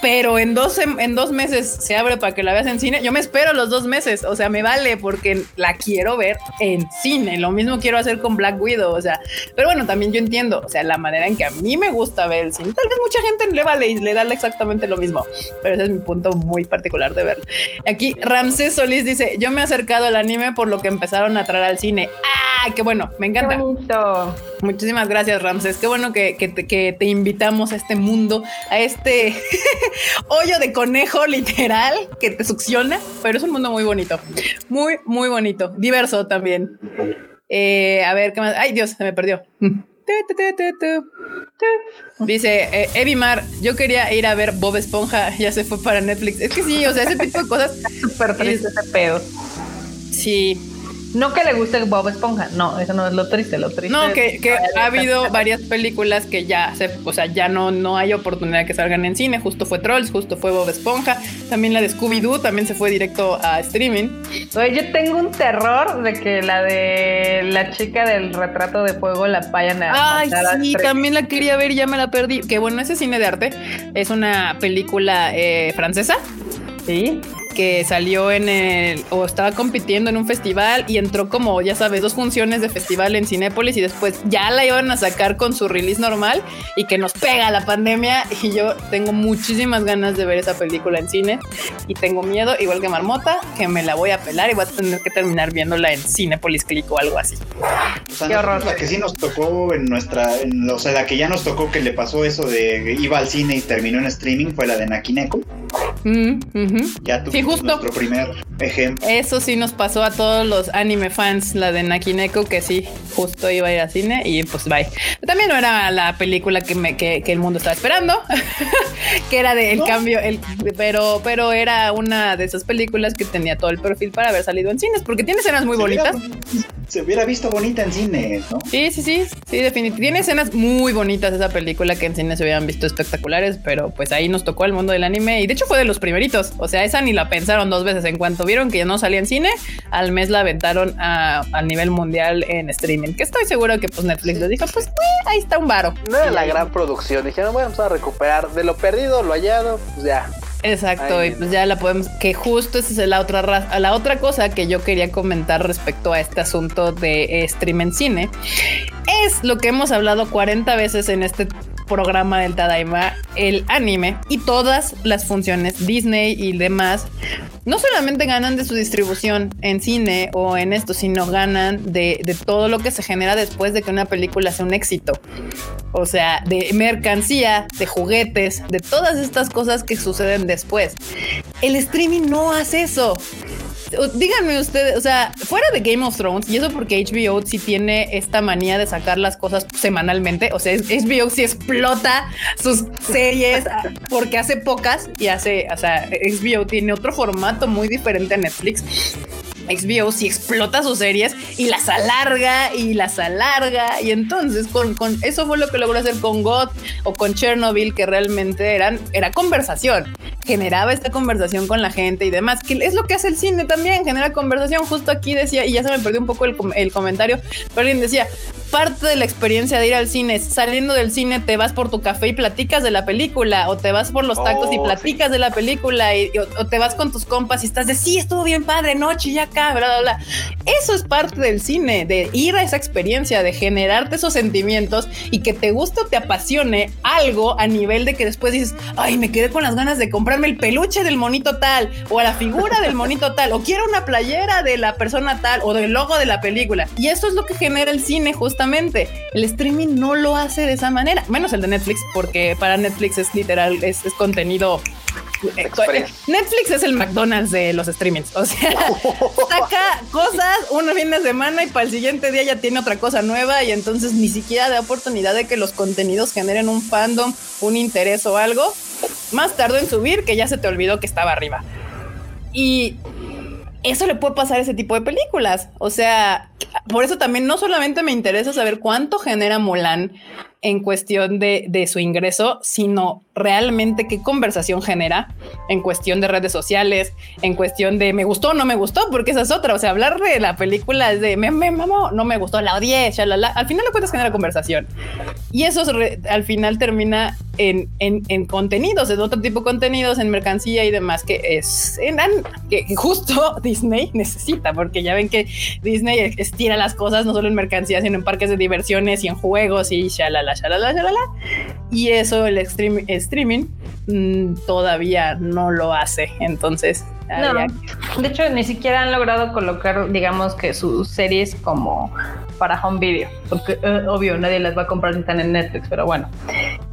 pero en dos, en dos meses se abre para que la veas en cine, yo me espero los dos meses, o sea, me vale porque la quiero ver en cine. Lo mismo quiero hacer con Black Widow o sea, pero bueno, también yo entiendo, o sea, la manera en que a mí me gusta ver el cine, tal vez mucha gente le vale y le da exactamente lo mismo, pero ese es mi punto muy particular de verlo. Aquí Ramsés Solís dice, yo me he acercado al anime por lo que empezaron a traer al cine. ¡Ah! ¡Qué bueno! Me encanta. Muchísimas gracias, Ramsés. Qué bueno que, que, te, que te invitamos a este mundo, a este hoyo de conejo literal que te succiona, pero es un mundo muy bonito, muy, muy bonito, diverso también. Eh, a ver, ¿qué más? Ay, Dios, se me perdió. Dice eh, Evimar, yo quería ir a ver Bob Esponja, ya se fue para Netflix. Es que sí, o sea, ese tipo de cosas. Súper triste ese pedo. Sí, no que le guste Bob Esponja, no, eso no es lo triste, lo triste. No, que, que ha habido varias películas que ya se, o sea, ya no, no hay oportunidad de que salgan en cine. Justo fue Trolls, justo fue Bob Esponja, también la de Scooby-Doo también se fue directo a streaming. Oye, yo tengo un terror de que la de la chica del retrato de fuego la vayan a. Ay, sí, también la quería ver y ya me la perdí. Que bueno, ese cine de arte es una película eh, francesa. Sí que salió en el o estaba compitiendo en un festival y entró como, ya sabes, dos funciones de festival en Cinépolis y después ya la iban a sacar con su release normal y que nos pega la pandemia y yo tengo muchísimas ganas de ver esa película en cine y tengo miedo, igual que Marmota, que me la voy a pelar y voy a tener que terminar viéndola en Cinépolis Click o algo así. Qué horror. La que sí nos tocó en nuestra, en, o sea, la que ya nos tocó que le pasó eso de iba al cine y terminó en streaming fue la de Nakineko. Mm, Ya sí, justo. nuestro primer ejemplo. Eso sí nos pasó a todos los anime fans, la de Nakineko, que sí, justo iba a ir al cine y pues bye. También no era la película que, me, que, el mundo estaba esperando, que era del cambio, el, pero, pero era una de esas películas que tenía todo el perfil para haber salido en cines, porque tiene escenas muy bonitas. se hubiera visto bonita en cine, ¿no? Sí, sí, sí, sí, definitivamente. Tiene escenas muy bonitas esa película que en cine se hubieran visto espectaculares, pero pues ahí nos tocó el mundo del anime y de hecho fue de los primeritos. O sea, esa ni la pensaron dos veces. En cuanto vieron que ya no salía en cine, al mes la aventaron a, nivel mundial en streaming. Que estoy seguro que pues Netflix les dijo, pues ahí está un varo. No era la gran producción. Dijeron, bueno, vamos a recuperar de lo perdido, lo hallado, pues ya. Exacto, y pues ya la podemos, que justo esa es la otra la otra cosa que yo quería comentar respecto a este asunto de stream en cine, es lo que hemos hablado 40 veces en este programa del Tadaima, el anime y todas las funciones Disney y demás, no solamente ganan de su distribución en cine o en esto, sino ganan de, de todo lo que se genera después de que una película sea un éxito. O sea, de mercancía, de juguetes, de todas estas cosas que suceden después. El streaming no hace eso díganme ustedes, o sea, fuera de Game of Thrones, y eso porque HBO sí tiene esta manía de sacar las cosas semanalmente, o sea, HBO sí explota sus series porque hace pocas y hace, o sea, HBO tiene otro formato muy diferente a Netflix. HBO sí explota sus series y las alarga y las alarga. Y entonces con, con, eso fue lo que logró hacer con God o con Chernobyl, que realmente eran, era conversación generaba esta conversación con la gente y demás, que es lo que hace el cine también, genera conversación. Justo aquí decía, y ya se me perdió un poco el, el comentario, pero alguien decía, parte de la experiencia de ir al cine, saliendo del cine te vas por tu café y platicas de la película, o te vas por los tacos y oh, platicas de la película, y, o, te vas con tus compas y estás de, sí, estuvo bien padre, noche y bla, bla. Eso es parte del cine, de ir a esa experiencia, de generarte esos sentimientos y que te guste o te apasione algo a nivel de que después dices, ay, me quedé con las ganas de comprar el peluche del monito tal o a la figura del monito tal o quiero una playera de la persona tal o del logo de la película. Y eso es lo que genera el cine justamente. El streaming no lo hace de esa manera, menos el de Netflix, porque para Netflix es literal, es, contenido Netflix es el McDonald's de los streamings. O sea, saca cosas un fin de semana y para el siguiente día ya tiene otra cosa nueva y entonces ni siquiera da oportunidad de que los contenidos generen un fandom, un interés o algo más tardó en subir que ya se te olvidó que estaba arriba. Y eso le puede pasar a ese tipo de películas. O sea, por eso también no solamente me interesa saber cuánto genera Mulan en cuestión de, de, su ingreso, sino realmente qué conversación genera en cuestión de redes sociales, en cuestión de me gustó o no me gustó, porque esa es otra. O sea, hablar de la película es de me, me mamó, no me gustó, la odié, shalala. Al final lo cuentas genera conversación. Y eso re, al final termina en, en, en, contenidos, en otro tipo de contenidos, en mercancía y demás, que es en, que justo Disney necesita, porque ya ven que Disney estira las cosas no solo en mercancía, sino en parques de diversiones y en juegos y shalala, shalala, shalala. Y eso el stream, streaming mmm, todavía no lo hace. Entonces, no, de hecho, ni siquiera han logrado colocar, digamos que sus series como para home video, porque eh, obvio nadie las va a comprar ni están en Netflix, pero bueno,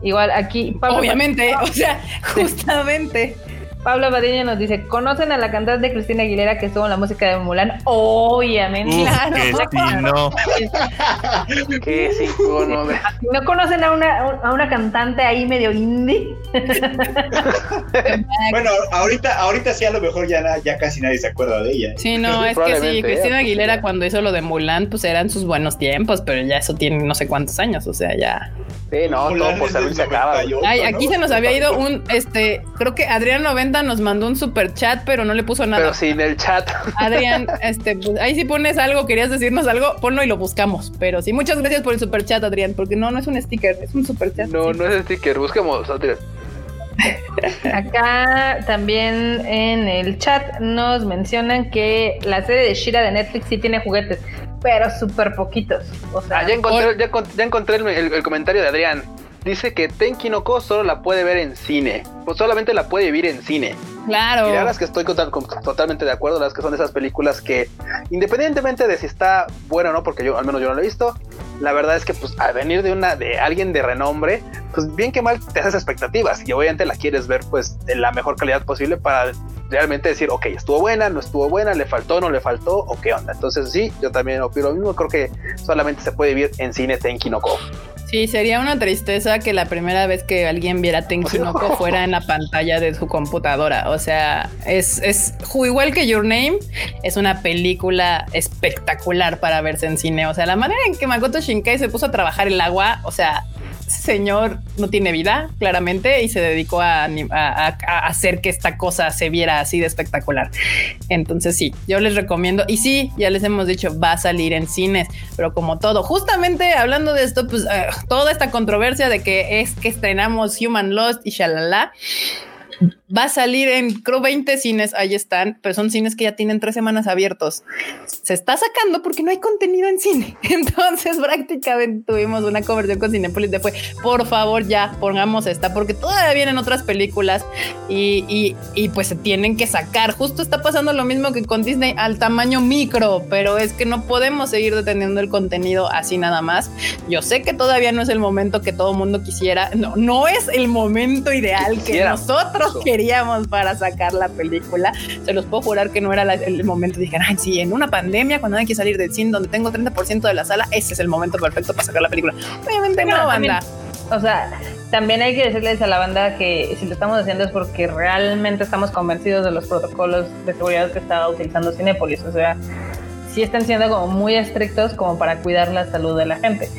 igual aquí. Pablo Obviamente, o sea, justamente. Pablo Badilla nos dice, ¿conocen a la cantante de Cristina Aguilera que estuvo en la música de Mulan? Obviamente. Uf, claro. que sí, no. que sí, no, ¿No conocen a una, a una cantante ahí medio indie? bueno, ahorita, ahorita sí a lo mejor ya, ya casi nadie se acuerda de ella. Sí, no, es que sí, Cristina Aguilera ¿eh? cuando hizo lo de Mulan, pues eran sus buenos tiempos, pero ya eso tiene no sé cuántos años, o sea, ya... Sí, no, Mulan todo por salud se acaba. Ay, aquí ¿no? se nos había ido un, este, creo que Adrián 90 nos mandó un super chat, pero no le puso nada. Pero sin el chat. Adrián, este, pues, ahí si pones algo, querías decirnos algo, ponlo y lo buscamos. Pero sí, muchas gracias por el super chat, Adrián, porque no, no es un sticker, es un super chat. No, sí. no es sticker, busquemos, Adrián. Acá también en el chat nos mencionan que la serie de Shira de Netflix sí tiene juguetes, pero súper poquitos. O sea, ah, ya encontré, ya, ya encontré el, el, el, comentario de Adrián. Dice que Tenki no Ko solo la puede ver en cine. Pues solamente la puede vivir en cine. Claro. Y la verdad es que estoy total, totalmente de acuerdo. Las que son esas películas que, independientemente de si está buena o no, porque yo al menos yo no la he visto, la verdad es que pues al venir de una de alguien de renombre, pues bien que mal te haces expectativas y obviamente la quieres ver pues en la mejor calidad posible para realmente decir, ok, estuvo buena, no estuvo buena, le faltó, no le faltó o qué onda. Entonces sí, yo también opino lo mismo, creo que solamente se puede vivir en cine Tenki no Ko. Sí, sería una tristeza que la primera vez que alguien viera Tenki no Ko fuera en la pantalla de su computadora. O sea, es, es igual que Your Name, es una película espectacular para verse en cine. O sea, la manera en que Makoto Shinkai se puso a trabajar el agua, o sea, señor no tiene vida, claramente, y se dedicó a, hacer que esta cosa se viera así de espectacular. Entonces sí, yo les recomiendo, y sí, ya les hemos dicho, va a salir en cines, pero como todo, justamente hablando de esto, pues uh, toda esta controversia de que es que estrenamos Human Lost y shalala. Va a salir en, creo, 20 cines, ahí están, pero son cines que ya tienen tres semanas abiertos. Se está sacando porque no hay contenido en cine. Entonces, prácticamente tuvimos una conversión con Cinepolis de fue, por favor, ya pongamos esta, porque todavía vienen otras películas y, y, y, pues se tienen que sacar. Justo está pasando lo mismo que con Disney al tamaño micro, pero es que no podemos seguir deteniendo el contenido así nada más. Yo sé que todavía no es el momento que todo mundo quisiera, no, no es el momento ideal que Quisiera. nosotros queríamos queríamos para sacar la película. Se los puedo jurar que no era la, el momento. Dijeron, ay, sí, en una pandemia, cuando hay que salir del cine donde tengo 30% de la sala, ese es el momento perfecto para sacar la película. Obviamente no, no banda. También, o sea, también hay que decirles a la banda que si lo estamos haciendo es porque realmente estamos convencidos de los protocolos de seguridad que estaba utilizando Cinepolis. O sea, sí están siendo como muy estrictos como para cuidar la salud de la gente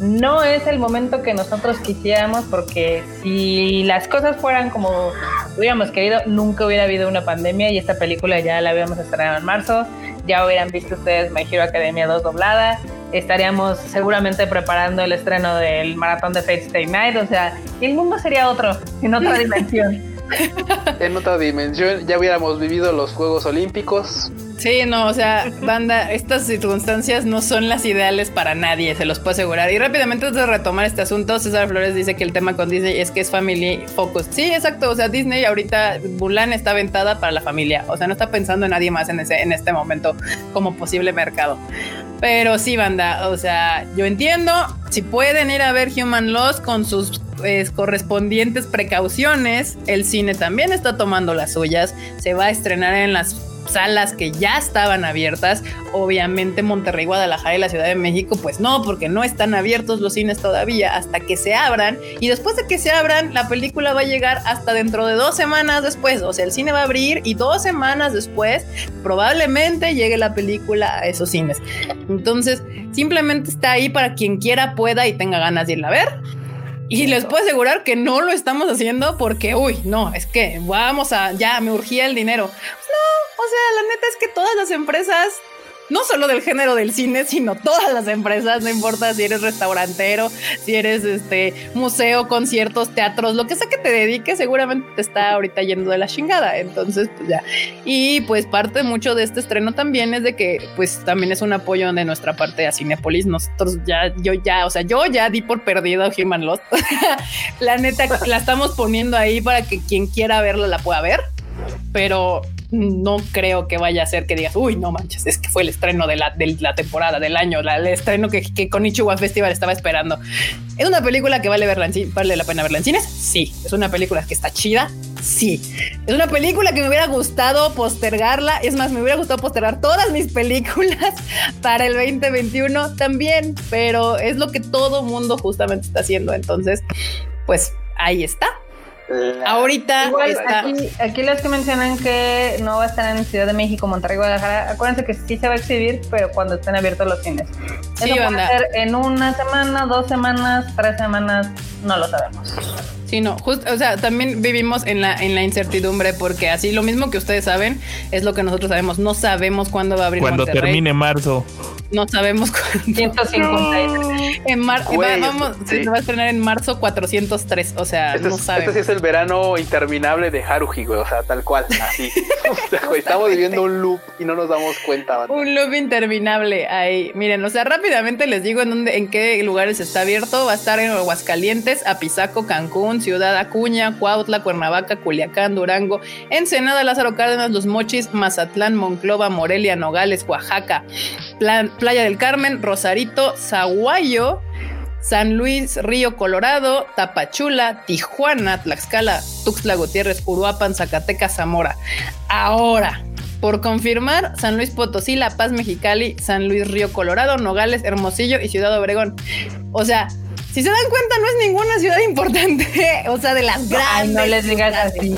no es el momento que nosotros quisiéramos porque si las cosas fueran como hubiéramos querido, nunca hubiera habido una pandemia y esta película ya la habíamos estrenado en marzo, ya hubieran visto ustedes My Hero Academia 2 doblada, estaríamos seguramente preparando el estreno del maratón de Fate Stay Night, o sea, el mundo sería otro, en otra dimensión. en otra dimensión ya hubiéramos vivido los Juegos Olímpicos, Sí, no, o sea, banda, estas circunstancias no son las ideales para nadie, se los puedo asegurar. Y rápidamente antes de retomar este asunto, César Flores dice que el tema con Disney es que es family focus. Sí, exacto, o sea, Disney ahorita, Mulan está aventada para la familia, o sea, no está pensando en nadie más en, ese, en este momento como posible mercado. Pero sí, banda, o sea, yo entiendo, si pueden ir a ver Human Loss con sus correspondientes precauciones, el cine también está tomando las suyas, se va a estrenar en las salas que ya estaban abiertas. Obviamente Monterrey, Guadalajara y la Ciudad de México, pues no, porque no están abiertos los cines todavía hasta que se abran. Y después de que se abran, la película va a llegar hasta dentro de dos semanas después. O sea, el cine va a abrir y dos semanas después probablemente llegue la película a esos cines. Entonces, simplemente está ahí para quien quiera, pueda y tenga ganas de irla a ver. Y les puedo asegurar que no lo estamos haciendo porque, uy, no, es que vamos a, ya me urgía el dinero. Sea, la neta es que todas las empresas no solo del género del cine, sino todas las empresas, no importa si eres restaurantero, si eres este museo, conciertos, teatros, lo que sea que te dediques, seguramente te está ahorita yendo de la chingada. Entonces, pues ya. Y pues parte mucho de este estreno también es de que pues también es un apoyo de nuestra parte a Cinepolis. Nosotros ya, yo ya, o sea, yo ya di por perdido Human Lost. la neta la estamos poniendo ahí para que quien quiera verla la pueda ver. Pero no creo que vaya a ser que digas, uy, no manches, es que fue el estreno de la, de la temporada, del año, el estreno que, que Konichiwa Festival estaba esperando. ¿Es una película que vale, verla en, la pena verla en cines? Sí. ¿Es una película que está chida? Sí. ¿Es una película que me hubiera gustado postergarla? Es más, me hubiera gustado postergar todas mis películas para el 2021 también, pero es lo que todo mundo justamente está haciendo. Entonces, pues ahí está. Ahorita aquí, aquí, los que mencionan que no va a estar en Ciudad de México, Monterrey, Guadalajara, acuérdense que sí se va a exhibir, pero cuando estén abiertos los cines. Sí, Eso puede ser en una semana, dos semanas, tres semanas, no lo sabemos. Sí, no, justo, o sea, también vivimos en la, en la incertidumbre porque así lo mismo que ustedes saben es lo que nosotros sabemos. No sabemos cuándo va a abrir Cuando termine marzo. No sabemos cuándo. 153. En marzo, vamos, se va a estrenar en marzo 403, o sea, este no sabemos. Este sí es el verano interminable de Haruhi, güey, o sea, tal cual, así. Estamos viviendo un loop y no nos damos cuenta. Un loop interminable ahí. Miren, o sea, rápidamente les digo en dónde, en qué lugares está abierto. Va a estar en Aguascalientes, Apizaco, Cancún, Ciudad Acuña, Cuautla, Cuernavaca, Culiacán, Durango, Ensenada, Lázaro Cárdenas, Los Mochis, Mazatlán, Monclova, Morelia, Nogales, Oaxaca, Playa del Carmen, Rosarito, Zaguayo, San Luis, Río Colorado, Tapachula, Tijuana, Tlaxcala, Tuxtla Gutiérrez, Uruapan, Zacatecas, Zamora. Ahora, por confirmar, San Luis Potosí, La Paz, Mexicali, San Luis, Río Colorado, Nogales, Hermosillo y Ciudad Obregón. O sea, si se dan cuenta, no es ninguna ciudad importante. O sea, de las grandes. no les digas así.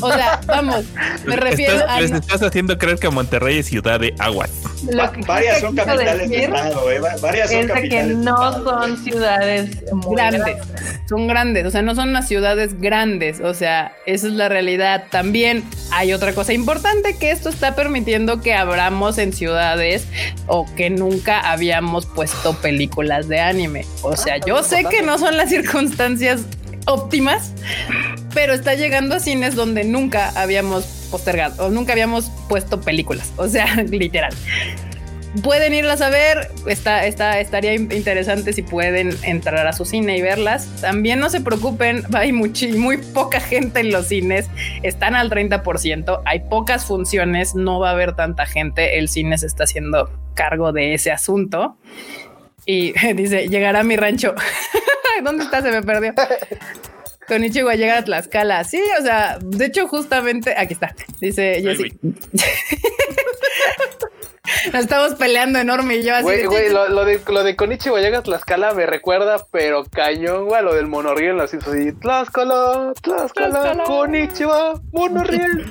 O sea, vamos, me refiero a. Les estás haciendo creer que Monterrey es ciudad de aguas. varias son capitales de estado, ¿eh? Varias son capitales. que no son ciudades grandes. Son grandes, o sea, no son unas ciudades grandes. O sea, esa es la realidad. También hay otra cosa importante que esto está permitiendo que abramos en ciudades o que nunca habíamos puesto películas de anime o sea, yo sé que no son las circunstancias óptimas, pero está llegando a cines donde nunca habíamos postergado o nunca habíamos puesto películas. O sea, literal. Pueden irlas a ver, está, está, estaría interesante si pueden entrar a su cine y verlas. También no se preocupen, hay muy poca gente en los cines, están al 30%, hay pocas funciones, no va a haber tanta gente, el cine se está haciendo cargo de ese asunto. Y dice, llegará a mi rancho. ¿Dónde está? Se me perdió. Con Ichigo llega a Tlaxcala. Sí, o sea, de hecho, justamente aquí está. Dice Jessy. Nos estamos peleando enorme y yo así. Güey, güey, lo, lo, de, lo de Konichiwa llega a Tlaxcala me recuerda, pero cañón, güey, lo del monorriel, así, así, Tlaxcala, Tlaxcala, Tlaxcala. Konnichiwa, monorriel.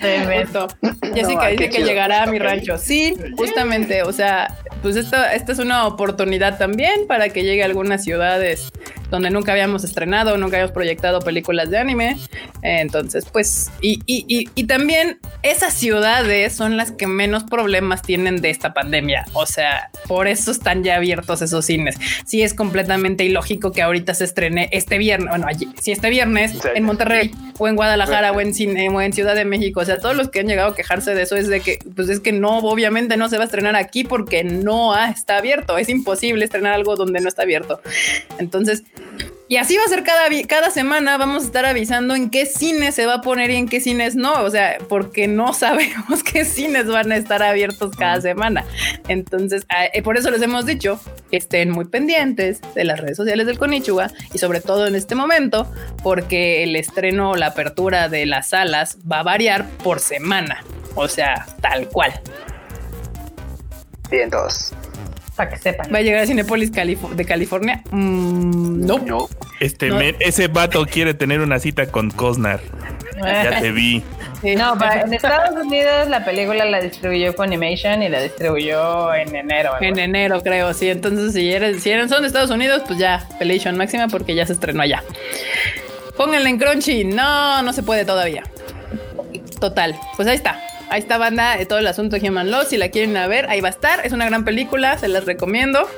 Te meto. Jessica dice que llegará a mi rancho. Sí, justamente, o sea, pues esto, esta es una oportunidad también para que llegue a algunas ciudades donde nunca habíamos estrenado, nunca habíamos proyectado películas de anime. Entonces, pues, y, y, y, también esas ciudades son las que menos problemas tienen de esta pandemia. O sea, por eso están ya abiertos esos cines. Sí, es completamente ilógico que ahorita se estrene este viernes, bueno, allí, si este viernes en Monterrey o en Guadalajara o en, cine, o en Ciudad de México. O sea, todos los que han llegado a quejarse de eso es de que, pues es que no, obviamente no se va a estrenar aquí porque no está abierto. Es imposible estrenar algo donde no está abierto. Entonces, Y así va a ser cada, cada semana, vamos a estar avisando en qué cines se va a poner y en qué cines no, o sea, porque no sabemos qué cines van a estar abiertos cada semana. Entonces, ah, eh, por eso les hemos dicho que estén muy pendientes de las redes sociales del Konichiwa y sobre todo en este momento, porque el estreno o la apertura de las salas va a variar por semana, o sea, tal cual. Bien, todos. Para que sepan. ¿Va a llegar a Cinepolis Calif- de California? Mm, no. No. Este No. men- ese vato quiere tener una cita con Cosnar. Ya te vi. Sí. No, para- en Estados Unidos la película la distribuyó Funimation y la distribuyó en enero. En enero, creo, sí. Entonces, si eres, si eres, son de Estados Unidos, pues ya, Pelation máxima porque ya se estrenó allá. Pónganle en Crunchy. No, no se puede todavía. Total. Pues ahí está. Ahí está, banda, de todo el asunto de Human. Si la quieren a ver, ahí va a estar. Es una gran película, se las recomiendo.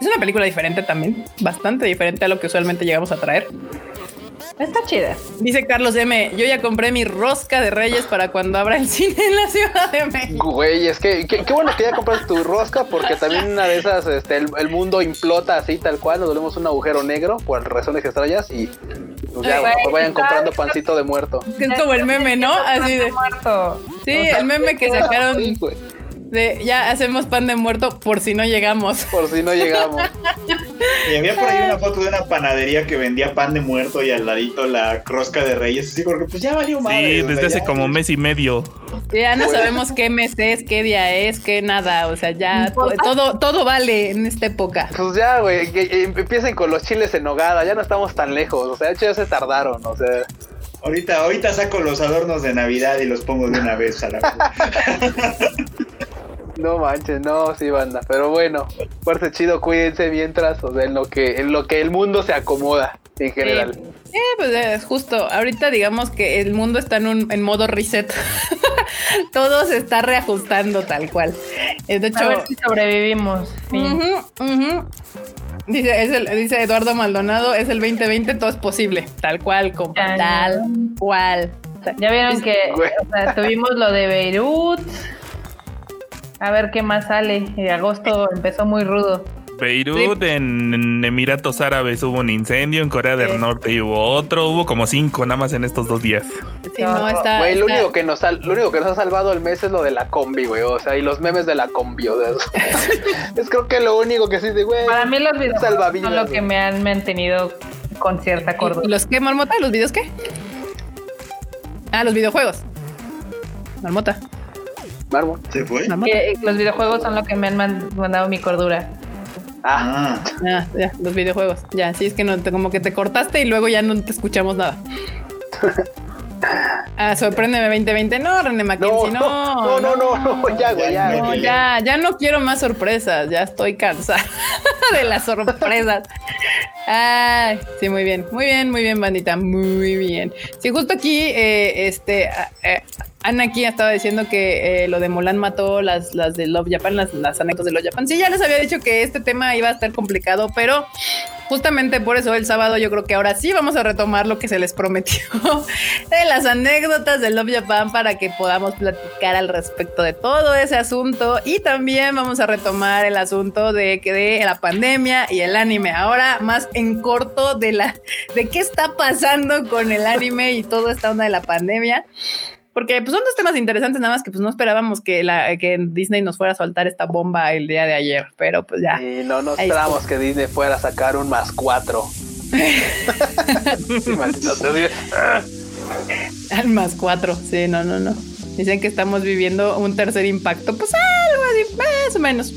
Es una película diferente también, bastante diferente a lo que usualmente llegamos a traer. Está chida. Dice Carlos M. Yo ya compré mi rosca de Reyes para cuando abra el cine en la Ciudad de México. Güey, es que qué qué bueno que ya compraste tu rosca porque también una de esas, este, el, el mundo implota así tal cual, nos volvemos un agujero negro por razones extrañas y pues ya, güey, mejor vayan está- comprando pancito de muerto. Es como el meme, ¿no? Así de. Muerto. Sí, el meme que sacaron Sí, de ya hacemos pan de muerto por si no llegamos. por si no llegamos. Y había por ahí una foto de una panadería que vendía pan de muerto y al ladito la rosca de reyes. Así porque pues ya valió madre. Sí, o sea, desde hace ya- como mes y medio. Ya no sabemos qué mes es, qué día es, qué nada. O sea, ya to- todo, todo vale en esta época. Pues ya, güey, empiecen con los chiles en nogada, ya no estamos tan lejos, o sea, de hecho ya se tardaron, o sea, Ahorita, ahorita saco los adornos de Navidad y los pongo de una vez a la no manches, no, sí, banda, pero bueno, fuerte chido, cuídense mientras, o sea, en lo que, en lo que el mundo se acomoda en general. Sí, pues es justo. Ahorita digamos que el mundo está en, un, en modo reset. todo se está reajustando tal cual. Eh, De A hecho, ver si sobrevivimos. Ujú. Dice, es el- dice Eduardo Maldonado, es el 2020, todo es posible. Tal cual, compa, tal cual. Ya vieron que Güey. o sea, tuvimos lo de Beirut. A ver qué más sale. Y agosto empezó muy rudo. Beirut, en, en Emiratos Árabes hubo un incendio, en Corea del Sí. Norte hubo otro, hubo como cinco nada más en estos dos días. Sí, no, está, Güey, lo único que nos lo único que nos ha salvado el mes es lo de la combi, güey, o sea, y los memes de la combi, o sea, es creo que lo único que sí de, güey, Para mí los videos Salvavidas, son lo güey. que me han mantenido con cierta ¿Y cordura. ¿Los qué, Marmota? ¿Los videos qué? Ah, los videojuegos. Marmota. ¿Se fue? Que los videojuegos son lo que me han man- mandado mi cordura. Ah, Ah, ya, los videojuegos. Ya, sí, es que no, te- como que te cortaste y luego ya no te escuchamos nada. Ah, sorpréndeme 2020. No, René no, Mackenzie, no, no, no, no, no, ya, güey, ya, Ya, No, güey. ya, ya no quiero más sorpresas, ya estoy cansada de las sorpresas. Ay, sí, muy bien, muy bien, muy bien, bandita, muy bien. Sí, justo aquí, eh, este, eh, Ana aquí estaba diciendo que eh, lo de Mulan mató las, las de Love Japan, las, las anécdotas de Love Japan. Sí, ya les había dicho que este tema iba a estar complicado, pero justamente por eso el sábado yo creo que ahora sí vamos a retomar lo que se les prometió de las anécdotas de Love Japan para que podamos platicar al respecto de todo ese asunto. Y también vamos a retomar el asunto de que de la pandemia y el anime. Ahora más en corto de la de qué está pasando con el anime y toda esta onda de la pandemia porque pues son dos temas interesantes nada más que pues no esperábamos que la que Disney nos fuera a soltar esta bomba el día de ayer pero pues ya Y no nos Ahí esperamos que Disney fuera a sacar un más cuatro. Al más cuatro, sí, no, no, no. Dicen que estamos viviendo un tercer impacto, pues algo así, más o menos,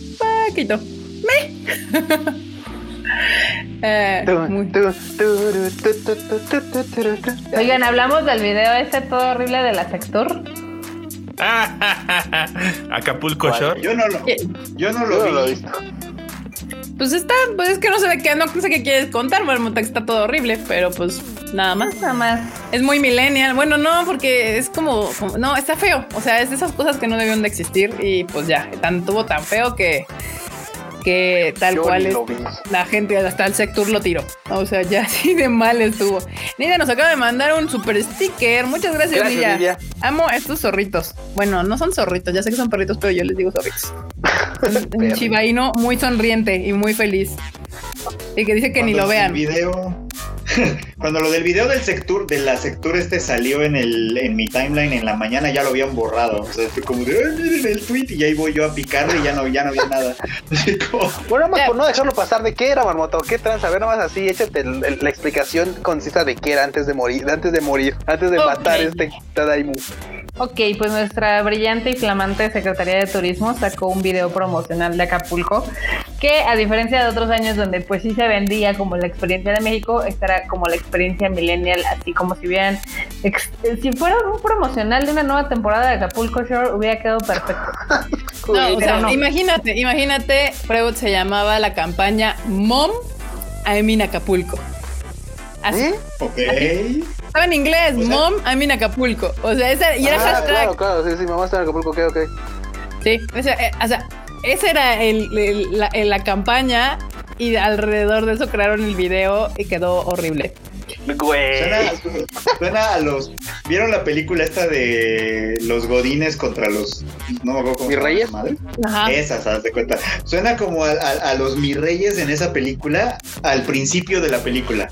poquito. Me. Eh, muy-. Oigan, hablamos del video este todo horrible de la sector. Acapulco ¿Cuál? Shore. yo no lo, yo no Yo lo lo he vi. visto. Pues está, pues es que no se ve que, no sé qué quieres contar, Marmota, que está todo horrible, pero pues nada más. Nada más. Es muy millennial. Bueno, no, porque es como, como- no, está feo. O sea, es de esas cosas que no debieron de existir y pues ya, tan tuvo tan feo que que tal Yo cual es. vi. La gente hasta el sector lo tiró. O sea, ya así de mal estuvo. Nidia nos acaba de mandar un super sticker. Muchas gracias, Gracias, Nidia. Nidia. Amo estos zorritos. Bueno, no son zorritos, ya sé que son perritos, pero yo les digo zorritos. Un- chivaíno muy sonriente y muy feliz. Y que dice que ni lo El vean. video. Cuando lo del video del sector, de la sector este salió en el en mi timeline en la mañana ya lo habían borrado. O sea, fue como de "Ay, miren el tweet y ahí voy yo a picarle y ya no, ya no había nada. Como, Bueno, nada más por no dejarlo pasar, ¿de qué era, Marmota? ¿O ¿Qué tranza? A ver, nada más así, échate el- el- la explicación concisa de qué era antes de morir, antes de morir, antes de matar este Tadaimu. Ok, pues nuestra brillante y flamante Secretaría de Turismo sacó un video promocional de Acapulco que a diferencia de otros años donde pues sí se vendía como la experiencia de México, esta era como la experiencia millennial, así como si hubieran, ex- si fuera un promocional de una nueva temporada de Acapulco Shore hubiera quedado perfecto. No, o sea, no. imagínate, imagínate, Freud se llamaba la campaña Mom I'm in Acapulco. Así. ¿Eh? ok. Estaba en inglés, O sea- Mom I'm in Acapulco. O sea, esa, y era ah, hashtag. claro, claro, sí, sí, mamá está en Acapulco, ok, ok. Sí, o sea, eh, o sea, esa era el- el- la, la campaña y alrededor de eso crearon el video y quedó horrible. Güey. Suena, suena a los. ¿Vieron la película esta de los godines contra los. No me acuerdo ¿Mis esa madre? Ajá. Esas, haz de cuenta. Suena como a, a- a los mis reyes en esa película al principio de la película.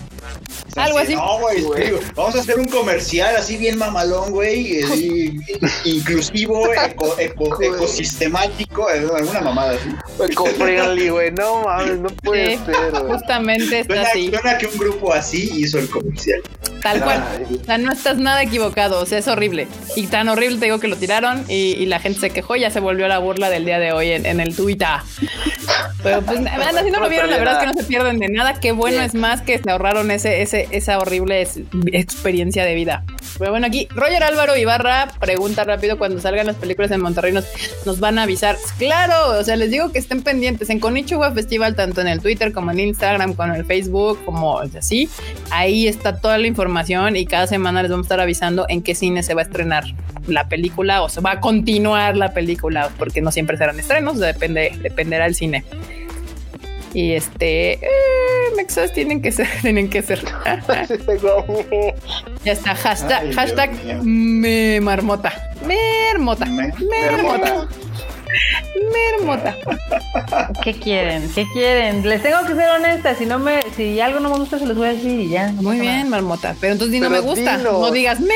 O sea, Algo así. No, güey, Güey. digo, vamos a hacer un comercial así bien mamalón, güey, inclusivo, eco- ecosistemático, alguna mamada así. Eco-friendly, güey. No mames, no puede Sí, ser, güey. justamente está Suena, así, suena que un grupo así hizo el comercial. tal cual. Ay. O sea, no estás nada equivocado, o sea, es horrible. Y tan horrible te digo que lo tiraron y, y la gente se quejó, ya se volvió la burla del día de hoy en, en el Twitter. Pero pues, nada, si no lo vieron, la verdad es que no se pierden de nada. Qué bueno es más que se ahorraron ese, ese, esa horrible es- experiencia de vida. Pero bueno, aquí Roger Álvaro Ibarra pregunta rápido cuando salgan las películas en Monterrey nos, nos van a avisar. Claro, o sea, les digo que estén pendientes en Konichiwa Festival, tanto en el Twitter como en Instagram, como en el Facebook, como así. Ahí está toda la información y cada semana les vamos a estar avisando en qué cine se va a estrenar la película o se va a continuar la película, porque no siempre serán estrenos, depende, dependerá el cine. Y este, eh, Mexas tienen que ser, tienen que ser. ya está, hashtag, Ay, hashtag me marmota. Mermota. Me- Mermota. Mermota. ¿Qué quieren? ¿Qué quieren? Les tengo que ser honesta, si no me, si algo no me gusta se los voy a decir y ya. Muy bien, marmota. Pero entonces di no me gusta. No digas me.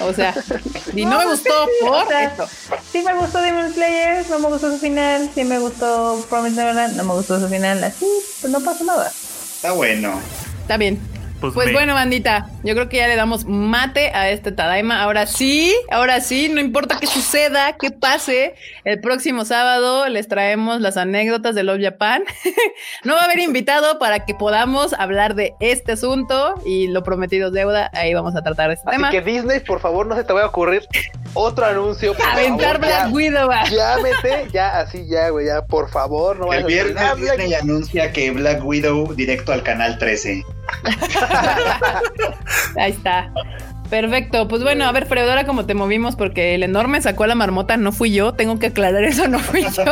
O sea, di no, me gustó sí, por o sea, esto. Sí me gustó Demon Slayer, no me gustó su final, sí me gustó Promise Neverland, no me gustó su final, así, pues no pasa nada. Está bueno. Está bien. Pues, Pues bueno, bandita, yo creo que ya le damos mate a este Tadaima. Ahora sí, ahora sí, no importa qué suceda, qué pase, el próximo sábado les traemos las anécdotas de Love Japan. no va a haber invitado para que podamos hablar de este asunto y lo prometido es deuda. Ahí vamos a tratar este Así tema. que Disney, por favor, no se te vaya a ocurrir otro anuncio. por Aventar favor, Black. Widow. va. Ya mete, ya así, ya, güey, ya, por favor, no El viernes "Ah, Black Disney anuncia que Black Widow directo al canal 13. Ahí está. Perfecto, pues bueno, a ver, Freud, ahora como te movimos porque el enorme sacó a la marmota, no fui yo, tengo que aclarar eso, no fui yo.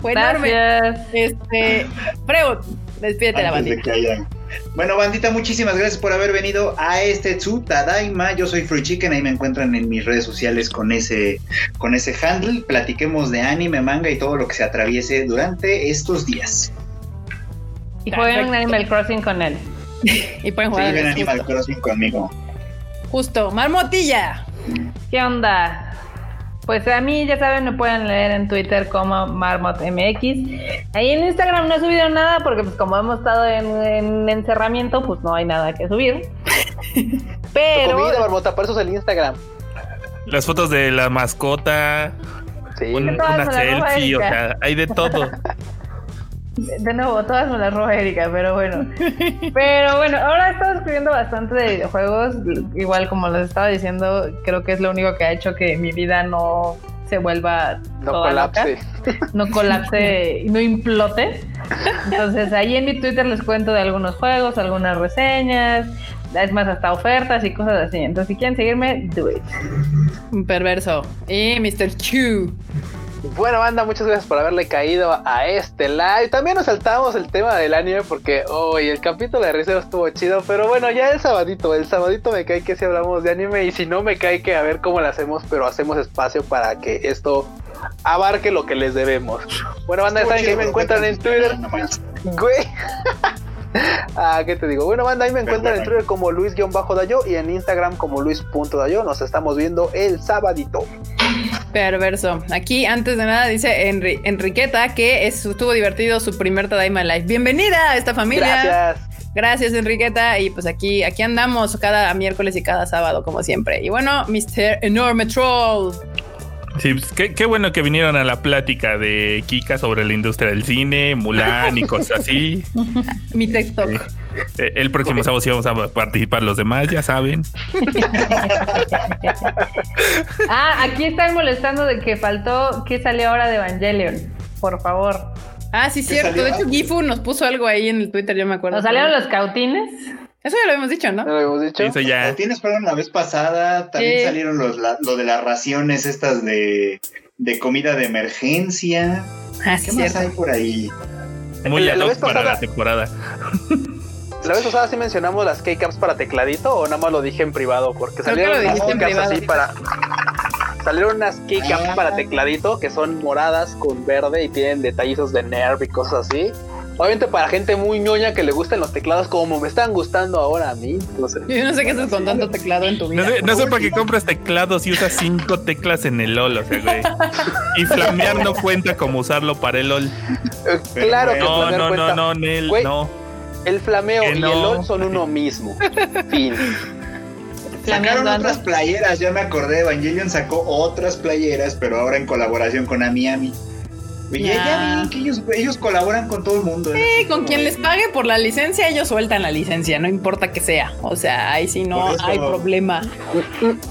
Fue enorme. Gracias. Este, Freud, despídete la antes bandita. Bueno, bandita, muchísimas gracias por haber venido a este Tsu Tadaima. Yo soy Free Chicken, ahí me encuentran en mis redes sociales con ese, con ese handle. Platiquemos de anime, manga y todo lo que se atraviese durante estos días. Y jueguen Perfecto. Animal Crossing con él. Y pueden Sí, jugar. ven justo, Animal Crossing conmigo. justo, marmotilla. ¿Qué onda? Pues a mí, ya saben, me pueden leer en Twitter como MarmotMX. Ahí en Instagram no he subido nada porque pues como hemos estado en, en encerramiento, pues no hay nada que subir. Tu Pero comida, Barbota, por eso es el Instagram. Las fotos de la mascota, Sí. un- una selfie, o sea, hay de todo. De nuevo, todas me las roba Erika, pero bueno. Pero bueno, ahora he estado escribiendo bastante de videojuegos. Igual como les estaba diciendo, creo que es lo único que ha hecho que mi vida no se vuelva No toda loca, colapse. no colapse y no implote. Entonces ahí en mi Twitter les cuento de algunos juegos, algunas reseñas, es más hasta ofertas y cosas así. Entonces si quieren seguirme, do it. Un perverso. Y Mr. Chu. Bueno, banda, muchas gracias por haberle caído a este live. También nos saltamos el tema del anime porque hoy el capítulo de Rizero estuvo chido, pero bueno, ya el sabadito, el sabadito me cae que si hablamos de anime y si no me cae que a ver cómo lo hacemos, pero hacemos espacio para que esto abarque lo que les debemos. Bueno, banda, saben que me encuentran en Twitter. Güey. Ah, ¿qué te digo? Bueno, banda, ahí me encuentran en Twitter como Luis-Dayo y en Instagram como Luis.dayo. Nos estamos viendo el sabadito. Perverso. Aquí, antes de nada, dice Enri Enriqueta que estuvo divertido su primer Tadaima Live. Bienvenida a esta familia. Gracias. Gracias, Enriqueta. Y pues aquí, aquí andamos cada miércoles y cada sábado, como siempre. Y bueno, Mr. Enorme Troll. Sí, pues, qué, qué bueno que vinieron a la plática de Kika sobre la industria del cine, Mulan y cosas así. Mi TikTok. Eh, El próximo sábado sí vamos a participar los demás, ya saben. Ah, aquí están molestando de que faltó que salió ahora de Evangelion. Por favor. Ah, sí, ¿Qué cierto. salió? De hecho, Gifu nos puso algo ahí en el Twitter, yo me acuerdo. Nos salieron los cautines. Eso ya lo habíamos dicho, ¿no? ¿No lo habíamos dicho? Eso ya. Tienes fueron la vez pasada, también Sí. salieron los, la- lo de las raciones estas de, de comida de emergencia. Ah, ¿Qué más hay por ahí? Muy La ad hoc para pasada- la temporada. La vez pasada sí mencionamos las K-Caps para tecladito o nada más lo dije en privado porque salieron unas K-Caps así para salieron unas K-Caps Ah. para tecladito que son moradas con verde y tienen detallizos de nerv y cosas así. Obviamente para gente muy ñoña que le gustan los teclados como me están gustando ahora a mí. No sé. Yo no sé qué haces con tanto teclado en tu vida. No sé, no sé para qué compras teclados y usas cinco teclas en el LOL, o sea, güey. Y flamear no cuenta como usarlo para el LOL. Eh, claro que No, flamear no, cuenta. no, no, Nel, Güey. no. El flameo Que y no. el LOL son uno mismo. fin. Sacaron otras playeras, ya me acordé. Evangelion sacó otras playeras, pero ahora en colaboración con Amiami. Oye, Ya. ya que ellos, ellos colaboran con todo el mundo. ¿eh? Sí, con quien les pague por la licencia, ellos sueltan la licencia, no importa que sea. O sea, ahí sí no eso- hay problema.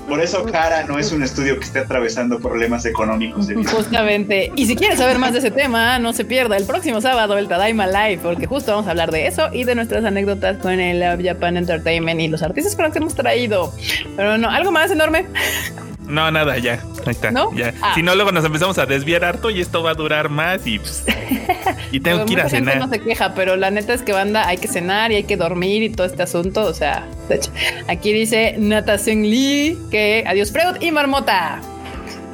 Por eso Cara no es un estudio que esté atravesando problemas económicos. Justamente. Y si quieres saber más de ese tema, no se pierda el próximo sábado el Tadaima Live, porque justo vamos a hablar de eso y de nuestras anécdotas con el Japan Entertainment y los artistas con los que hemos traído. Pero no, algo más enorme. No, nada, ya. Ahí está. ¿No? Ya. Ah. Si no, luego nos empezamos a desviar harto y esto va a durar más y, pues, y tengo Pues que ir a cenar. no se queja, pero la neta es que banda hay que cenar y hay que dormir y todo este asunto. O sea, de hecho, aquí dice Natasen Lee que adiós Freud y Marmota.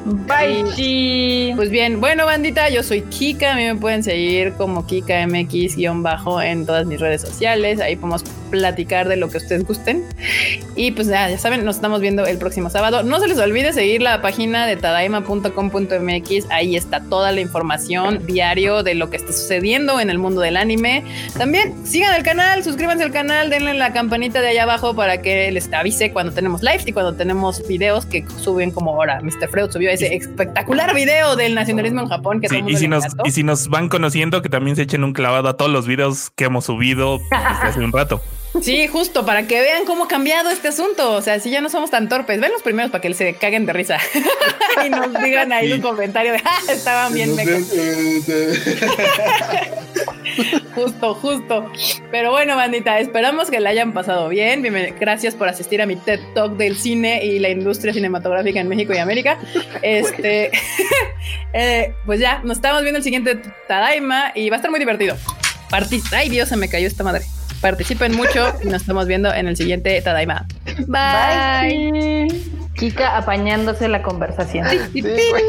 Bye, chi. Pues bien, bueno, bandita, yo soy Kika. A mí me pueden seguir como KikaMX-bajo en todas mis redes sociales. Ahí podemos platicar de lo que ustedes gusten. Y pues ya, ya saben, nos estamos viendo el próximo sábado. No se les olvide seguir la página de tadaima.com.mx. Ahí está toda la información diario de lo que está sucediendo en el mundo del anime. También sigan el canal, suscríbanse al canal, denle la campanita de allá abajo para que les avise cuando tenemos lives y cuando tenemos videos que suben como ahora. Mr. Freud subió ese espectacular video del nacionalismo en Japón que Sí, y, si nos, y si nos van conociendo, que también se echen un clavado a todos los videos que hemos subido desde hace un rato. Sí, justo, para que vean cómo ha cambiado este asunto. O sea, si ya no somos tan torpes, ven los primeros para que se caguen de risa y nos digan ahí un comentario de ah, estaban bien mecos. Justo, justo. Pero bueno, bandita, esperamos que la hayan pasado bien. Gracias por asistir a mi TED Talk del cine y la industria cinematográfica en México y América. Este, eh, pues ya, nos estamos viendo el siguiente Tadaima y va a estar muy divertido. Parti Ay, Dios, se me cayó esta madre. Participen mucho y nos estamos viendo en el siguiente Tadaima. Bye. Bye. chi. Kika apañándose la conversación. Sí, güey.